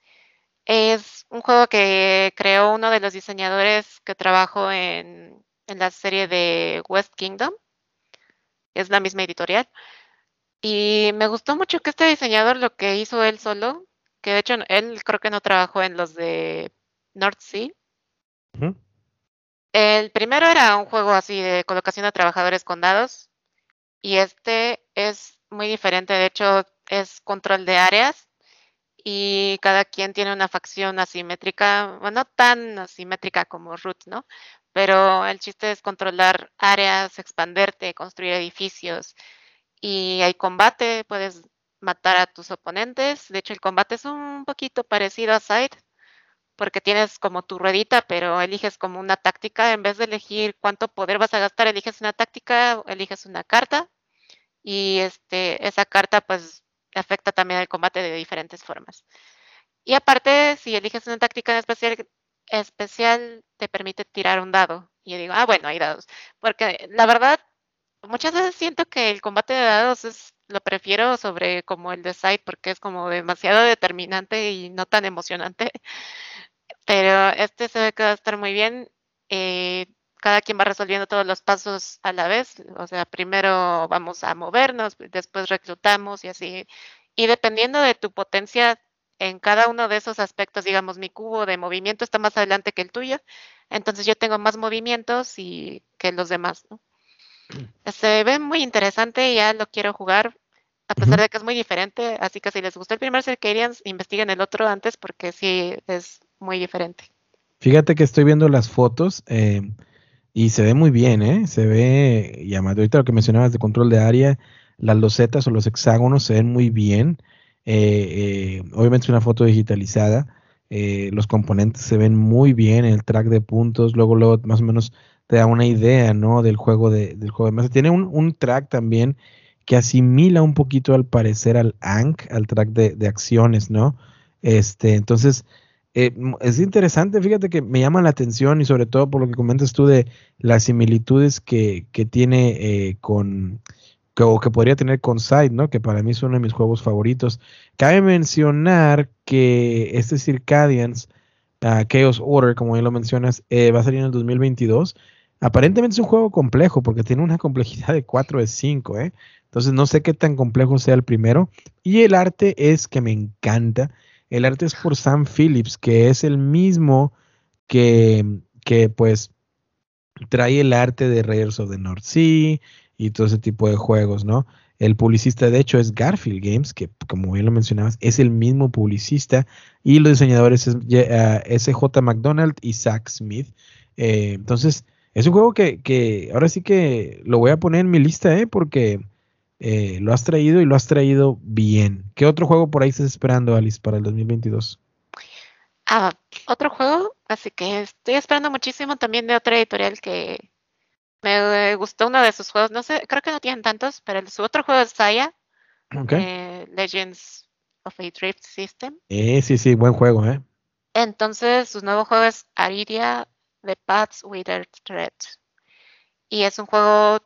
Es un juego que creó uno de los diseñadores que trabajó en, en la serie de West Kingdom es la misma editorial. Y me gustó mucho que este diseñador lo que hizo él solo, que de hecho él creo que no trabajó en los de North Sea. El primero era un juego así de colocación de trabajadores con dados y este es muy diferente, de hecho es control de áreas y cada quien tiene una facción asimétrica, bueno, no tan asimétrica como Root, ¿no? Pero el chiste es controlar áreas, expanderte, construir edificios y hay combate, puedes matar a tus oponentes. De hecho, el combate es un poquito parecido a Side, porque tienes como tu ruedita, pero eliges como una táctica, en vez de elegir cuánto poder vas a gastar, eliges una táctica, eliges una carta y este, esa carta pues afecta también al combate de diferentes formas. Y aparte, si eliges una táctica en especial, especial te permite tirar un dado. Y yo digo, ah, bueno, hay dados. Porque la verdad, muchas veces siento que el combate de dados es lo prefiero sobre como el de Side porque es como demasiado determinante y no tan emocionante. (laughs) Pero este se ve que va a estar muy bien. Eh, cada quien va resolviendo todos los pasos a la vez. O sea, primero vamos a movernos, después reclutamos y así. Y dependiendo de tu potencia en cada uno de esos aspectos, digamos, mi cubo de movimiento está más adelante que el tuyo. Entonces yo tengo más movimientos y que los demás, ¿no? (clears throat) Se ve muy interesante, ya lo quiero jugar, a pesar de que es muy diferente. Así que si les gustó el primer Circadians, investiguen el otro antes porque sí es muy diferente. Fíjate que estoy viendo las fotos eh, y se ve muy bien, ¿eh? Se ve, y ahorita lo que mencionabas de control de área, las losetas o los hexágonos se ven muy bien. Eh, eh, obviamente es una foto digitalizada. los componentes se ven muy bien, el track de puntos, luego, luego más o menos te da una idea, ¿no? Del juego de, del juego de mesa. Tiene un, track también que asimila un poquito al parecer al ANC, al track de, acciones, ¿no? Este, entonces, eh, es interesante, fíjate que me llama la atención y sobre todo por lo que comentas tú de las similitudes que, que tiene eh, con, que, o que podría tener con Side, ¿no? Que para mí es uno de mis juegos favoritos. Cabe mencionar que este Circadians, uh, Chaos Order, como ya lo mencionas, eh, va a salir en el 2022 Aparentemente es un juego complejo porque tiene una complejidad de 4 de 5, ¿eh? Entonces no sé qué tan complejo sea el primero. Y el arte es que me encanta. El arte es por Sam Phillips, que es el mismo que, que pues trae el arte de Raiders of the North Sea y todo ese tipo de juegos, ¿no? El publicista, de hecho, es Garfield Games, que como bien lo mencionabas, es el mismo publicista. Y los diseñadores es SJ McDonald y Zach Smith. Eh, entonces, es un juego que, ahora sí que lo voy a poner en mi lista, ¿eh? Porque eh, lo has traído y lo has traído bien. ¿Qué otro juego por ahí estás esperando, Alice, para el 2022? Ah, otro juego, así que estoy esperando muchísimo también de otra editorial que me gustó uno de sus juegos. No sé, creo que no tienen tantos, pero su otro juego es Saya, eh, Legends of a Drift System. Eh, sí, sí, buen juego, ¿eh? Entonces, su nuevo juego es Aridia The Paths Wither Threat. Y es un juego,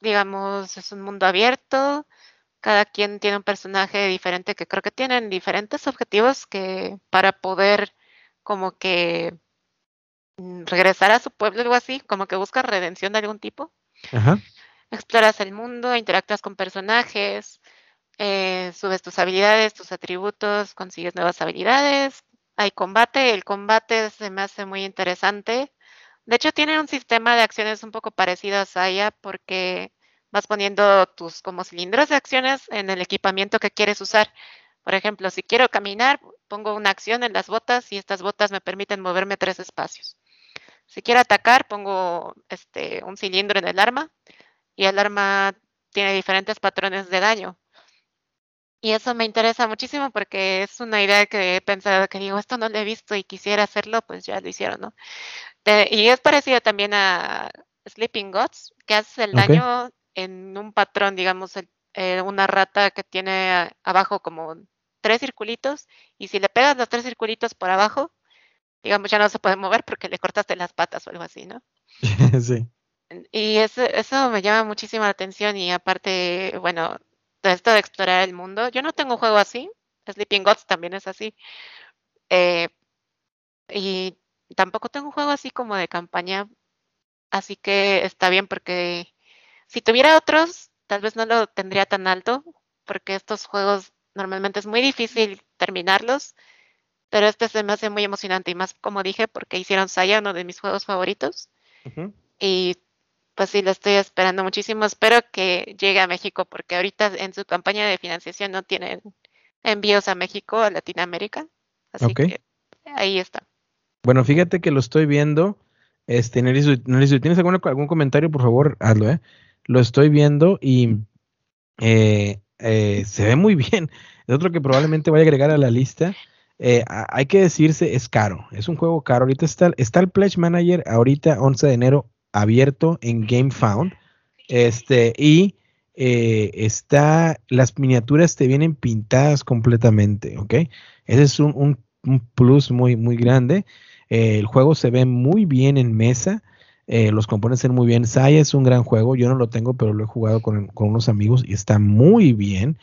digamos, es un mundo abierto. Cada quien tiene un personaje diferente que creo que tienen diferentes objetivos que para poder como que regresar a su pueblo, algo así, como que busca redención de algún tipo. Exploras el mundo, interactúas con personajes, eh, subes tus habilidades, tus atributos, consigues nuevas habilidades, hay combate, el combate se me hace muy interesante. De hecho, tiene un sistema de acciones un poco parecido a Saya porque vas poniendo tus como cilindros de acciones en el equipamiento que quieres usar. Por ejemplo, si quiero caminar, pongo una acción en las botas y estas botas me permiten moverme tres espacios. Si quiero atacar, pongo este, un cilindro en el arma y el arma tiene diferentes patrones de daño. Y eso me interesa muchísimo porque es una idea que he pensado que digo, esto no lo he visto y quisiera hacerlo, pues ya lo hicieron, ¿no? y es parecido también a Sleeping Gods, que hace el daño en un patrón, digamos, eh, una rata que tiene abajo como tres circulitos y si le pegas los tres circulitos por abajo, digamos, ya no se puede mover porque le cortaste las patas o algo así, ¿no? (laughs) sí. Y eso, eso me llama muchísimo la atención y aparte, bueno, esto de explorar el mundo. Yo no tengo un juego así. Sleeping Gods también es así. Eh, y tampoco tengo un juego así como de campaña. Así que está bien porque si tuviera otros, tal vez no lo tendría tan alto. Porque estos juegos normalmente es muy difícil terminarlos. Pero este se me hace muy emocionante y más como dije porque hicieron Saya, uno de mis juegos favoritos. Y pues sí, lo estoy esperando muchísimo. Espero que llegue a México porque ahorita en su campaña de financiación no tienen envíos a México, a Latinoamérica. Así que ahí está. Bueno, fíjate que lo estoy viendo. Este, si ¿tienes algún, algún comentario? Por favor, hazlo, ¿eh? Lo estoy viendo y eh, eh, se ve muy (laughs) bien. Es otro que probablemente voy a agregar a la lista. Eh, hay que decirse, es caro, es un juego caro. Ahorita está, está el Pledge Manager, ahorita 11 de enero, abierto en GameFound. Este, y eh, está, las miniaturas te vienen pintadas completamente, ¿ok? Ese es un, plus muy, muy grande. Eh, el juego se ve muy bien en mesa. los componentes ven muy bien. Saya es un gran juego. Yo no lo tengo, pero lo he jugado con unos amigos y está muy bien.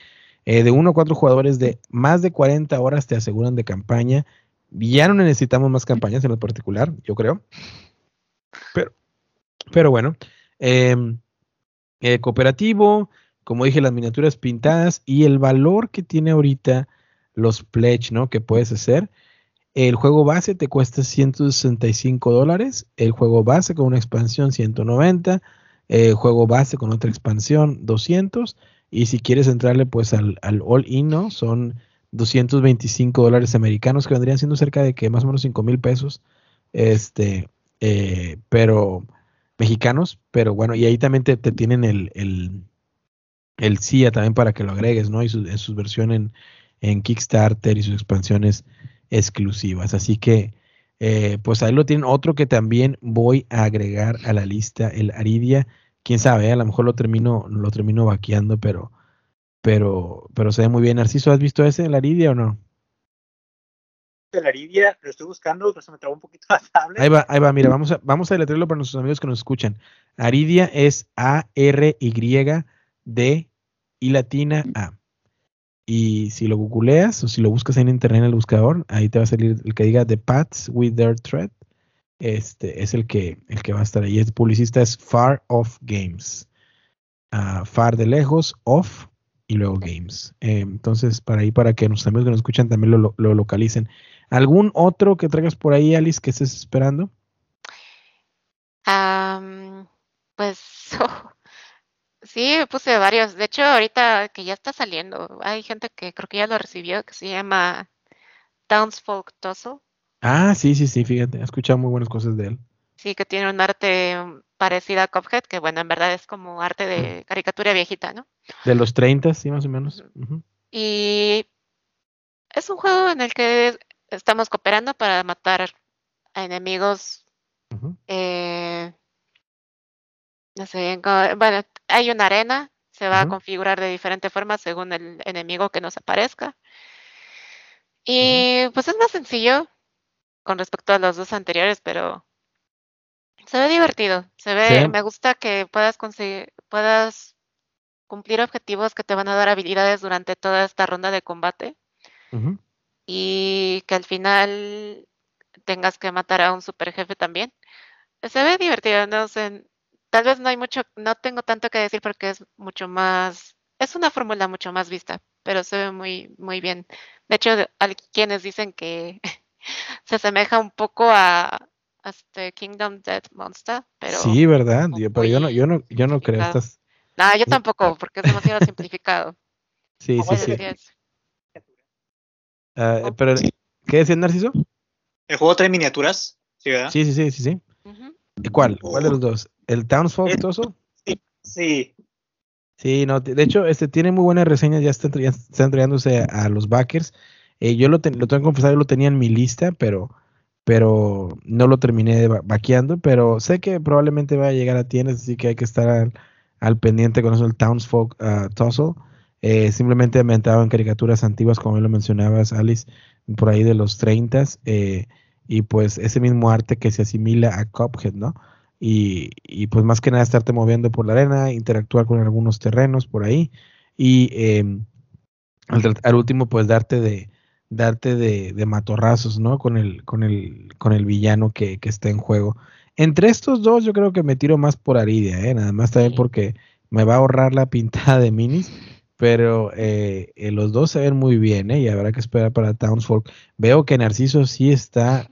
Eh, de uno a cuatro jugadores de más de 40 horas te aseguran de campaña. Ya no necesitamos más campañas en lo particular, yo creo. Pero, pero bueno, em, eh, cooperativo, como dije, las miniaturas pintadas y el valor que tiene ahorita los pledge, ¿no? Que puedes hacer. El juego base te cuesta 165 dólares. El juego base con una expansión 190. El juego base con otra expansión 200. Y si quieres entrarle pues al, all-in, ¿no? Son 225 dólares americanos que vendrían siendo cerca de que más o menos 5 mil pesos. Este, eh, pero mexicanos, pero bueno, y ahí también te, tienen el, el, el, CIA también para que lo agregues, ¿no? Y su, en versión en, en, Kickstarter y sus expansiones exclusivas. Así que, eh, pues ahí lo tienen. Otro que también voy a agregar a la lista, el Aridia quién sabe, a lo mejor lo termino, lo termino vaqueando, pero, pero, pero se ve muy bien. Narciso, ¿has visto ese, la Aridia o no? La Aridia, lo estoy buscando, pero se me trabó un poquito la tablet. Ahí va, ahí va, mira, vamos a, vamos a leerlo para nuestros amigos que nos escuchan. Aridia es A-R-Y-D y latina A. Y si lo googleas o si lo buscas en internet en el buscador, ahí te va a salir el que diga The Paths with Their Thread este es el que, el que va a estar ahí. El publicista es Far Off Games. Ah, far de lejos, off y luego games. Eh, entonces, para ahí, para que nuestros amigos que nos escuchan también lo, localicen. ¿Algún otro que traigas por ahí, Alice, que estés esperando? pues (laughs) sí, puse varios. De hecho, ahorita que ya está saliendo, hay gente que creo que ya lo recibió, que se llama Townsfolk Tussle. Ah, sí, sí, sí, fíjate, he escuchado muy buenas cosas de él. Sí, que tiene un arte parecida a Cuphead, que bueno, en verdad es como arte de caricatura viejita, ¿no? De los 30, sí, más o menos. Y es un juego en el que estamos cooperando para matar a enemigos. Eh, no sé, bueno, hay una arena, se va a configurar de diferente forma según el enemigo que nos aparezca. Y pues es más sencillo, con respecto a los dos anteriores, pero se ve divertido. Se ve, me gusta que puedas conseguir, puedas cumplir objetivos que te van a dar habilidades durante toda esta ronda de combate. Y que al final tengas que matar a un super jefe también. Se ve divertido, no sé. Tal vez no hay mucho, no tengo tanto que decir porque es mucho más, es una fórmula mucho más vista, pero se ve muy, muy bien. De hecho, hay quienes dicen que (laughs) (laughs) se asemeja un poco a, este Kingdom Dead Monster, pero sí, verdad, pero yo no, yo no, yo no creo estas. No, yo tampoco, porque es demasiado (laughs) simplificado. Sí, sí, sí. Uh, pero, ¿qué decía Narciso? ¿El juego trae miniaturas? Sí, ¿verdad? Sí, sí, sí, sí. sí. ¿Y ¿Cuál? ¿Cuál de los dos? ¿El Townsfolk Toso? Sí, sí. Sí, no, de hecho, este tiene muy buenas reseñas, ya está, ya está entregándose a los backers. Eh, yo lo, lo, tengo que confesar, yo lo tenía en mi lista, pero, pero no lo terminé vaqueando, pero sé que probablemente va a llegar a tiendas, así que hay que estar al, pendiente con eso, el Townsfolk uh, Tussle. Eh, simplemente me entraba en caricaturas antiguas, como lo mencionabas, Alice, por ahí de los 30 eh, y pues ese mismo arte que se asimila a Cuphead, ¿no? Y, y, pues más que nada estarte moviendo por la arena, interactuar con algunos terrenos por ahí y em, al, último pues darte de, darte de, de, matorrazos, ¿no? Con el, con el, con el villano que, que, está en juego. Entre estos dos, yo creo que me tiro más por Aridia, ¿eh? Nada más también porque me va a ahorrar la pintada de minis. Pero eh, eh, los dos se ven muy bien, ¿eh? Y habrá que esperar para Townsfolk. Veo que Narciso sí está,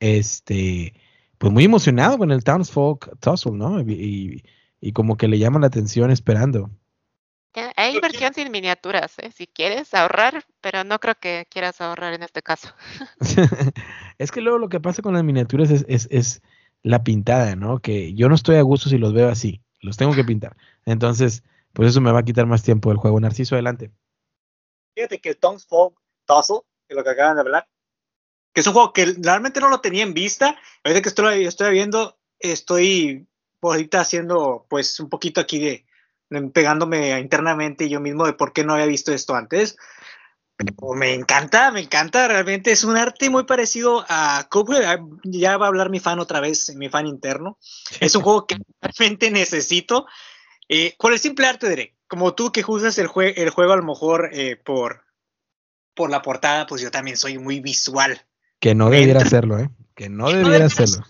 este, pues muy emocionado con el Townsfolk Tussle, ¿no? Y, y como que le llama la atención esperando. Hay inversión sin miniaturas, ¿eh? si quieres ahorrar, pero no creo que quieras ahorrar en este caso. (laughs) (laughs) es que luego lo que pasa con las miniaturas es, es, la pintada, ¿no? Que yo no estoy a gusto si los veo así, los tengo que pintar. Entonces, pues eso me va a quitar más tiempo del juego. Narciso, adelante. Fíjate que el Tongues Folk Tussle, que es lo que acaban de hablar, que es un juego que realmente no lo tenía en vista. Ahorita que estoy, estoy viendo, estoy ahorita haciendo pues un poquito aquí de, pegándome internamente yo mismo de por qué no había visto esto antes. me encanta, me encanta, realmente es un arte muy parecido a ya va a hablar mi fan otra vez, mi fan interno. Es un juego que realmente necesito. Eh, con el simple arte, de como tú que juzgas el, el juego a lo mejor eh, por, por la portada, pues yo también soy muy visual. Que no debiera hacerlo, ¿eh? Que no debiera hacerlo.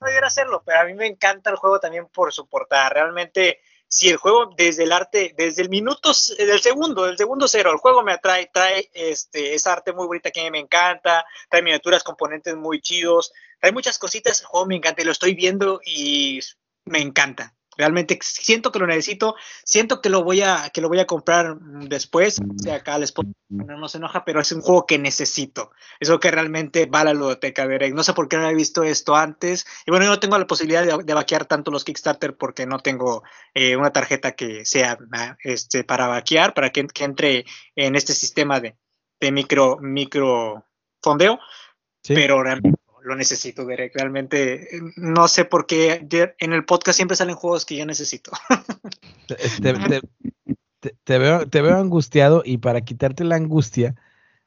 No debiera hacerlo, pero a mí me encanta el juego también por su portada. Realmente, si el juego desde el arte, desde el minuto, del segundo, del segundo cero, el juego me atrae, trae este, esa arte muy bonita que a mí me encanta, trae miniaturas, componentes muy chidos, trae muchas cositas, el juego me encanta lo estoy viendo y me encanta. Realmente siento que lo necesito, siento que lo voy a, que lo voy a comprar después. O sea, acá les no, no se enoja, pero es un juego que necesito. Es algo que realmente va a la ludoteca de No sé por qué no he visto esto antes. Y bueno, yo no tengo la posibilidad de, vaquear tanto los Kickstarter porque no tengo eh, una tarjeta que sea ah, este, para vaquear, para que, entre en este sistema de, de micro, micro fondeo. Pero realmente lo necesito, Derek. Realmente no sé por qué en el podcast siempre salen juegos que yo necesito. te, veo, angustiado y para quitarte la angustia,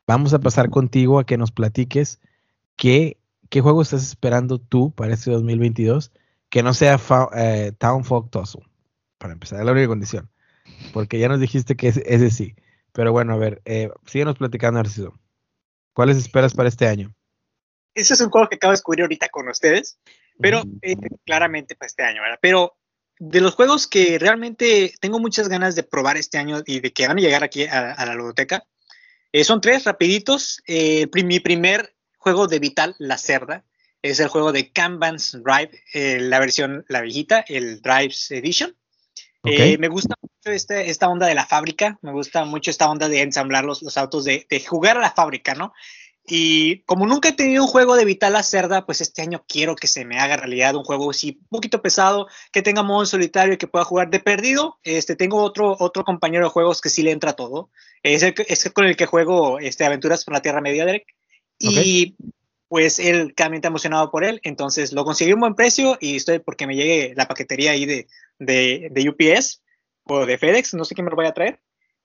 vamos a pasar contigo a que nos platiques qué, qué juego estás esperando tú para este 2022 que no sea eh, Town Folk Tosu. Para empezar, la única condición. Porque ya nos dijiste que ese, ese sí. Pero bueno, a ver, eh, síguenos platicando, Narciso. ¿Cuáles esperas para este año? Ese es un juego que acabo de descubrir ahorita con ustedes, pero eh, claramente para este año, ¿verdad? Pero de los juegos que realmente tengo muchas ganas de probar este año y de que van a llegar aquí a, la ludoteca, eh, son tres rapiditos. Eh, mi primer juego de Vital, La Cerda, es el juego de Kanban's Drive, la versión, la viejita, el Drives Edition. me gusta mucho este, esta onda de la fábrica, me gusta mucho esta onda de ensamblar los, los autos, de, de, jugar a la fábrica, ¿no? Y como nunca he tenido un juego de Vital la Cerda, pues este año quiero que se me haga realidad un juego así un poquito pesado, que tenga modo solitario y que pueda jugar de perdido. Este, tengo otro, otro compañero de juegos que sí le entra todo. Es el, es con el que juego este, Aventuras por la Tierra Media, Derek. Y pues él claramente emocionado por él. Entonces lo conseguí a un buen precio y estoy porque me llegue la paquetería ahí de, de, de UPS o de FedEx, no sé qué me lo voy a traer,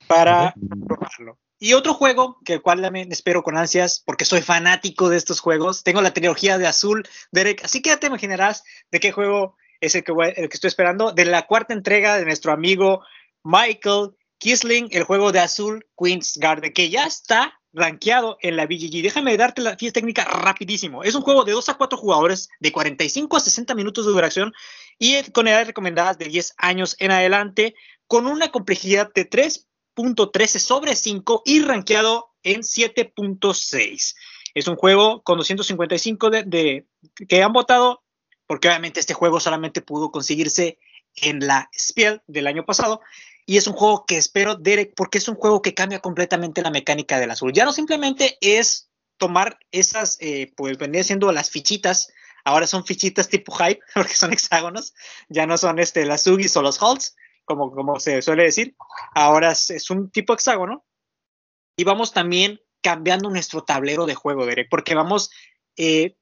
para probarlo. Y otro juego, que el cual también espero con ansias, porque soy fanático de estos juegos. Tengo la trilogía de Azul, Derek. Así que ya te imaginarás de qué juego es el que, el que estoy esperando. De la cuarta entrega de nuestro amigo Michael Kisling, el juego de Azul Queen's Garden, que ya está rankeado en la BGG. Déjame darte la fiesta técnica rapidísimo. Es un juego de 2 a 4 jugadores, de 45 a 60 minutos de duración y con edades recomendadas de 10 años en adelante, con una complejidad de 3 13 sobre 5 y rankeado en 7.6. Es un juego con 255 de, que han votado, porque obviamente este juego solamente pudo conseguirse en la Spiel del año pasado. Y es un juego que espero, Derek, porque es un juego que cambia completamente la mecánica del azul. Ya no simplemente es tomar esas, eh, pues venía siendo las fichitas, ahora son fichitas tipo hype, (laughs) porque son hexágonos, ya no son este, las Sugis o los Halts, como, como se suele decir. Ahora es, un tipo hexágono. Y vamos también cambiando nuestro tablero de juego, Derek, porque vamos eh,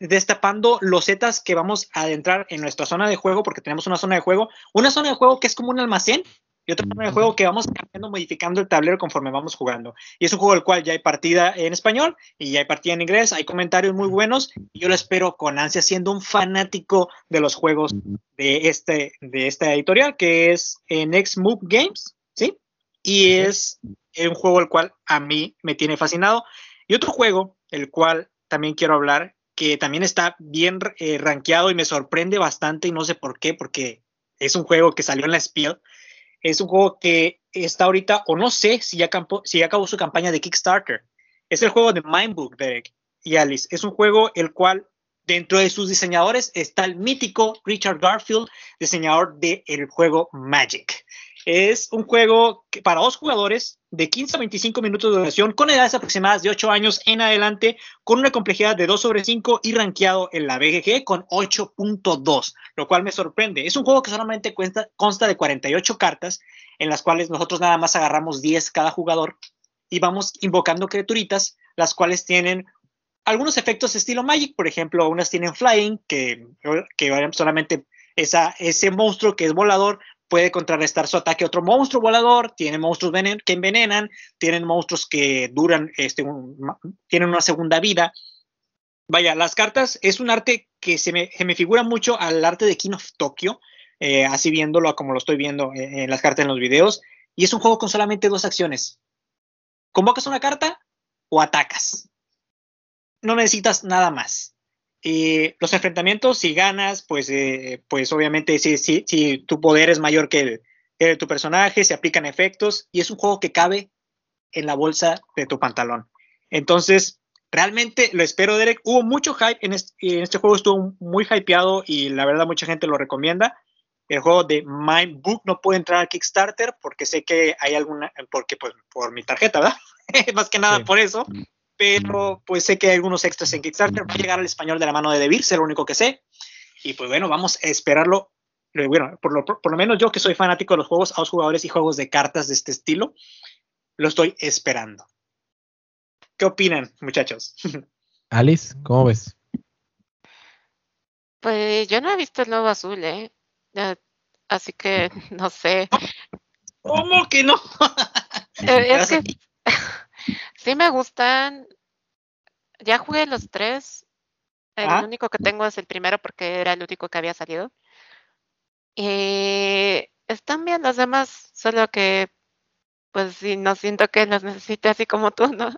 destapando los zetas que vamos a adentrar en nuestra zona de juego, porque tenemos una zona de juego, una zona de juego que es como un almacén y de juego que vamos cambiando, modificando el tablero conforme vamos jugando. Y es un juego del cual ya hay partida en español y ya hay partida en inglés, hay comentarios muy buenos y yo lo espero con ansia, siendo un fanático de los juegos de, este, de esta editorial, que es Next Move Games, ¿sí? Y es un juego el cual a mí me tiene fascinado. Y otro juego, el cual también quiero hablar, que también está bien eh, rankeado y me sorprende bastante y no sé por qué, porque es un juego que salió en la Spiel, es un juego que está ahorita, o no sé si ya, si acabó su campaña de Kickstarter. Es el juego de Mindbook, Derek y Alice. Es un juego el cual dentro de sus diseñadores está el mítico Richard Garfield, diseñador del juego Magic. Es un juego para dos jugadores de 15 a 25 minutos de duración, con edades aproximadas de 8 años en adelante, con una complejidad de 2 sobre 5 y rankeado en la BGG con 8.2, lo cual me sorprende. Es un juego que solamente consta de 48 cartas, en las cuales nosotros nada más agarramos 10 cada jugador y vamos invocando criaturitas, las cuales tienen algunos efectos estilo Magic, por ejemplo, unas tienen Flying, que, que solamente esa, ese monstruo que es volador puede contrarrestar su ataque a otro monstruo volador, tiene monstruos que envenenan, tienen monstruos que duran, este, tienen una segunda vida. Vaya, las cartas es un arte que se me, me figura mucho al arte de King of Tokyo, eh, así viéndolo como lo estoy viendo en, las cartas en los videos, y es un juego con solamente dos acciones. Convocas una carta o atacas. No necesitas nada más. Eh, los enfrentamientos, si ganas, pues, eh, pues obviamente si, si, si, tu poder es mayor que el, tu personaje, se aplican efectos y es un juego que cabe en la bolsa de tu pantalón. Entonces, realmente lo espero, Derek. Hubo mucho hype en este, juego, estuvo muy hypeado y la verdad mucha gente lo recomienda. El juego de Mind Book no puede entrar a Kickstarter porque sé que hay alguna, porque pues por mi tarjeta, ¿verdad? (laughs) Más que nada por eso pero pues sé que hay algunos extras en Kickstarter. Va a llegar al español de la mano de Debir, es lo único que sé. Y pues bueno, vamos a esperarlo. Bueno, por lo, por lo menos yo que soy fanático de los juegos a los jugadores y juegos de cartas de este estilo, lo estoy esperando. ¿Qué opinan, muchachos? (laughs) Alice, ¿cómo ves? Pues yo no he visto el nuevo azul, ¿eh? Así que no sé. ¿Cómo que no? Eh, es (laughs) que Sí me gustan. Ya jugué los tres. El ah. único que tengo es el primero porque era el único que había salido. Y están bien los demás, solo que pues sí, no siento que los necesite así como tú, ¿no?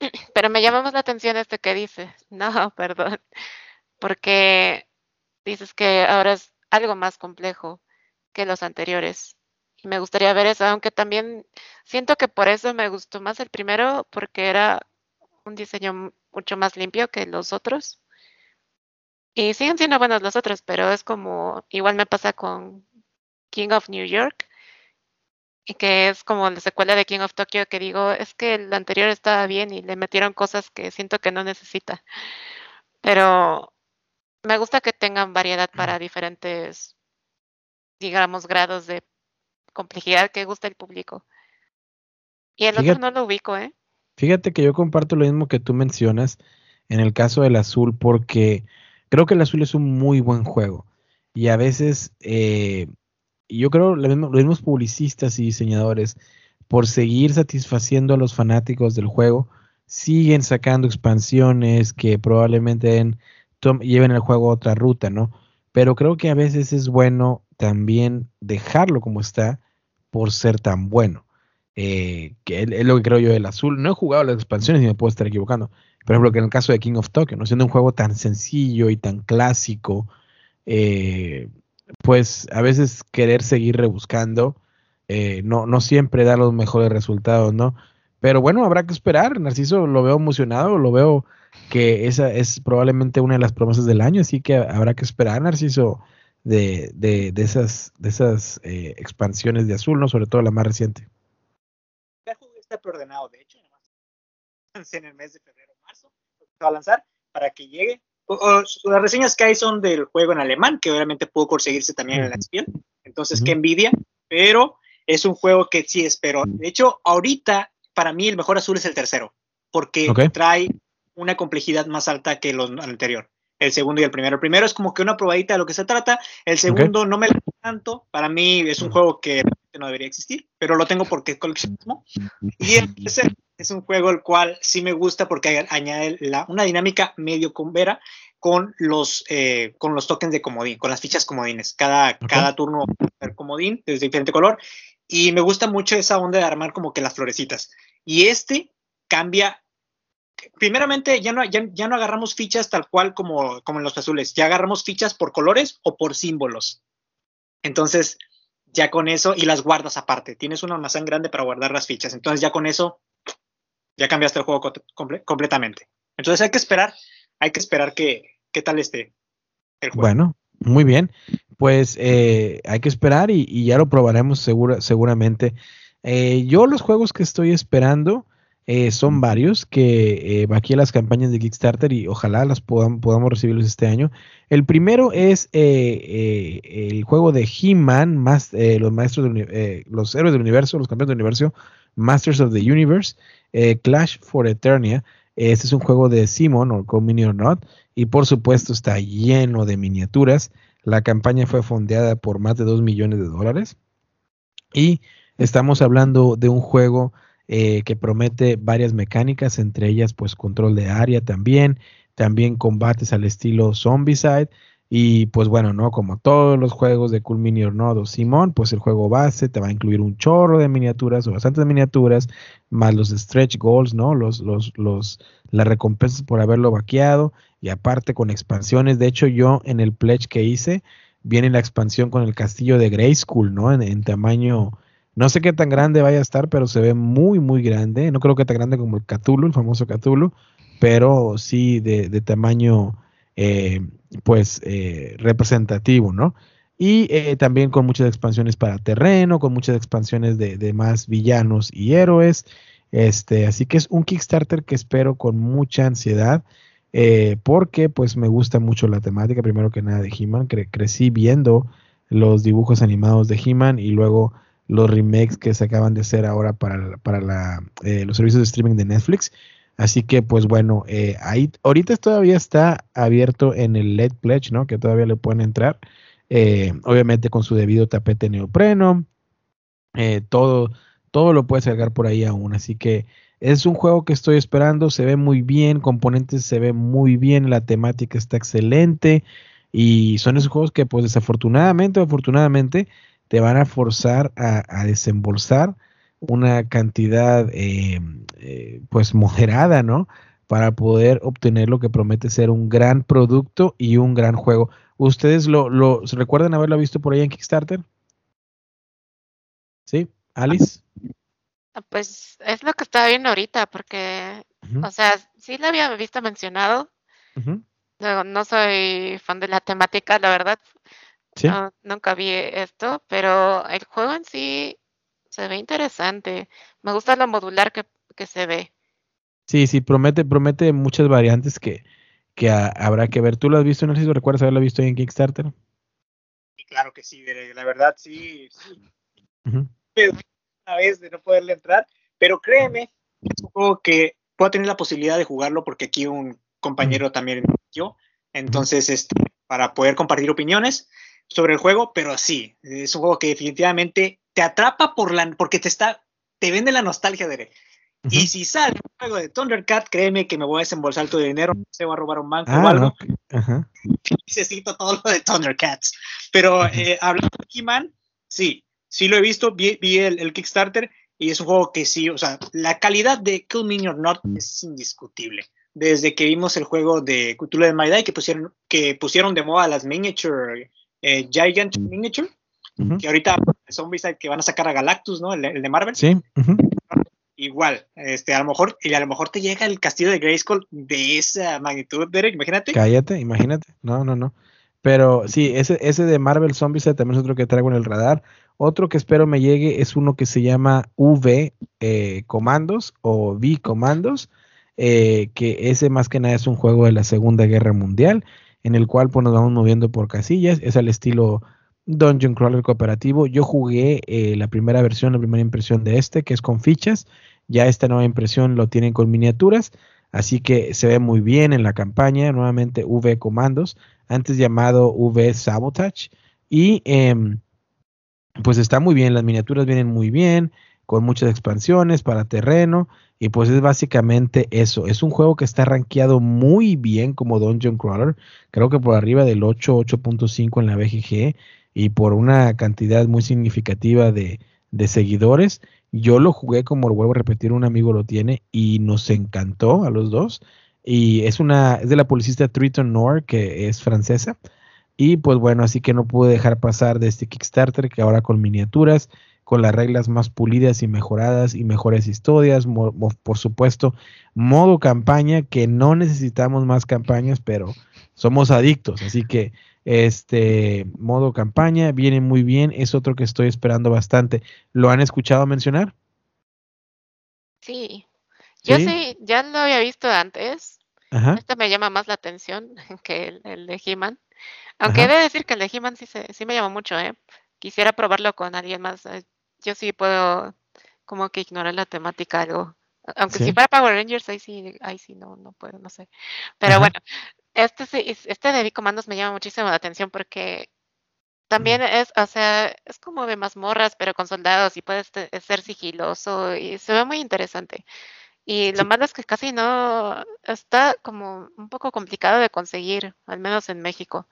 (clears throat) Pero me llamamos la atención este que dices. (laughs) No, perdón. Porque dices que ahora es algo más complejo que los anteriores me gustaría ver eso, aunque también siento que por eso me gustó más el primero, porque era un diseño mucho más limpio que los otros. Y siguen siendo buenos los otros, pero es como, igual me pasa con King of New York, y que es como la secuela de King of Tokyo, que digo, es que el anterior estaba bien y le metieron cosas que siento que no necesita. Pero me gusta que tengan variedad para diferentes, digamos, grados de complejidad que gusta el público. Y el otro no lo ubico, ¿eh? Fíjate que yo comparto lo mismo que tú mencionas en el caso del azul, porque creo que el azul es un muy buen juego. Y a veces, eh, yo creo, los mismos publicistas y diseñadores, por seguir satisfaciendo a los fanáticos del juego, siguen sacando expansiones que probablemente lleven el juego a otra ruta, ¿no? Pero creo que a veces es bueno también dejarlo como está por ser tan bueno. Eh, que es lo que creo yo del azul. No he jugado las expansiones y me puedo estar equivocando. Por ejemplo, que en el caso de King of Tokyo, ¿no? siendo un juego tan sencillo y tan clásico, eh, pues a veces querer seguir rebuscando eh, no, no siempre da los mejores resultados, ¿no? Pero bueno, habrá que esperar. Narciso lo veo emocionado, lo veo que esa es probablemente una de las promesas del año, así que habrá que esperar, Narciso, de, de, de esas, de esas eh, expansiones de azul, ¿no? Sobre todo la más reciente. El juego está preordenado, de hecho, (laughs) en el mes de febrero marzo, va a lanzar para que llegue. las reseñas que hay son del juego en alemán, que obviamente pudo conseguirse también en la ESPN, entonces qué envidia, pero es un juego que sí espero. De hecho, ahorita, para mí, el mejor azul es el tercero, porque trae una complejidad más alta que los anterior el segundo y el primero. El primero es como que una probadita de lo que se trata. El segundo no me lo tanto. Para mí es un juego que no debería existir, pero lo tengo porque es coleccionismo. Y el tercero es un juego el cual sí me gusta porque añade una dinámica medio convera con los, eh, con los tokens de comodín, con las fichas comodines. Cada, cada turno el comodín de diferente color. Y me gusta mucho esa onda de armar como que las florecitas. Y este cambia primeramente ya no, ya, no agarramos fichas tal cual como, como en los azules, ya agarramos fichas por colores o por símbolos. Entonces, ya con eso, y las guardas aparte, tienes un almacén grande para guardar las fichas, entonces ya con eso, ya cambiaste el juego completamente. Entonces hay que esperar, hay que esperar que, qué tal esté el juego. Bueno, muy bien, pues eh, hay que esperar y, ya lo probaremos seguramente. Eh, yo los juegos que estoy esperando, eh, son varios que eh, aquí las campañas de Kickstarter y ojalá las podamos, podamos recibirlos este año. El primero es eh, el juego de He-Man, los maestros los héroes del universo, los campeones del universo, Masters of the Universe, Clash for Eternia. Este es un juego de Simon o Call Mini or Not y por supuesto está lleno de miniaturas. La campaña fue fondeada por más de 2 millones de dólares y estamos hablando de un juego eh, que promete varias mecánicas, entre ellas pues control de área también, también combates al estilo Zombicide y pues bueno, ¿no? Como todos los juegos de Cool Mini or Not pues el juego base te va a incluir un chorro de miniaturas o bastantes miniaturas, más los stretch goals, ¿no? Los, los, los, las recompensas por haberlo vaqueado y aparte con expansiones. De hecho, yo en el pledge que hice, viene la expansión con el castillo de Grey School, ¿no? En, tamaño, no sé qué tan grande vaya a estar, pero se ve muy, muy grande. No creo que tan grande como el Cthulhu, el famoso Cthulhu, pero sí de, tamaño eh, pues eh, representativo, ¿no? Y eh, también con muchas expansiones para terreno, con muchas expansiones de, más villanos y héroes. Este, así que es un Kickstarter que espero con mucha ansiedad. porque pues me gusta mucho la temática, primero que nada de He-Man, crecí viendo los dibujos animados de He-Man y luego los remakes que se acaban de hacer ahora para, para la, los servicios de streaming de Netflix. Así que, pues bueno, eh, ahí ahorita todavía está abierto en el LED Pledge, ¿no? Que todavía le pueden entrar. Eh, obviamente con su debido tapete neopreno. Eh, todo, todo lo puedes cargar por ahí aún. Así que es un juego que estoy esperando. Se ve muy bien, componentes se ve muy bien, la temática está excelente. Y son esos juegos que, pues desafortunadamente o afortunadamente, te van a forzar a, a desembolsar una cantidad eh, eh, pues moderada, ¿no? Para poder obtener lo que promete ser un gran producto y un gran juego. ¿Ustedes lo, lo recuerdan haberlo visto por ahí en Kickstarter? ¿Sí? ¿Alice? Ah, pues es lo que estaba viendo ahorita, porque, o sea, sí lo había visto mencionado. no, soy fan de la temática, la verdad. ¿Sí? nunca vi esto, pero el juego en sí se ve interesante. Me gusta lo modular que, se ve. Sí, sí, promete, promete muchas variantes que, que habrá que ver. ¿Tú lo has visto? No sé si lo recuerdas haberlo visto ahí en Kickstarter. Sí, claro que sí, la verdad sí. sí. Una vez de no poderle entrar, pero créeme, es un juego que puedo tener la posibilidad de jugarlo porque aquí un compañero también yo, entonces este, para poder compartir opiniones sobre el juego, pero sí, es un juego que definitivamente te atrapa por la, porque te está, te vende la nostalgia de Y si sale un juego de Thundercat, créeme que me voy a desembolsar todo el dinero, se va a robar un banco o ah, algo. (laughs) Necesito todo lo de Thundercats. Pero eh, hablando de He-Man, sí, sí lo he visto, vi, el, Kickstarter y es un juego que sí, o sea, la calidad de Kill Me or Not es indiscutible. Desde que vimos el juego de Cthulhu de My que pusieron, que pusieron de moda las miniature, eh, Giant Miniature, que ahorita son que van a sacar a Galactus, ¿no? El, de Marvel. Sí. Igual, este, a lo mejor, y a lo mejor te llega el castillo de Grayskull de esa magnitud, Derek, imagínate. Cállate, imagínate. No, no, no. Pero sí, ese, ese de Marvel Zombies también es otro que traigo en el radar. Otro que espero me llegue es uno que se llama V eh, Comandos o V Comandos, eh, que ese más que nada es un juego de la Segunda Guerra Mundial, en el cual pues, nos vamos moviendo por casillas. Es al estilo Dungeon Crawler cooperativo. Yo jugué eh, la primera versión, la primera impresión de este, que es con fichas. Ya esta nueva impresión lo tienen con miniaturas, así que se ve muy bien en la campaña. Nuevamente V Comandos, antes llamado V Sabotage. Y em, pues está muy bien, las miniaturas vienen muy bien, con muchas expansiones para terreno. Y pues es básicamente eso. Es un juego que está rankeado muy bien como Dungeon Crawler. Creo que por arriba del 8, 8.5 en la BGG y por una cantidad muy significativa de, seguidores. Yo lo jugué, como lo vuelvo a repetir, un amigo lo tiene y nos encantó a los dos. Y es una, es de la publicista Triton Noir, que es francesa. Y pues bueno, así que no pude dejar pasar de este Kickstarter, que ahora con miniaturas, con las reglas más pulidas y mejoradas y mejores historias, por supuesto, modo campaña, que no necesitamos más campañas, pero somos adictos, así que este modo campaña, viene muy bien, es otro que estoy esperando bastante. ¿Lo han escuchado mencionar? Sí, yo sí, ya lo había visto antes. Este me llama más la atención (laughs) que el, de He-Man. Aunque he de decir que el de He-Man sí, sí me llama mucho, ¿eh? Quisiera probarlo con alguien más. Yo sí puedo como que ignorar la temática algo Aunque si para Power Rangers, ahí sí, ahí sí no, no puedo, no sé. Pero bueno, este, este de Comandos me llama muchísimo la atención porque también es, o sea, es como de mazmorras, pero con soldados y puedes ser sigiloso y se ve muy interesante. Y lo malo es que casi no está como un poco complicado de conseguir, al menos en México.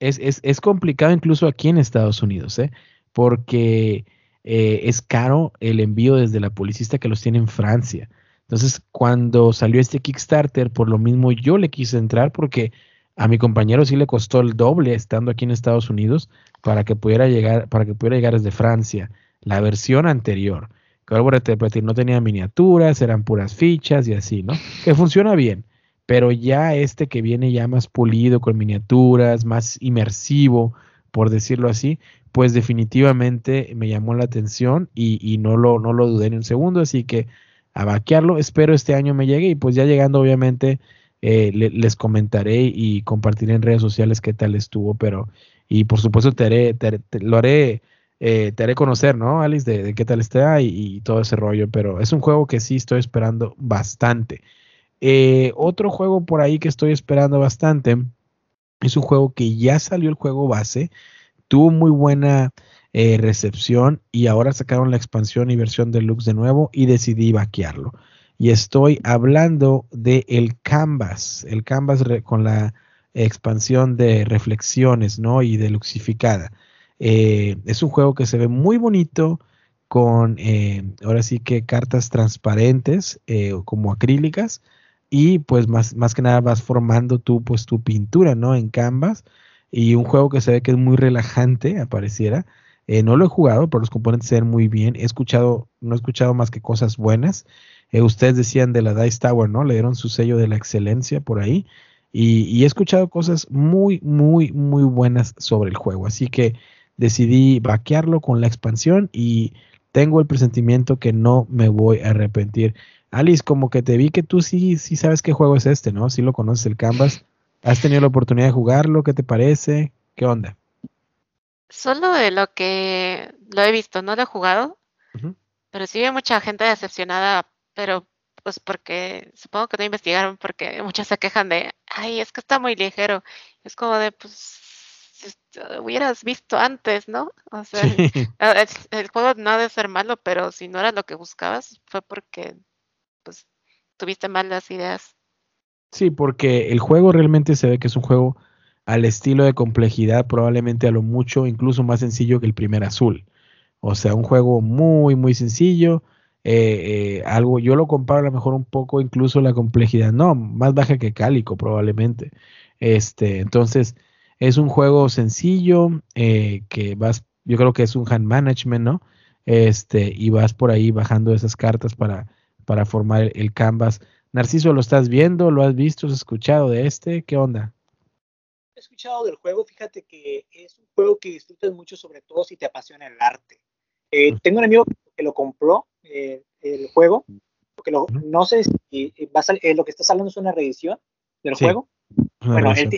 Es, es, es complicado incluso aquí en Estados Unidos, ¿eh? Porque eh, es caro el envío desde la policista que los tiene en Francia. Entonces, cuando salió este Kickstarter, por lo mismo yo le quise entrar porque a mi compañero sí le costó el doble estando aquí en Estados Unidos para que pudiera llegar, para que pudiera llegar desde Francia, la versión anterior. Que repetir, no tenía miniaturas, eran puras fichas y así, ¿no? Que funciona bien. Pero ya este que viene ya más pulido, con miniaturas, más inmersivo, por decirlo así, pues definitivamente me llamó la atención y, no, lo, no lo dudé ni un segundo, así que a vaquearlo, espero este año me llegue y pues ya llegando obviamente eh, les comentaré y compartiré en redes sociales qué tal estuvo, pero y por supuesto te haré, lo haré, eh, te haré conocer, ¿no, Alice, de, qué tal está y, todo ese rollo, pero es un juego que sí estoy esperando bastante. Eh, otro juego por ahí que estoy esperando bastante es un juego que ya salió el juego base, tuvo muy buena recepción y ahora sacaron la expansión y versión deluxe de nuevo y decidí vaquearlo y estoy hablando de el Canvas, el Canvas con la expansión de reflexiones, ¿no? Y de luxificada. Eh, es un juego que se ve muy bonito con, eh, ahora sí que cartas transparentes eh, como acrílicas y pues más, más que nada vas formando tú pues tu pintura, ¿no? En Canvas y un juego que se ve que es muy relajante, apareciera. no lo he jugado, pero los componentes se ven muy bien. He escuchado, no he escuchado más que cosas buenas. Eh, ustedes decían de la Dice Tower, ¿no? Le dieron su sello de la excelencia por ahí. Y, he escuchado cosas muy, muy, muy buenas sobre el juego. Así que decidí vaquearlo con la expansión y tengo el presentimiento que no me voy a arrepentir. Alice, como que te vi que tú sí, sí sabes qué juego es este, ¿no? Sí lo conoces el Canvas. ¿Has tenido la oportunidad de jugarlo? ¿Qué te parece? ¿Qué onda? Solo de lo que lo he visto, no lo he jugado, pero sí hay mucha gente decepcionada pero pues porque supongo que no investigaron porque muchos se quejan de, ay, es que está muy ligero. Es como de, pues, hubieras visto antes, ¿no? O sea, (laughs) el, juego no debe ser malo, pero si no era lo que buscabas, fue porque, tuviste malas ideas. Sí, porque el juego realmente se ve que es un juego al estilo de complejidad, probablemente a lo mucho, incluso más sencillo que el primer azul. O sea, un juego muy, muy sencillo, eh, eh, algo, yo lo comparo a lo mejor un poco incluso la complejidad, no, más baja que Cálico probablemente. Este, entonces, es un juego sencillo eh, que vas, yo creo que es un hand management, ¿no? Este, y vas por ahí bajando esas cartas para, para formar el, canvas. Narciso, ¿lo estás viendo? ¿Lo has visto? ¿Has escuchado de este? ¿Qué onda? He escuchado del juego, fíjate que es un juego que disfrutas mucho, sobre todo si te apasiona el arte. tengo un amigo que lo compró eh, el juego, porque no sé si va a eh, lo que está saliendo es una reedición del juego. bueno, él,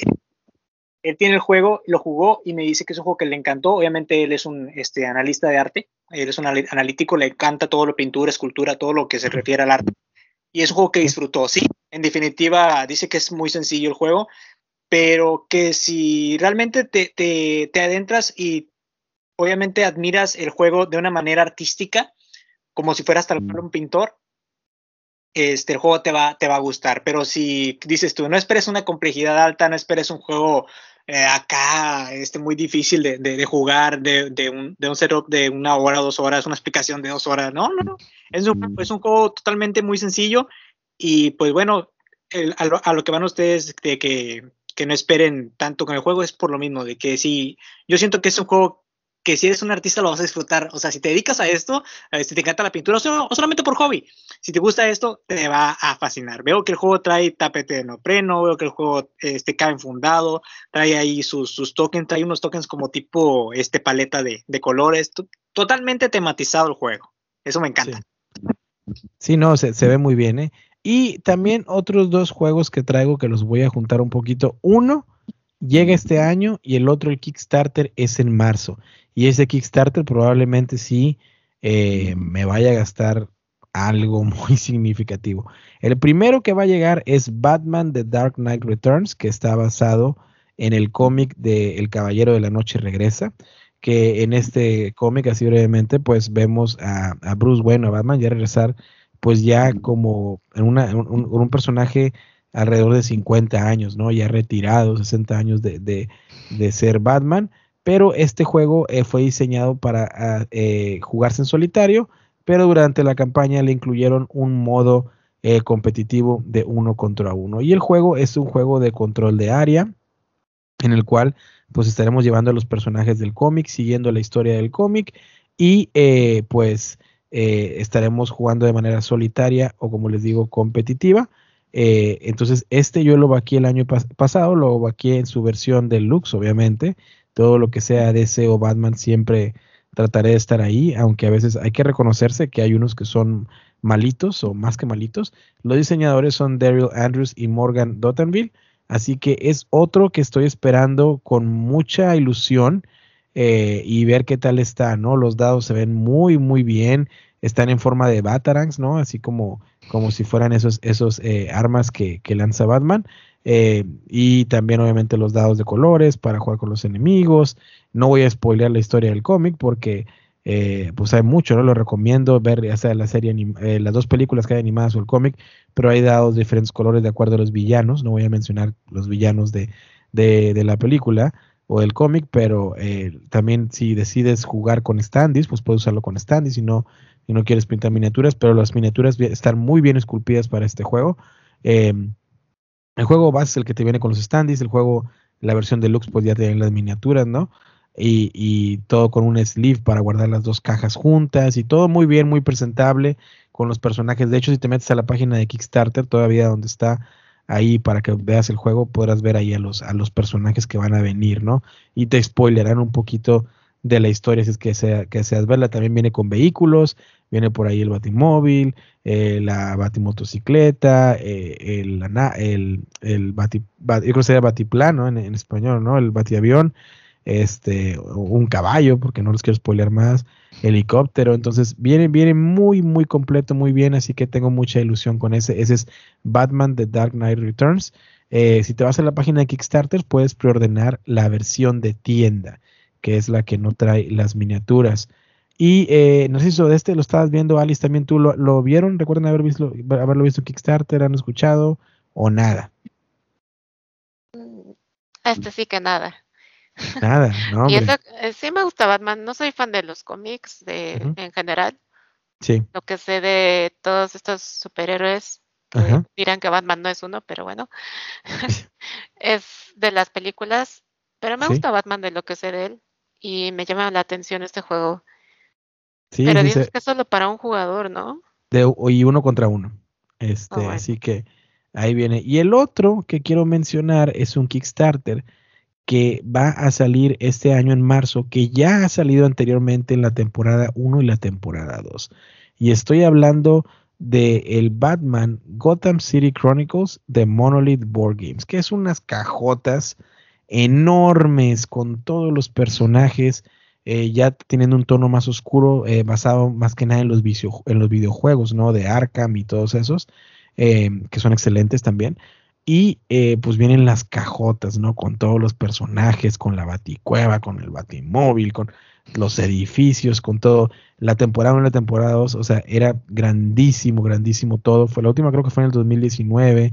tiene el juego, lo jugó y me dice que es un juego que le encantó. Obviamente él es un este, analista de arte, él es un analítico, le encanta todo lo pintura, escultura, todo lo que se refiere al arte. Y es un juego que disfrutó, sí. En definitiva, dice que es muy sencillo el juego, pero que si realmente te, te, te adentras y obviamente admiras el juego de una manera artística, como si fueras tal cual un pintor, este, el juego te va, te va a gustar. Pero si dices tú, no esperes una complejidad alta, no esperes un juego eh, acá este, muy difícil de, de, jugar, de, de, un, de un setup de una hora, dos horas, una explicación de dos horas. No, no, no. Es un, es un juego totalmente muy sencillo. Y pues bueno, a, lo, a, lo, que van ustedes de que, que no esperen tanto con el juego es por lo mismo, de que si yo siento que es un juego que si eres un artista lo vas a disfrutar. O sea, si te dedicas a esto, si te encanta la pintura o, solamente por hobby, si te gusta esto, te va a fascinar. Veo que el juego trae tapete de nopreno, veo que el juego este, cae enfundado, trae ahí sus, sus, tokens, trae unos tokens como tipo este paleta de, de colores, totalmente tematizado el juego. Eso me encanta. Sí, no, se, se ve muy bien, ¿eh? Y también otros dos juegos que traigo que los voy a juntar un poquito. Uno llega este año y el otro, el Kickstarter, es en marzo. Y ese Kickstarter probablemente sí eh, me vaya a gastar algo (laughs) muy significativo. El primero que va a llegar es Batman The Dark Knight Returns, que está basado en el cómic de El Caballero de la Noche Regresa, que en este cómic, así brevemente, pues vemos a, Bruce Wayne, a Batman, ya regresar, pues ya como en, un, personaje alrededor de 50 años, ¿no? Ya retirado, 60 años de, ser Batman, pero este juego eh, fue diseñado para ah, eh, jugarse en solitario, pero durante la campaña le incluyeron un modo eh, competitivo de uno contra uno. Y el juego es un juego de control de área, en el cual pues estaremos llevando a los personajes del cómic, siguiendo la historia del cómic y pues estaremos jugando de manera solitaria o como les digo competitiva. entonces este yo lo vaqué el año pasado, lo vaqué en su versión deluxe obviamente. Todo lo que sea DC o Batman siempre trataré de estar ahí, aunque a veces hay que reconocerse que hay unos que son malitos o más que malitos. Los diseñadores son Daryl Andrews y Morgan Dottenville, así que es otro que estoy esperando con mucha ilusión eh, y ver qué tal está, ¿no? Los dados se ven muy, muy bien, están en forma de Batarangs, ¿no? Así como, como si fueran esos, esos eh, armas que, que lanza Batman. Eh, y también obviamente los dados de colores para jugar con los enemigos. No voy a spoilear la historia del cómic porque eh, pues hay mucho, ¿no? Lo recomiendo ver ya sea la serie, eh, las dos películas que hay animadas o el cómic, pero hay dados de diferentes colores de acuerdo a los villanos. No voy a mencionar los villanos de, de, la película o del cómic, pero también si decides jugar con standees, pues puedes usarlo con standees si no, si no quieres pintar miniaturas, pero las miniaturas están muy bien esculpidas para este juego. El juego base es el que te viene con los standees, el juego, la versión deluxe, pues ya tiene las miniaturas, ¿no? Y, y, todo con un sleeve para guardar las dos cajas juntas y todo muy bien, muy presentable con los personajes. De hecho, si te metes a la página de Kickstarter, todavía donde está ahí para que veas el juego, podrás ver ahí a los, a los personajes que van a venir, ¿no? Y te spoilerán un poquito de la historia, si es que, sea, que seas verla. También viene con vehículos, viene por ahí el batimóvil, eh, la batimotocicleta, eh, el, el, yo creo que sería batiplano en, español, ¿no? El batiavión, este, un caballo, porque no les quiero spoiler más, helicóptero. Entonces, viene, viene muy, muy completo, muy bien, así que tengo mucha ilusión con ese. Ese es Batman The Dark Knight Returns. Eh, si te vas a la página de Kickstarter, puedes preordenar la versión de tienda que es la que no trae las miniaturas. Y eh, Narciso, de este lo estabas viendo, Alice, también tú lo, vieron, recuerdan haber visto, haberlo visto en Kickstarter, han escuchado o nada. Mm, este sí que nada. Nada, (laughs) no. y eh, sí me gusta Batman, no soy fan de los cómics de, en general. Sí. Lo que sé de todos estos superhéroes, que dirán que Batman no es uno, pero bueno, (laughs) es de las películas. Pero me gusta Batman de lo que sé de él y me llama la atención este juego. Pero dices que es solo para un jugador, ¿no? De, y uno contra uno. Este, oh, así que ahí viene. Y el otro que quiero mencionar es un Kickstarter que va a salir este año en marzo, que ya ha salido anteriormente en la temporada 1 y la temporada 2. Y estoy hablando de el Batman Gotham City Chronicles de Monolith Board Games, que es unas cajotas enormes con todos los personajes, eh, ya teniendo un tono más oscuro, eh, basado más que nada en los, en los videojuegos, ¿no? De Arkham y todos esos, eh, que son excelentes también. Y pues vienen las cajotas, ¿no? Con todos los personajes, con la baticueva, con el batimóvil, con los edificios, con todo. La temporada 1 y la temporada 2, o sea, era grandísimo, grandísimo todo. Fue la última, creo que fue en el 2019.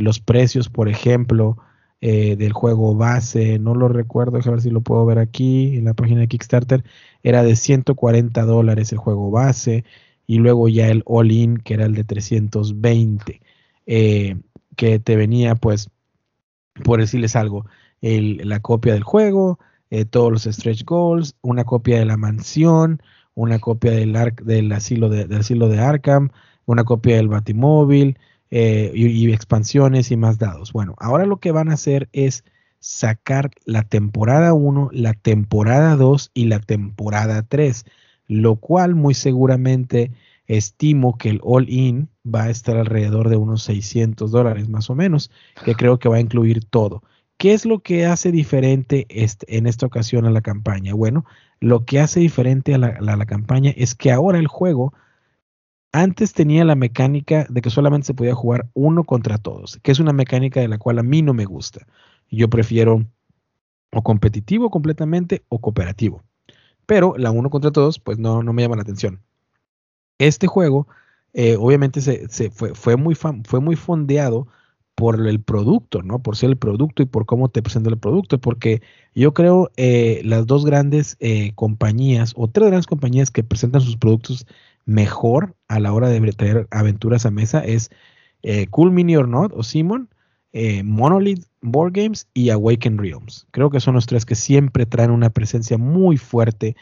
los precios, por ejemplo, eh, del juego base, no lo recuerdo, a ver si lo puedo ver aquí en la página de Kickstarter, era de 140 dólares el juego base y luego ya el all-in que era el de 320, eh, que te venía pues, por decirles algo, la copia del juego, eh, todos los stretch goals, una copia de la mansión, una copia del, del, asilo de, del asilo de Arkham, una copia del Batimóvil, eh, y, expansiones y más dados. Bueno, ahora lo que van a hacer es sacar la temporada 1, la temporada 2 y la temporada 3, lo cual muy seguramente estimo que el all-in va a estar alrededor de unos 600 dólares más o menos, que creo que va a incluir todo. ¿Qué es lo que hace diferente este, en esta ocasión a la campaña? Bueno, lo que hace diferente a la campaña es que ahora el juego Antes tenía la mecánica de que solamente se podía jugar uno contra todos, que es una mecánica de la cual a mí no me gusta. Yo prefiero o competitivo completamente o cooperativo. Pero la uno contra todos, pues no, no me llama la atención. Este juego, eh, obviamente, se, fue, fue, muy fue muy fondeado por el producto, ¿no? Por ser el producto y por cómo te presenta el producto, porque yo creo eh, las dos grandes eh, compañías o tres grandes compañías que presentan sus productos mejor a la hora de traer aventuras a mesa es Cool Mini or Not o Simon, Monolith Board Games y Awaken Realms. Creo que son los tres que siempre traen una presencia muy fuerte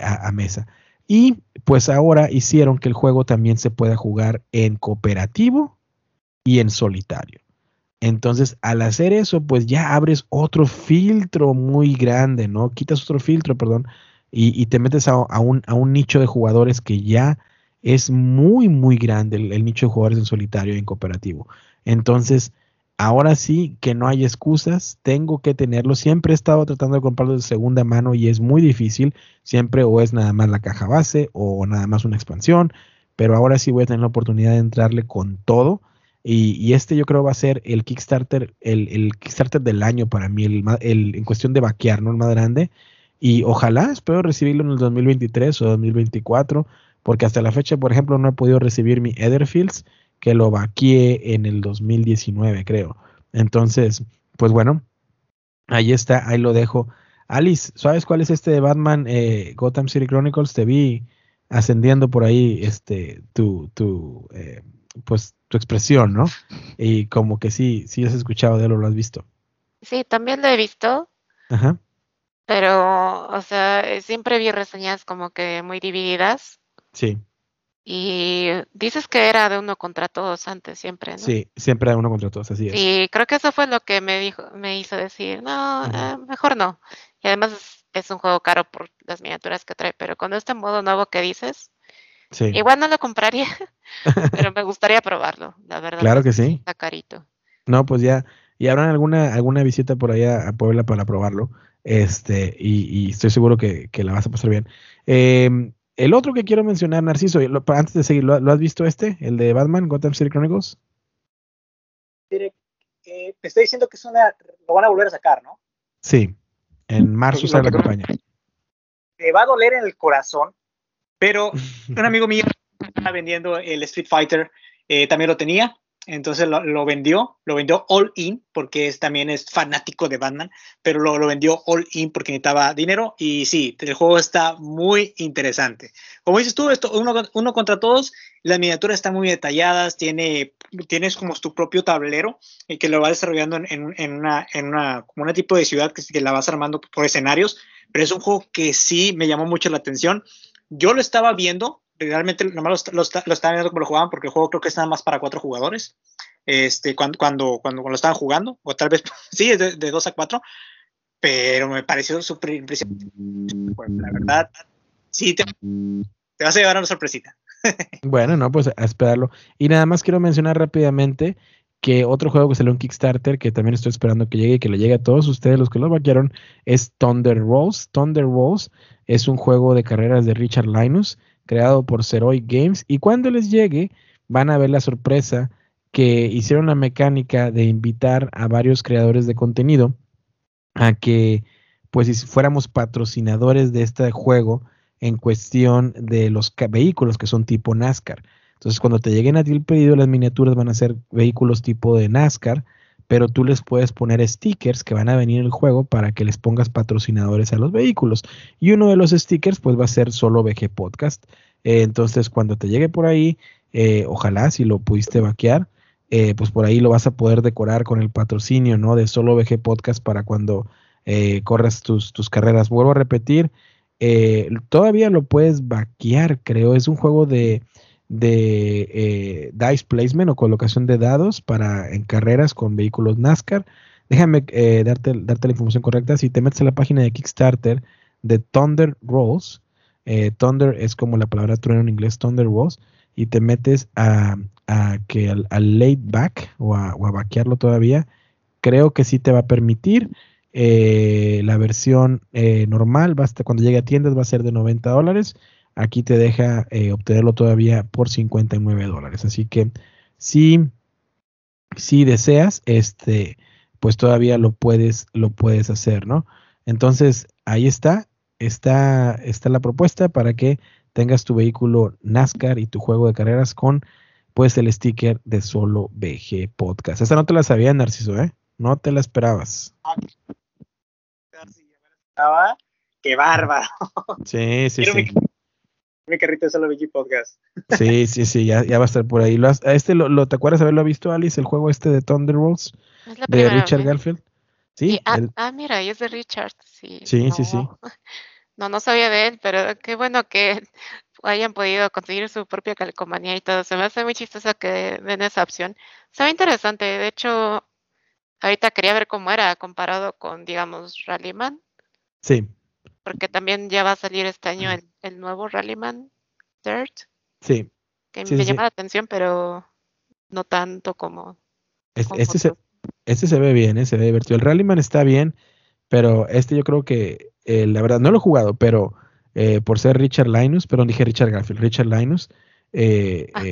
a, a mesa. Y pues ahora hicieron que el juego también se pueda jugar en cooperativo y en solitario. Entonces, al hacer eso, pues ya abres otro filtro muy grande, ¿no? Quitas otro filtro, perdón, y, te metes a, un, nicho de jugadores que ya es muy, muy grande el, nicho de jugadores en solitario y en cooperativo. Entonces, ahora sí que no hay excusas, tengo que tenerlo. Siempre he estado tratando de comprarlo de segunda mano y es muy difícil. Siempre o es nada más la caja base o nada más una expansión, pero ahora sí voy a tener la oportunidad de entrarle con todo y, este yo creo va a ser el Kickstarter, el, Kickstarter del año para mí, el, en cuestión de vaquear, ¿no? El más grande. Y ojalá espero recibirlo en el 2023 o 2024, porque hasta la fecha, por ejemplo, no he podido recibir mi Etherfields, que lo vaqueé en el 2019, creo. Entonces, pues bueno, ahí está, ahí lo dejo. Alice, ¿sabes cuál es este de Batman eh, Gotham City Chronicles? Te vi ascendiendo por ahí este tu, tu eh, pues tu expresión, ¿no? Y como que sí, sí has escuchado de él o lo has visto. Sí, también lo he visto. Ajá. Pero, o sea, siempre vi reseñas como que muy divididas. Sí. Y dices que era de uno contra todos antes, siempre, ¿no? Sí, siempre de uno contra todos, así es. Y creo que eso fue lo que me dijo, me hizo decir, no, eh, mejor no. Y además es un juego caro por las miniaturas que trae, pero con este modo nuevo que dices, Igual no lo compraría, (laughs) pero me gustaría probarlo, la verdad. Claro que sí. Está carito. No, pues ya, y habrá alguna, alguna visita por allá a Puebla para probarlo. Este, y, estoy seguro que, la vas a pasar bien. Em, el otro que quiero mencionar, Narciso, antes de seguir, ¿lo, has visto este? El de Batman, Gotham City Chronicles. Eh, te estoy diciendo que es una, lo van a volver a sacar, ¿no? Sí, en marzo sale la campaña. Te va a doler en el corazón pero (laughs) un amigo mío estaba vendiendo el Street Fighter, eh, también lo tenía, entonces lo, vendió, lo vendió all in, porque es, también es fanático de Batman, pero lo, vendió all in porque necesitaba dinero. Y sí, el juego está muy interesante. Como dices tú, esto, uno, contra todos, las miniaturas están muy detalladas, tiene, tienes como tu propio tablero eh, que lo vas desarrollando en, en, una, en una, como una tipo de ciudad que, que la vas armando por escenarios, pero es un juego que sí me llamó mucho la atención yo lo estaba viendo, realmente nomás lo, lo, estaba viendo como lo jugaban, porque el juego creo que es nada más para cuatro jugadores. Este, cuando, cuando, cuando, lo estaban jugando, o tal vez (laughs) sí, de, de dos a cuatro, pero me pareció súper impresionante. la verdad, sí, te, te vas a llevar una sorpresita. (laughs) bueno, no, pues a esperarlo. Y nada más quiero mencionar rápidamente que otro juego que salió en Kickstarter, que también estoy esperando que llegue y que le llegue a todos ustedes, los que lo vaquearon, es Thunder Rolls. Thunder Rolls es un juego de carreras de Richard Linus, creado por Zeroy Games, y cuando les llegue, van a ver la sorpresa que hicieron la mecánica de invitar a varios creadores de contenido a que, pues, si fuéramos patrocinadores de este juego en cuestión de los vehículos que son tipo NASCAR. Entonces, cuando te lleguen a ti el pedido, las miniaturas van a ser vehículos tipo de NASCAR, pero tú les puedes poner stickers que van a venir en el juego para que les pongas patrocinadores a los vehículos. Y uno de los stickers, pues va a ser solo VG Podcast. Eh, entonces, cuando te llegue por ahí, eh, ojalá si lo pudiste vaquear, eh, pues por ahí lo vas a poder decorar con el patrocinio, ¿no? De solo VG Podcast para cuando corras tus, tus carreras. Vuelvo a repetir, todavía lo puedes vaquear, creo. Es un juego de de eh, dice placement o colocación de dados para en carreras con vehículos NASCAR. Déjame eh, darte, darte la información correcta. Si te metes a la página de Kickstarter de Thunder Rolls, eh, Thunder es como la palabra trueno en inglés, Thunder Rolls, y te metes a, que al, late back o a, o vaquearlo todavía, creo que sí te va a permitir. la versión normal, cuando llegue a tiendas, va a ser de 90 dólares aquí te deja eh, obtenerlo todavía por 59 dólares. Así que si, si deseas, este, pues todavía lo puedes, lo puedes hacer, ¿no? Entonces, ahí está, está, está la propuesta para que tengas tu vehículo NASCAR y tu juego de carreras con pues el sticker de solo VG Podcast. Esta no te la sabía, Narciso, ¿eh? No te la esperabas. Qué bárbaro. Sí, sí, sí. Mi, carrito de solo Podcast. Sí, sí, sí, ya, ya va a estar por ahí. ¿Lo este lo, ¿Te acuerdas haberlo visto, Alice? El juego este de Thunderbolts de Richard Garfield. Sí. Ah, ah, mira, y es de Richard. Sí, sí, sí, sí. (laughs) No, no sabía de él, pero qué bueno que hayan podido conseguir su propia calcomanía y todo. Se me hace muy chistoso que den esa opción. Se ve interesante. De hecho, ahorita quería ver cómo era comparado con, digamos, Rallyman. Sí. Porque también ya va a salir este año el, nuevo Rallyman Dirt. Sí. Que me llama la atención, pero no tanto como. este, se, este se ve bien, ¿eh? se ve divertido. El Rallyman está bien, pero este yo creo que, eh, la verdad, no lo he jugado, pero eh, por ser Richard Linus, pero dije Richard Garfield, Richard Linus, eh, ah.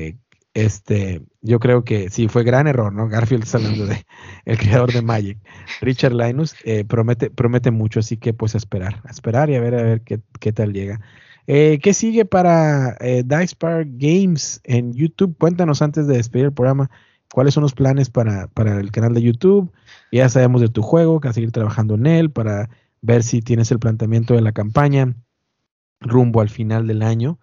Eh, este, yo creo que sí fue gran error, ¿no? Garfield está hablando de (laughs) el creador de Magic. Richard Linus promete, promete mucho, así que pues a esperar, a esperar y a ver a ver qué, qué tal llega. ¿Qué sigue para Dice Park Games en YouTube? Cuéntanos antes de despedir el programa. ¿Cuáles son los planes para, para el canal de YouTube? Ya sabemos de tu juego, que a seguir trabajando en él para ver si tienes el planteamiento de la campaña rumbo al final del año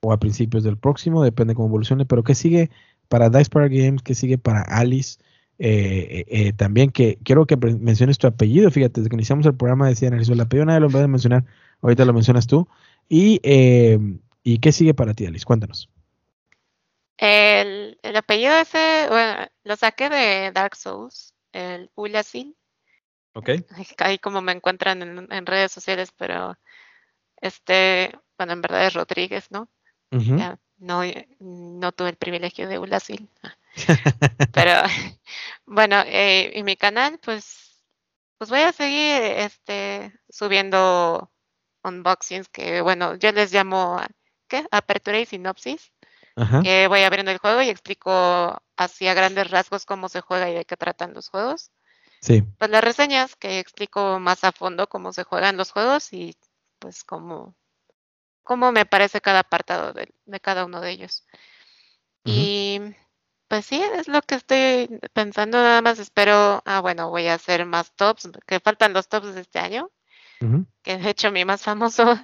o a principios del próximo, depende cómo evolucione, pero ¿qué sigue para Dice Power Games? ¿Qué sigue para Alice? Eh, eh, eh, también que quiero que menciones tu apellido, fíjate, desde que iniciamos el programa decían el apellido nadie lo va a mencionar, ahorita lo mencionas tú. Y, ¿y qué sigue para ti, Alice? Cuéntanos. El, el apellido ese, bueno, lo saqué de Dark Souls, el Ulasil. Ok. (laughs) Ahí como me encuentran en redes sociales, pero este, bueno, en verdad es Rodríguez, ¿no? No, no tuve el privilegio de Ulasil. (laughs) Pero (laughs) bueno, eh, en mi canal, pues, pues voy a seguir este, subiendo unboxings que, bueno, yo les llamo, ¿qué? Apertura y sinopsis. Que voy abriendo el juego y explico así a grandes rasgos cómo se juega y de qué tratan los juegos. Sí. Pues las reseñas que explico más a fondo cómo se juegan los juegos y pues como cómo me parece cada apartado de, cada uno de ellos. Y pues sí, es lo que estoy pensando, nada más espero, ah bueno, voy a hacer más tops, que faltan los tops de este año, que de hecho mi más famoso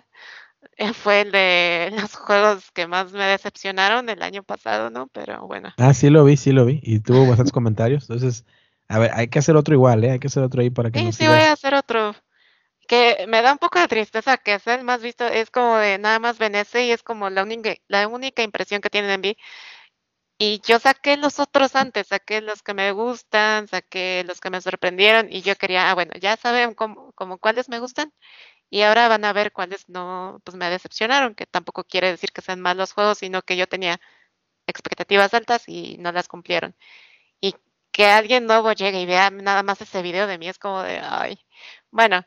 (laughs) fue el de los juegos que más me decepcionaron el año pasado, ¿no? Pero bueno. Ah, sí lo vi, sí lo vi, y tuvo (laughs) bastantes comentarios, entonces, a ver, hay que hacer otro igual, ¿eh? Hay que hacer otro ahí para que... Sí, sí, voy a hacer otro que me da un poco de tristeza que es el más visto, es como de nada más Venecia y es como la única, la única impresión que tienen en mí. Y yo saqué los otros antes, saqué los que me gustan, saqué los que me sorprendieron y yo quería, ah, bueno, ya saben como, como cuáles me gustan y ahora van a ver cuáles no, pues me decepcionaron, que tampoco quiere decir que sean malos juegos, sino que yo tenía expectativas altas y no las cumplieron. Y que alguien nuevo llegue y vea nada más ese video de mí es como de, ay, bueno,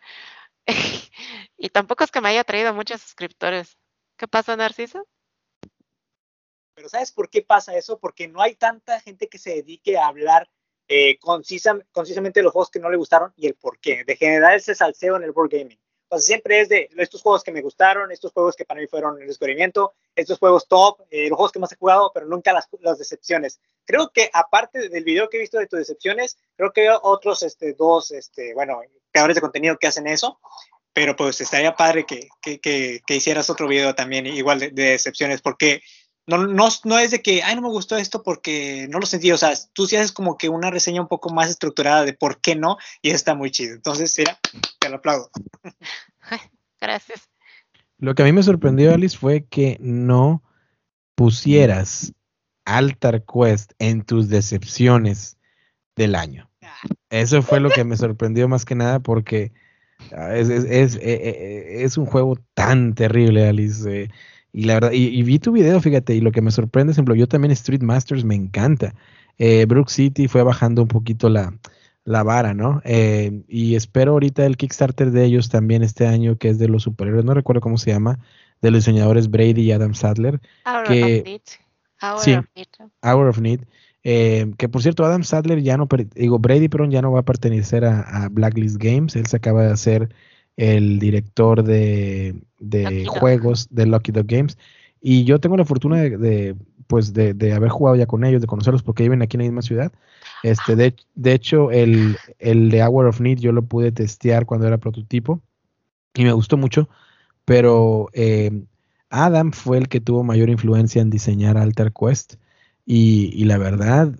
(laughs) y tampoco es que me haya traído muchos suscriptores. ¿Qué pasa, Narciso? Pero ¿sabes por qué pasa eso? Porque no hay tanta gente que se dedique a hablar eh, concisamente de los juegos que no le gustaron y el por qué. De generar ese salseo en el board gaming. Entonces siempre es de estos juegos que me gustaron, estos juegos que para mí fueron el descubrimiento, estos juegos top, eh, los juegos que más he jugado, pero nunca las, las, decepciones. Creo que aparte del video que he visto de tus decepciones, creo que hay otros este, dos, este, bueno, creadores de contenido que hacen eso, pero pues estaría padre que, que, que, hicieras otro video también igual de, decepciones, porque no, no, no, es de que, ay, no me gustó esto porque no lo sentí, o sea, tú sí haces como que una reseña un poco más estructurada de por qué no, y está muy chido. Entonces, mira, te lo aplaudo. (laughs) Gracias. Lo que a mí me sorprendió, Alice, fue que no pusieras Altar Quest en tus decepciones del año. Eso fue lo que me sorprendió más que nada porque ah, es, es, eh, eh, es, un juego tan terrible, Alice. Eh, y la verdad, y, vi tu video, fíjate, y lo que me sorprende, por ejemplo, yo también Street Masters me encanta. Brook City fue bajando un poquito la, la vara, ¿no? y espero ahorita el Kickstarter de ellos también este año, que es de los superhéroes, no recuerdo cómo se llama, de los diseñadores Brady y Adam Sadler. Hour que, of Need. Hour sí, of Need. Hour of Need. Eh, que por cierto, Adam Sadler ya no, digo, Brady, perdón, ya no va a pertenecer a, Blacklist Games. Él se acaba de hacer el director de, de juegos de Lucky Dog Games. Y yo tengo la fortuna de, pues de, de, haber jugado ya con ellos, de conocerlos porque viven aquí en la misma ciudad. Este, de, de hecho, el, el de Hour of Need yo lo pude testear cuando era prototipo y me gustó mucho, pero eh, Adam fue el que tuvo mayor influencia en diseñar Alter Quest y, y la verdad,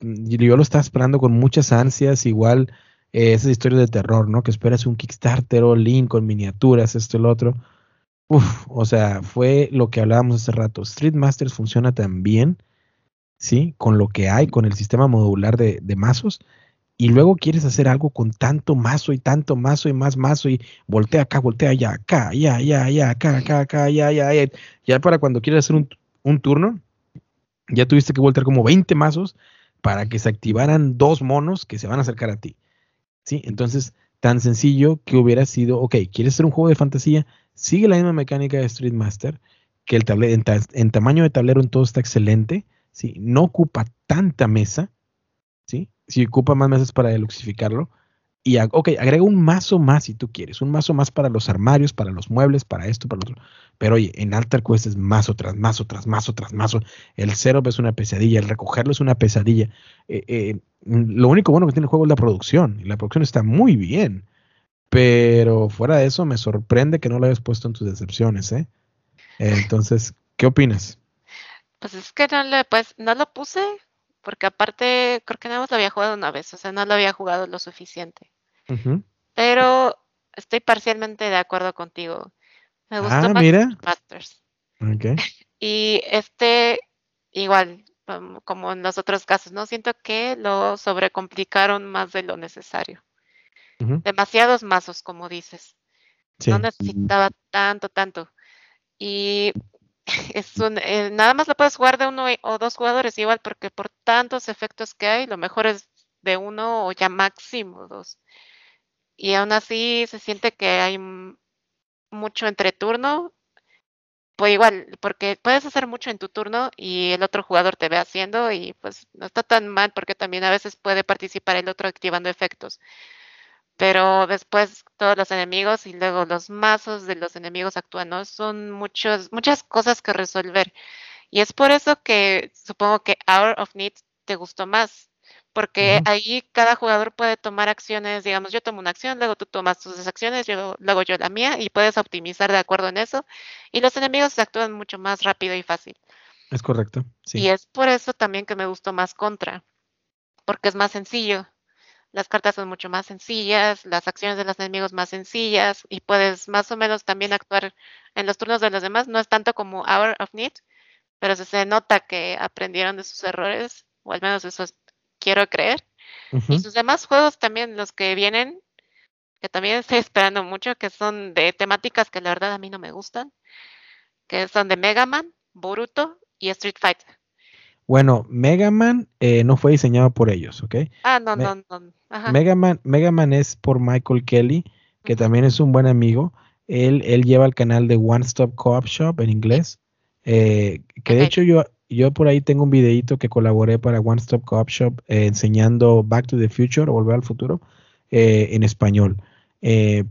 yo lo estaba esperando con muchas ansias, igual eh, esas historias de terror, ¿no? Que esperas un Kickstarter o link con miniaturas, esto y lo otro. Uf, o sea, fue lo que hablábamos hace rato. Street Masters funciona tan bien, ¿sí? Con lo que hay, con el sistema modular de, de mazos, y luego quieres hacer algo con tanto mazo y tanto mazo y más mazo y voltea acá, voltea allá, acá, ya, ya, ya, acá, acá, acá, ya, ya, ya. Ya para cuando quieres hacer un, un turno, ya tuviste que voltear como 20 mazos para que se activaran dos monos que se van a acercar a ti. ¿Sí? Entonces, tan sencillo que hubiera sido, ok, ¿quieres hacer un juego de fantasía? Sigue la misma mecánica de Street Master, que el tablero, en, tamaño de tablero en todo está excelente, ¿sí? No ocupa tanta mesa, ¿sí? Si ocupa más mesas para deluxificarlo. Y, ok, agrega un mazo más si tú quieres, un mazo más para los armarios, para los muebles, para esto, para lo otro. Pero oye, en Alter Quest es mazo tras mazo, tras mazo, tras mazo. El cero es una pesadilla, el recogerlo es una pesadilla. Eh, eh, lo único bueno que tiene el juego es la producción, y la producción está muy bien. Pero fuera de eso, me sorprende que no lo hayas puesto en tus decepciones, ¿eh? Entonces, ¿qué opinas? Pues es que no, le, pues, no lo puse porque aparte creo que nada más lo había jugado una vez, o sea, no lo había jugado lo suficiente. Pero estoy parcialmente de acuerdo contigo. Me gustó ah, más mira. Masters. Okay. (laughs) Y este, igual, como en los otros casos, ¿no? Siento que lo sobrecomplicaron más de lo necesario. Demasiados mazos, como dices. No necesitaba tanto, tanto. Y (laughs) es un, eh, nada más lo puedes jugar de uno o dos jugadores igual, porque por tantos efectos que hay, lo mejor es de uno o ya máximo dos. Y aún así se siente que hay mucho entre turno. Pues igual, porque puedes hacer mucho en tu turno y el otro jugador te ve haciendo y pues no está tan mal porque también a veces puede participar el otro activando efectos pero después todos los enemigos y luego los mazos de los enemigos actúan, Son muchos, muchas cosas que resolver. Y es por eso que supongo que Hour of Need te gustó más, porque ahí cada jugador puede tomar acciones, digamos, yo tomo una acción, luego tú tomas tus acciones, yo, luego yo la mía, y puedes optimizar de acuerdo en eso, y los enemigos actúan mucho más rápido y fácil. Es correcto, sí. Y es por eso también que me gustó más Contra, porque es más sencillo las cartas son mucho más sencillas, las acciones de los enemigos más sencillas y puedes más o menos también actuar en los turnos de los demás. No es tanto como Hour of Need, pero se nota que aprendieron de sus errores, o al menos eso quiero creer. Y sus demás juegos también, los que vienen, que también estoy esperando mucho, que son de temáticas que la verdad a mí no me gustan, que son de Mega Man, Boruto y Street Fighter. Bueno, Mega Man eh, no fue diseñado por ellos, ¿ok? Ah, no, no, no. Mega Man, Mega Man es por Michael Kelly, que también es un buen amigo. Él, él lleva el canal de One Stop Co-op Shop en inglés. Eh, que de hecho yo, yo por ahí tengo un videito que colaboré para One Stop Co-op Shop eh, enseñando Back to the Future o Volver al Futuro en español.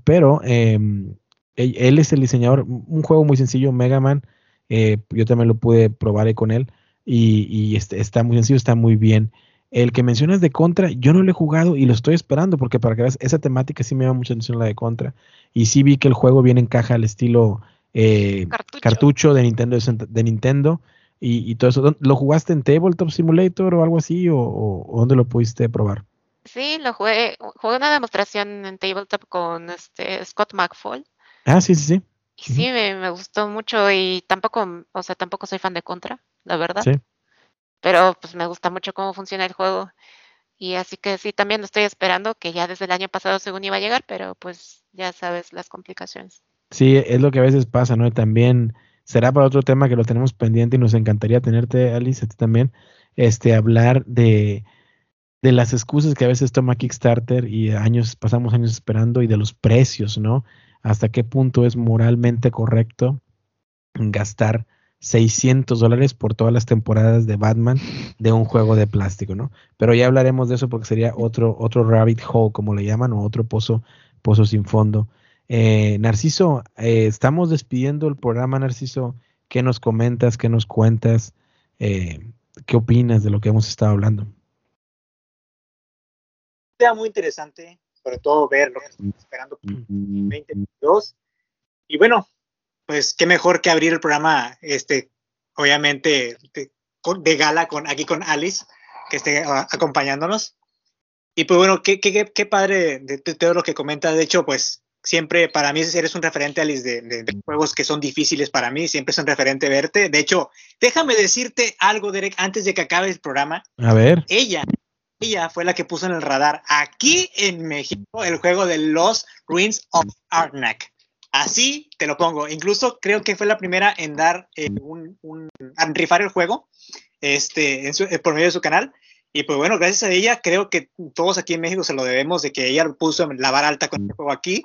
pero em, él, es el diseñador, un juego muy sencillo, Mega Man. yo también lo pude probar con él y, este, está muy sencillo, está muy bien. El que mencionas de Contra, yo no lo he jugado y lo estoy esperando porque para que veas, esa temática sí me llama mucha atención la de Contra. Y sí vi que el juego viene en caja al estilo eh, cartucho. de Nintendo, de Nintendo y, todo eso. ¿Lo jugaste en Tabletop Simulator o algo así o, dónde lo pudiste probar? Sí, lo jugué, jugué una demostración en Tabletop con este Scott McFall. Ah, sí, sí, sí. Y sí, me, me, gustó mucho y tampoco, o sea, tampoco soy fan de Contra la verdad. Sí. Pero pues me gusta mucho cómo funciona el juego. Y así que sí, también lo estoy esperando, que ya desde el año pasado según iba a llegar, pero pues ya sabes las complicaciones. Sí, es lo que a veces pasa, ¿no? Y también será para otro tema que lo tenemos pendiente y nos encantaría tenerte, Alice, a ti también, este, hablar de, de las excusas que a veces toma Kickstarter y años, pasamos años esperando y de los precios, ¿no? Hasta qué punto es moralmente correcto gastar 600 dólares por todas las temporadas de Batman de un juego de plástico, ¿no? Pero ya hablaremos de eso porque sería otro, otro rabbit hole, como le llaman, o otro pozo, pozo sin fondo. Eh, Narciso, eh, estamos despidiendo el programa, Narciso. ¿Qué nos comentas? ¿Qué nos cuentas? Eh, ¿Qué opinas de lo que hemos estado hablando? Sea muy interesante, sobre todo ver lo que estamos esperando para 2022. Y bueno, pues qué mejor que abrir el programa, este, obviamente, de, gala con, aquí con Alice, que esté acompañándonos. Y pues bueno, qué, qué, qué padre de, todo lo que comenta. De hecho, pues siempre para mí eres un referente, Alice, de, juegos que son difíciles para mí. Siempre es un referente verte. De hecho, déjame decirte algo, Derek, antes de que acabe el programa. A ver. Ella, ella fue la que puso en el radar aquí en México el juego de Los Ruins of Arnak. Así te lo pongo. Incluso creo que fue la primera en dar eh, un, un, rifar el juego este, eh, por medio de su canal. Y pues bueno, gracias a ella, creo que todos aquí en México se lo debemos de que ella puso la vara alta con el juego aquí,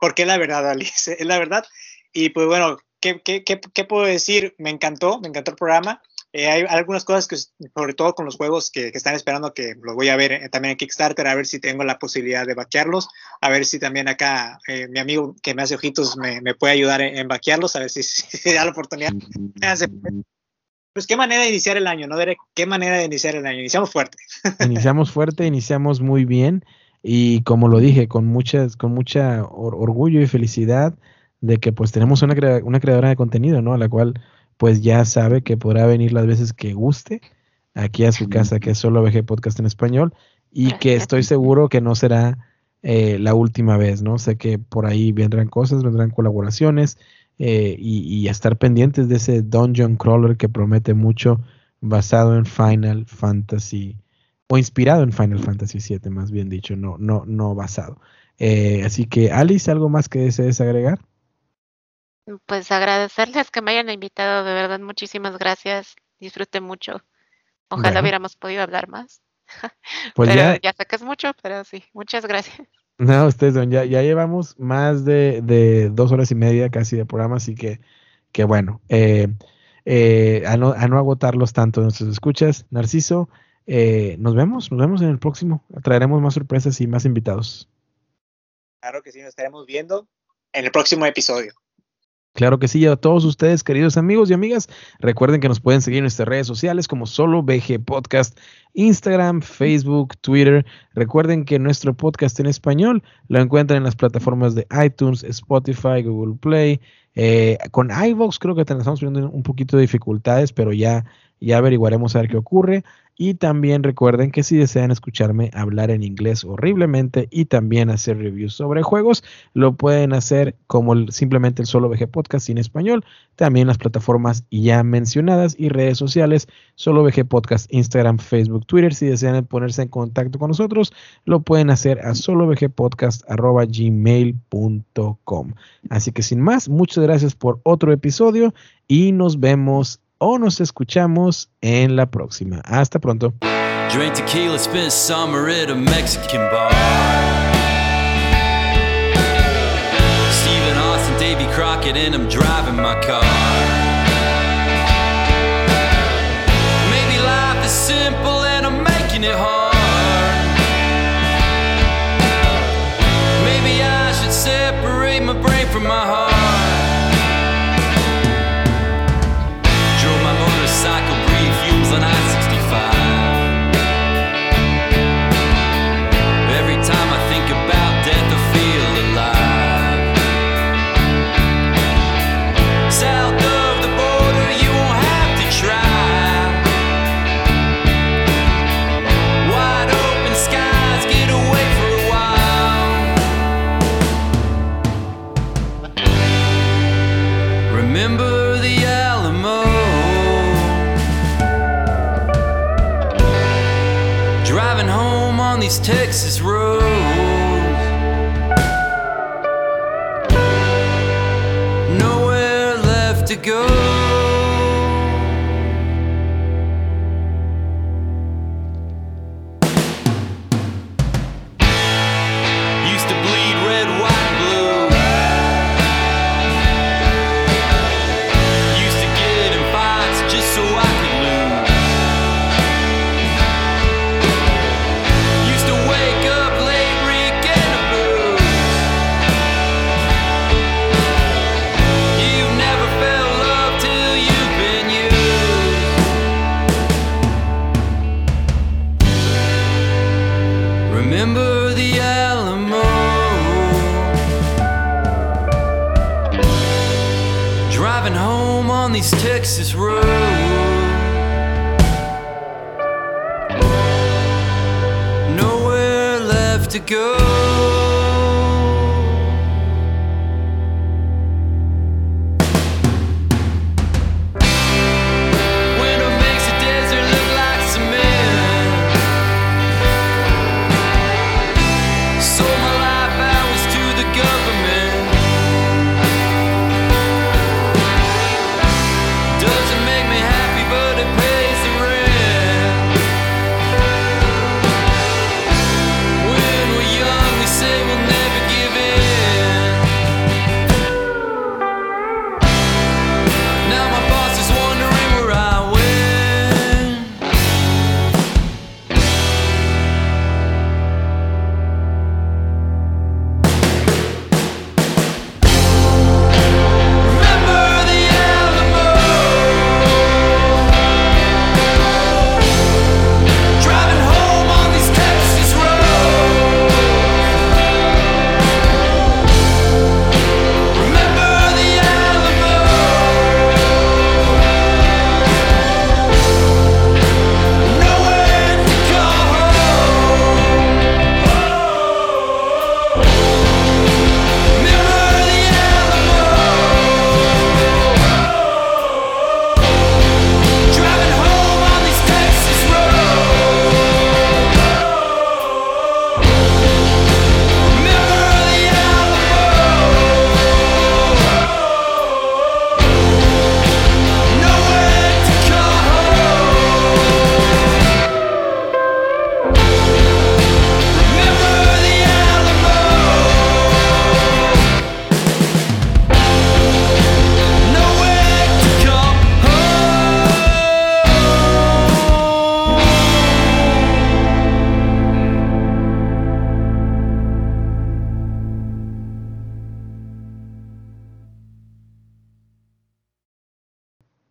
porque es la verdad, Alice, es la verdad. Y pues bueno, ¿qué, qué, qué, puedo decir? Me encantó, me encantó el programa. Eh, hay algunas cosas que, sobre todo con los juegos que, están esperando, que los voy a ver eh, también en Kickstarter, a ver si tengo la posibilidad de vaquearlos, a ver si también acá eh, mi amigo que me hace ojitos me, puede ayudar en, vaquearlos, a ver si, (laughs) si, da la oportunidad. Pues qué manera de iniciar el año, ¿no, Derek? Qué manera de iniciar el año. Iniciamos fuerte. Iniciamos fuerte, iniciamos muy bien y como lo dije, con muchas, con mucha orgullo y felicidad de que pues tenemos una, una creadora de contenido, ¿no? A la cual pues ya sabe que podrá venir las veces que guste aquí a su casa, que es solo VG Podcast en español, y que estoy seguro que no será eh, la última vez, ¿no? Sé que por ahí vendrán cosas, vendrán colaboraciones eh, y, a estar pendientes de ese Dungeon Crawler que promete mucho basado en Final Fantasy o inspirado en Final Fantasy VII, más bien dicho, no, no, no basado. Eh, así que, Alice, ¿algo más que desees agregar? Pues agradecerles que me hayan invitado, de verdad, muchísimas gracias. Disfruté mucho. Ojalá hubiéramos podido hablar más. (laughs) Pues ya, ya sé que es mucho, pero sí, muchas gracias. No, ustedes, ya, ya llevamos más de, dos horas y media casi de programa, así que, que bueno, eh, eh, a, no, a, no, agotarlos tanto nuestros escuchas. Narciso, eh, nos vemos, nos vemos en el próximo. Traeremos más sorpresas y más invitados. Claro que sí, nos estaremos viendo en el próximo episodio. Claro que sí, a todos ustedes, queridos amigos y amigas, recuerden que nos pueden seguir en nuestras redes sociales como solo BG Podcast, Instagram, Facebook, Twitter. Recuerden que nuestro podcast en español lo encuentran en las plataformas de iTunes, Spotify, Google Play. Eh, con iVoox creo que estamos teniendo un poquito de dificultades, pero ya, ya averiguaremos a ver qué ocurre. Y también recuerden que si desean escucharme hablar en inglés horriblemente y también hacer reviews sobre juegos, lo pueden hacer como simplemente el solo VG Podcast en español. También las plataformas ya mencionadas y redes sociales, solo VG Podcast, Instagram, Facebook, Twitter. Si desean ponerse en contacto con nosotros, lo pueden hacer a solovgpodcast.gmail.com. Así que sin más, muchas gracias por otro episodio y nos vemos o nos escuchamos en la próxima. Hasta pronto. Steven Austin, Davy Crockett, driving my car. To go.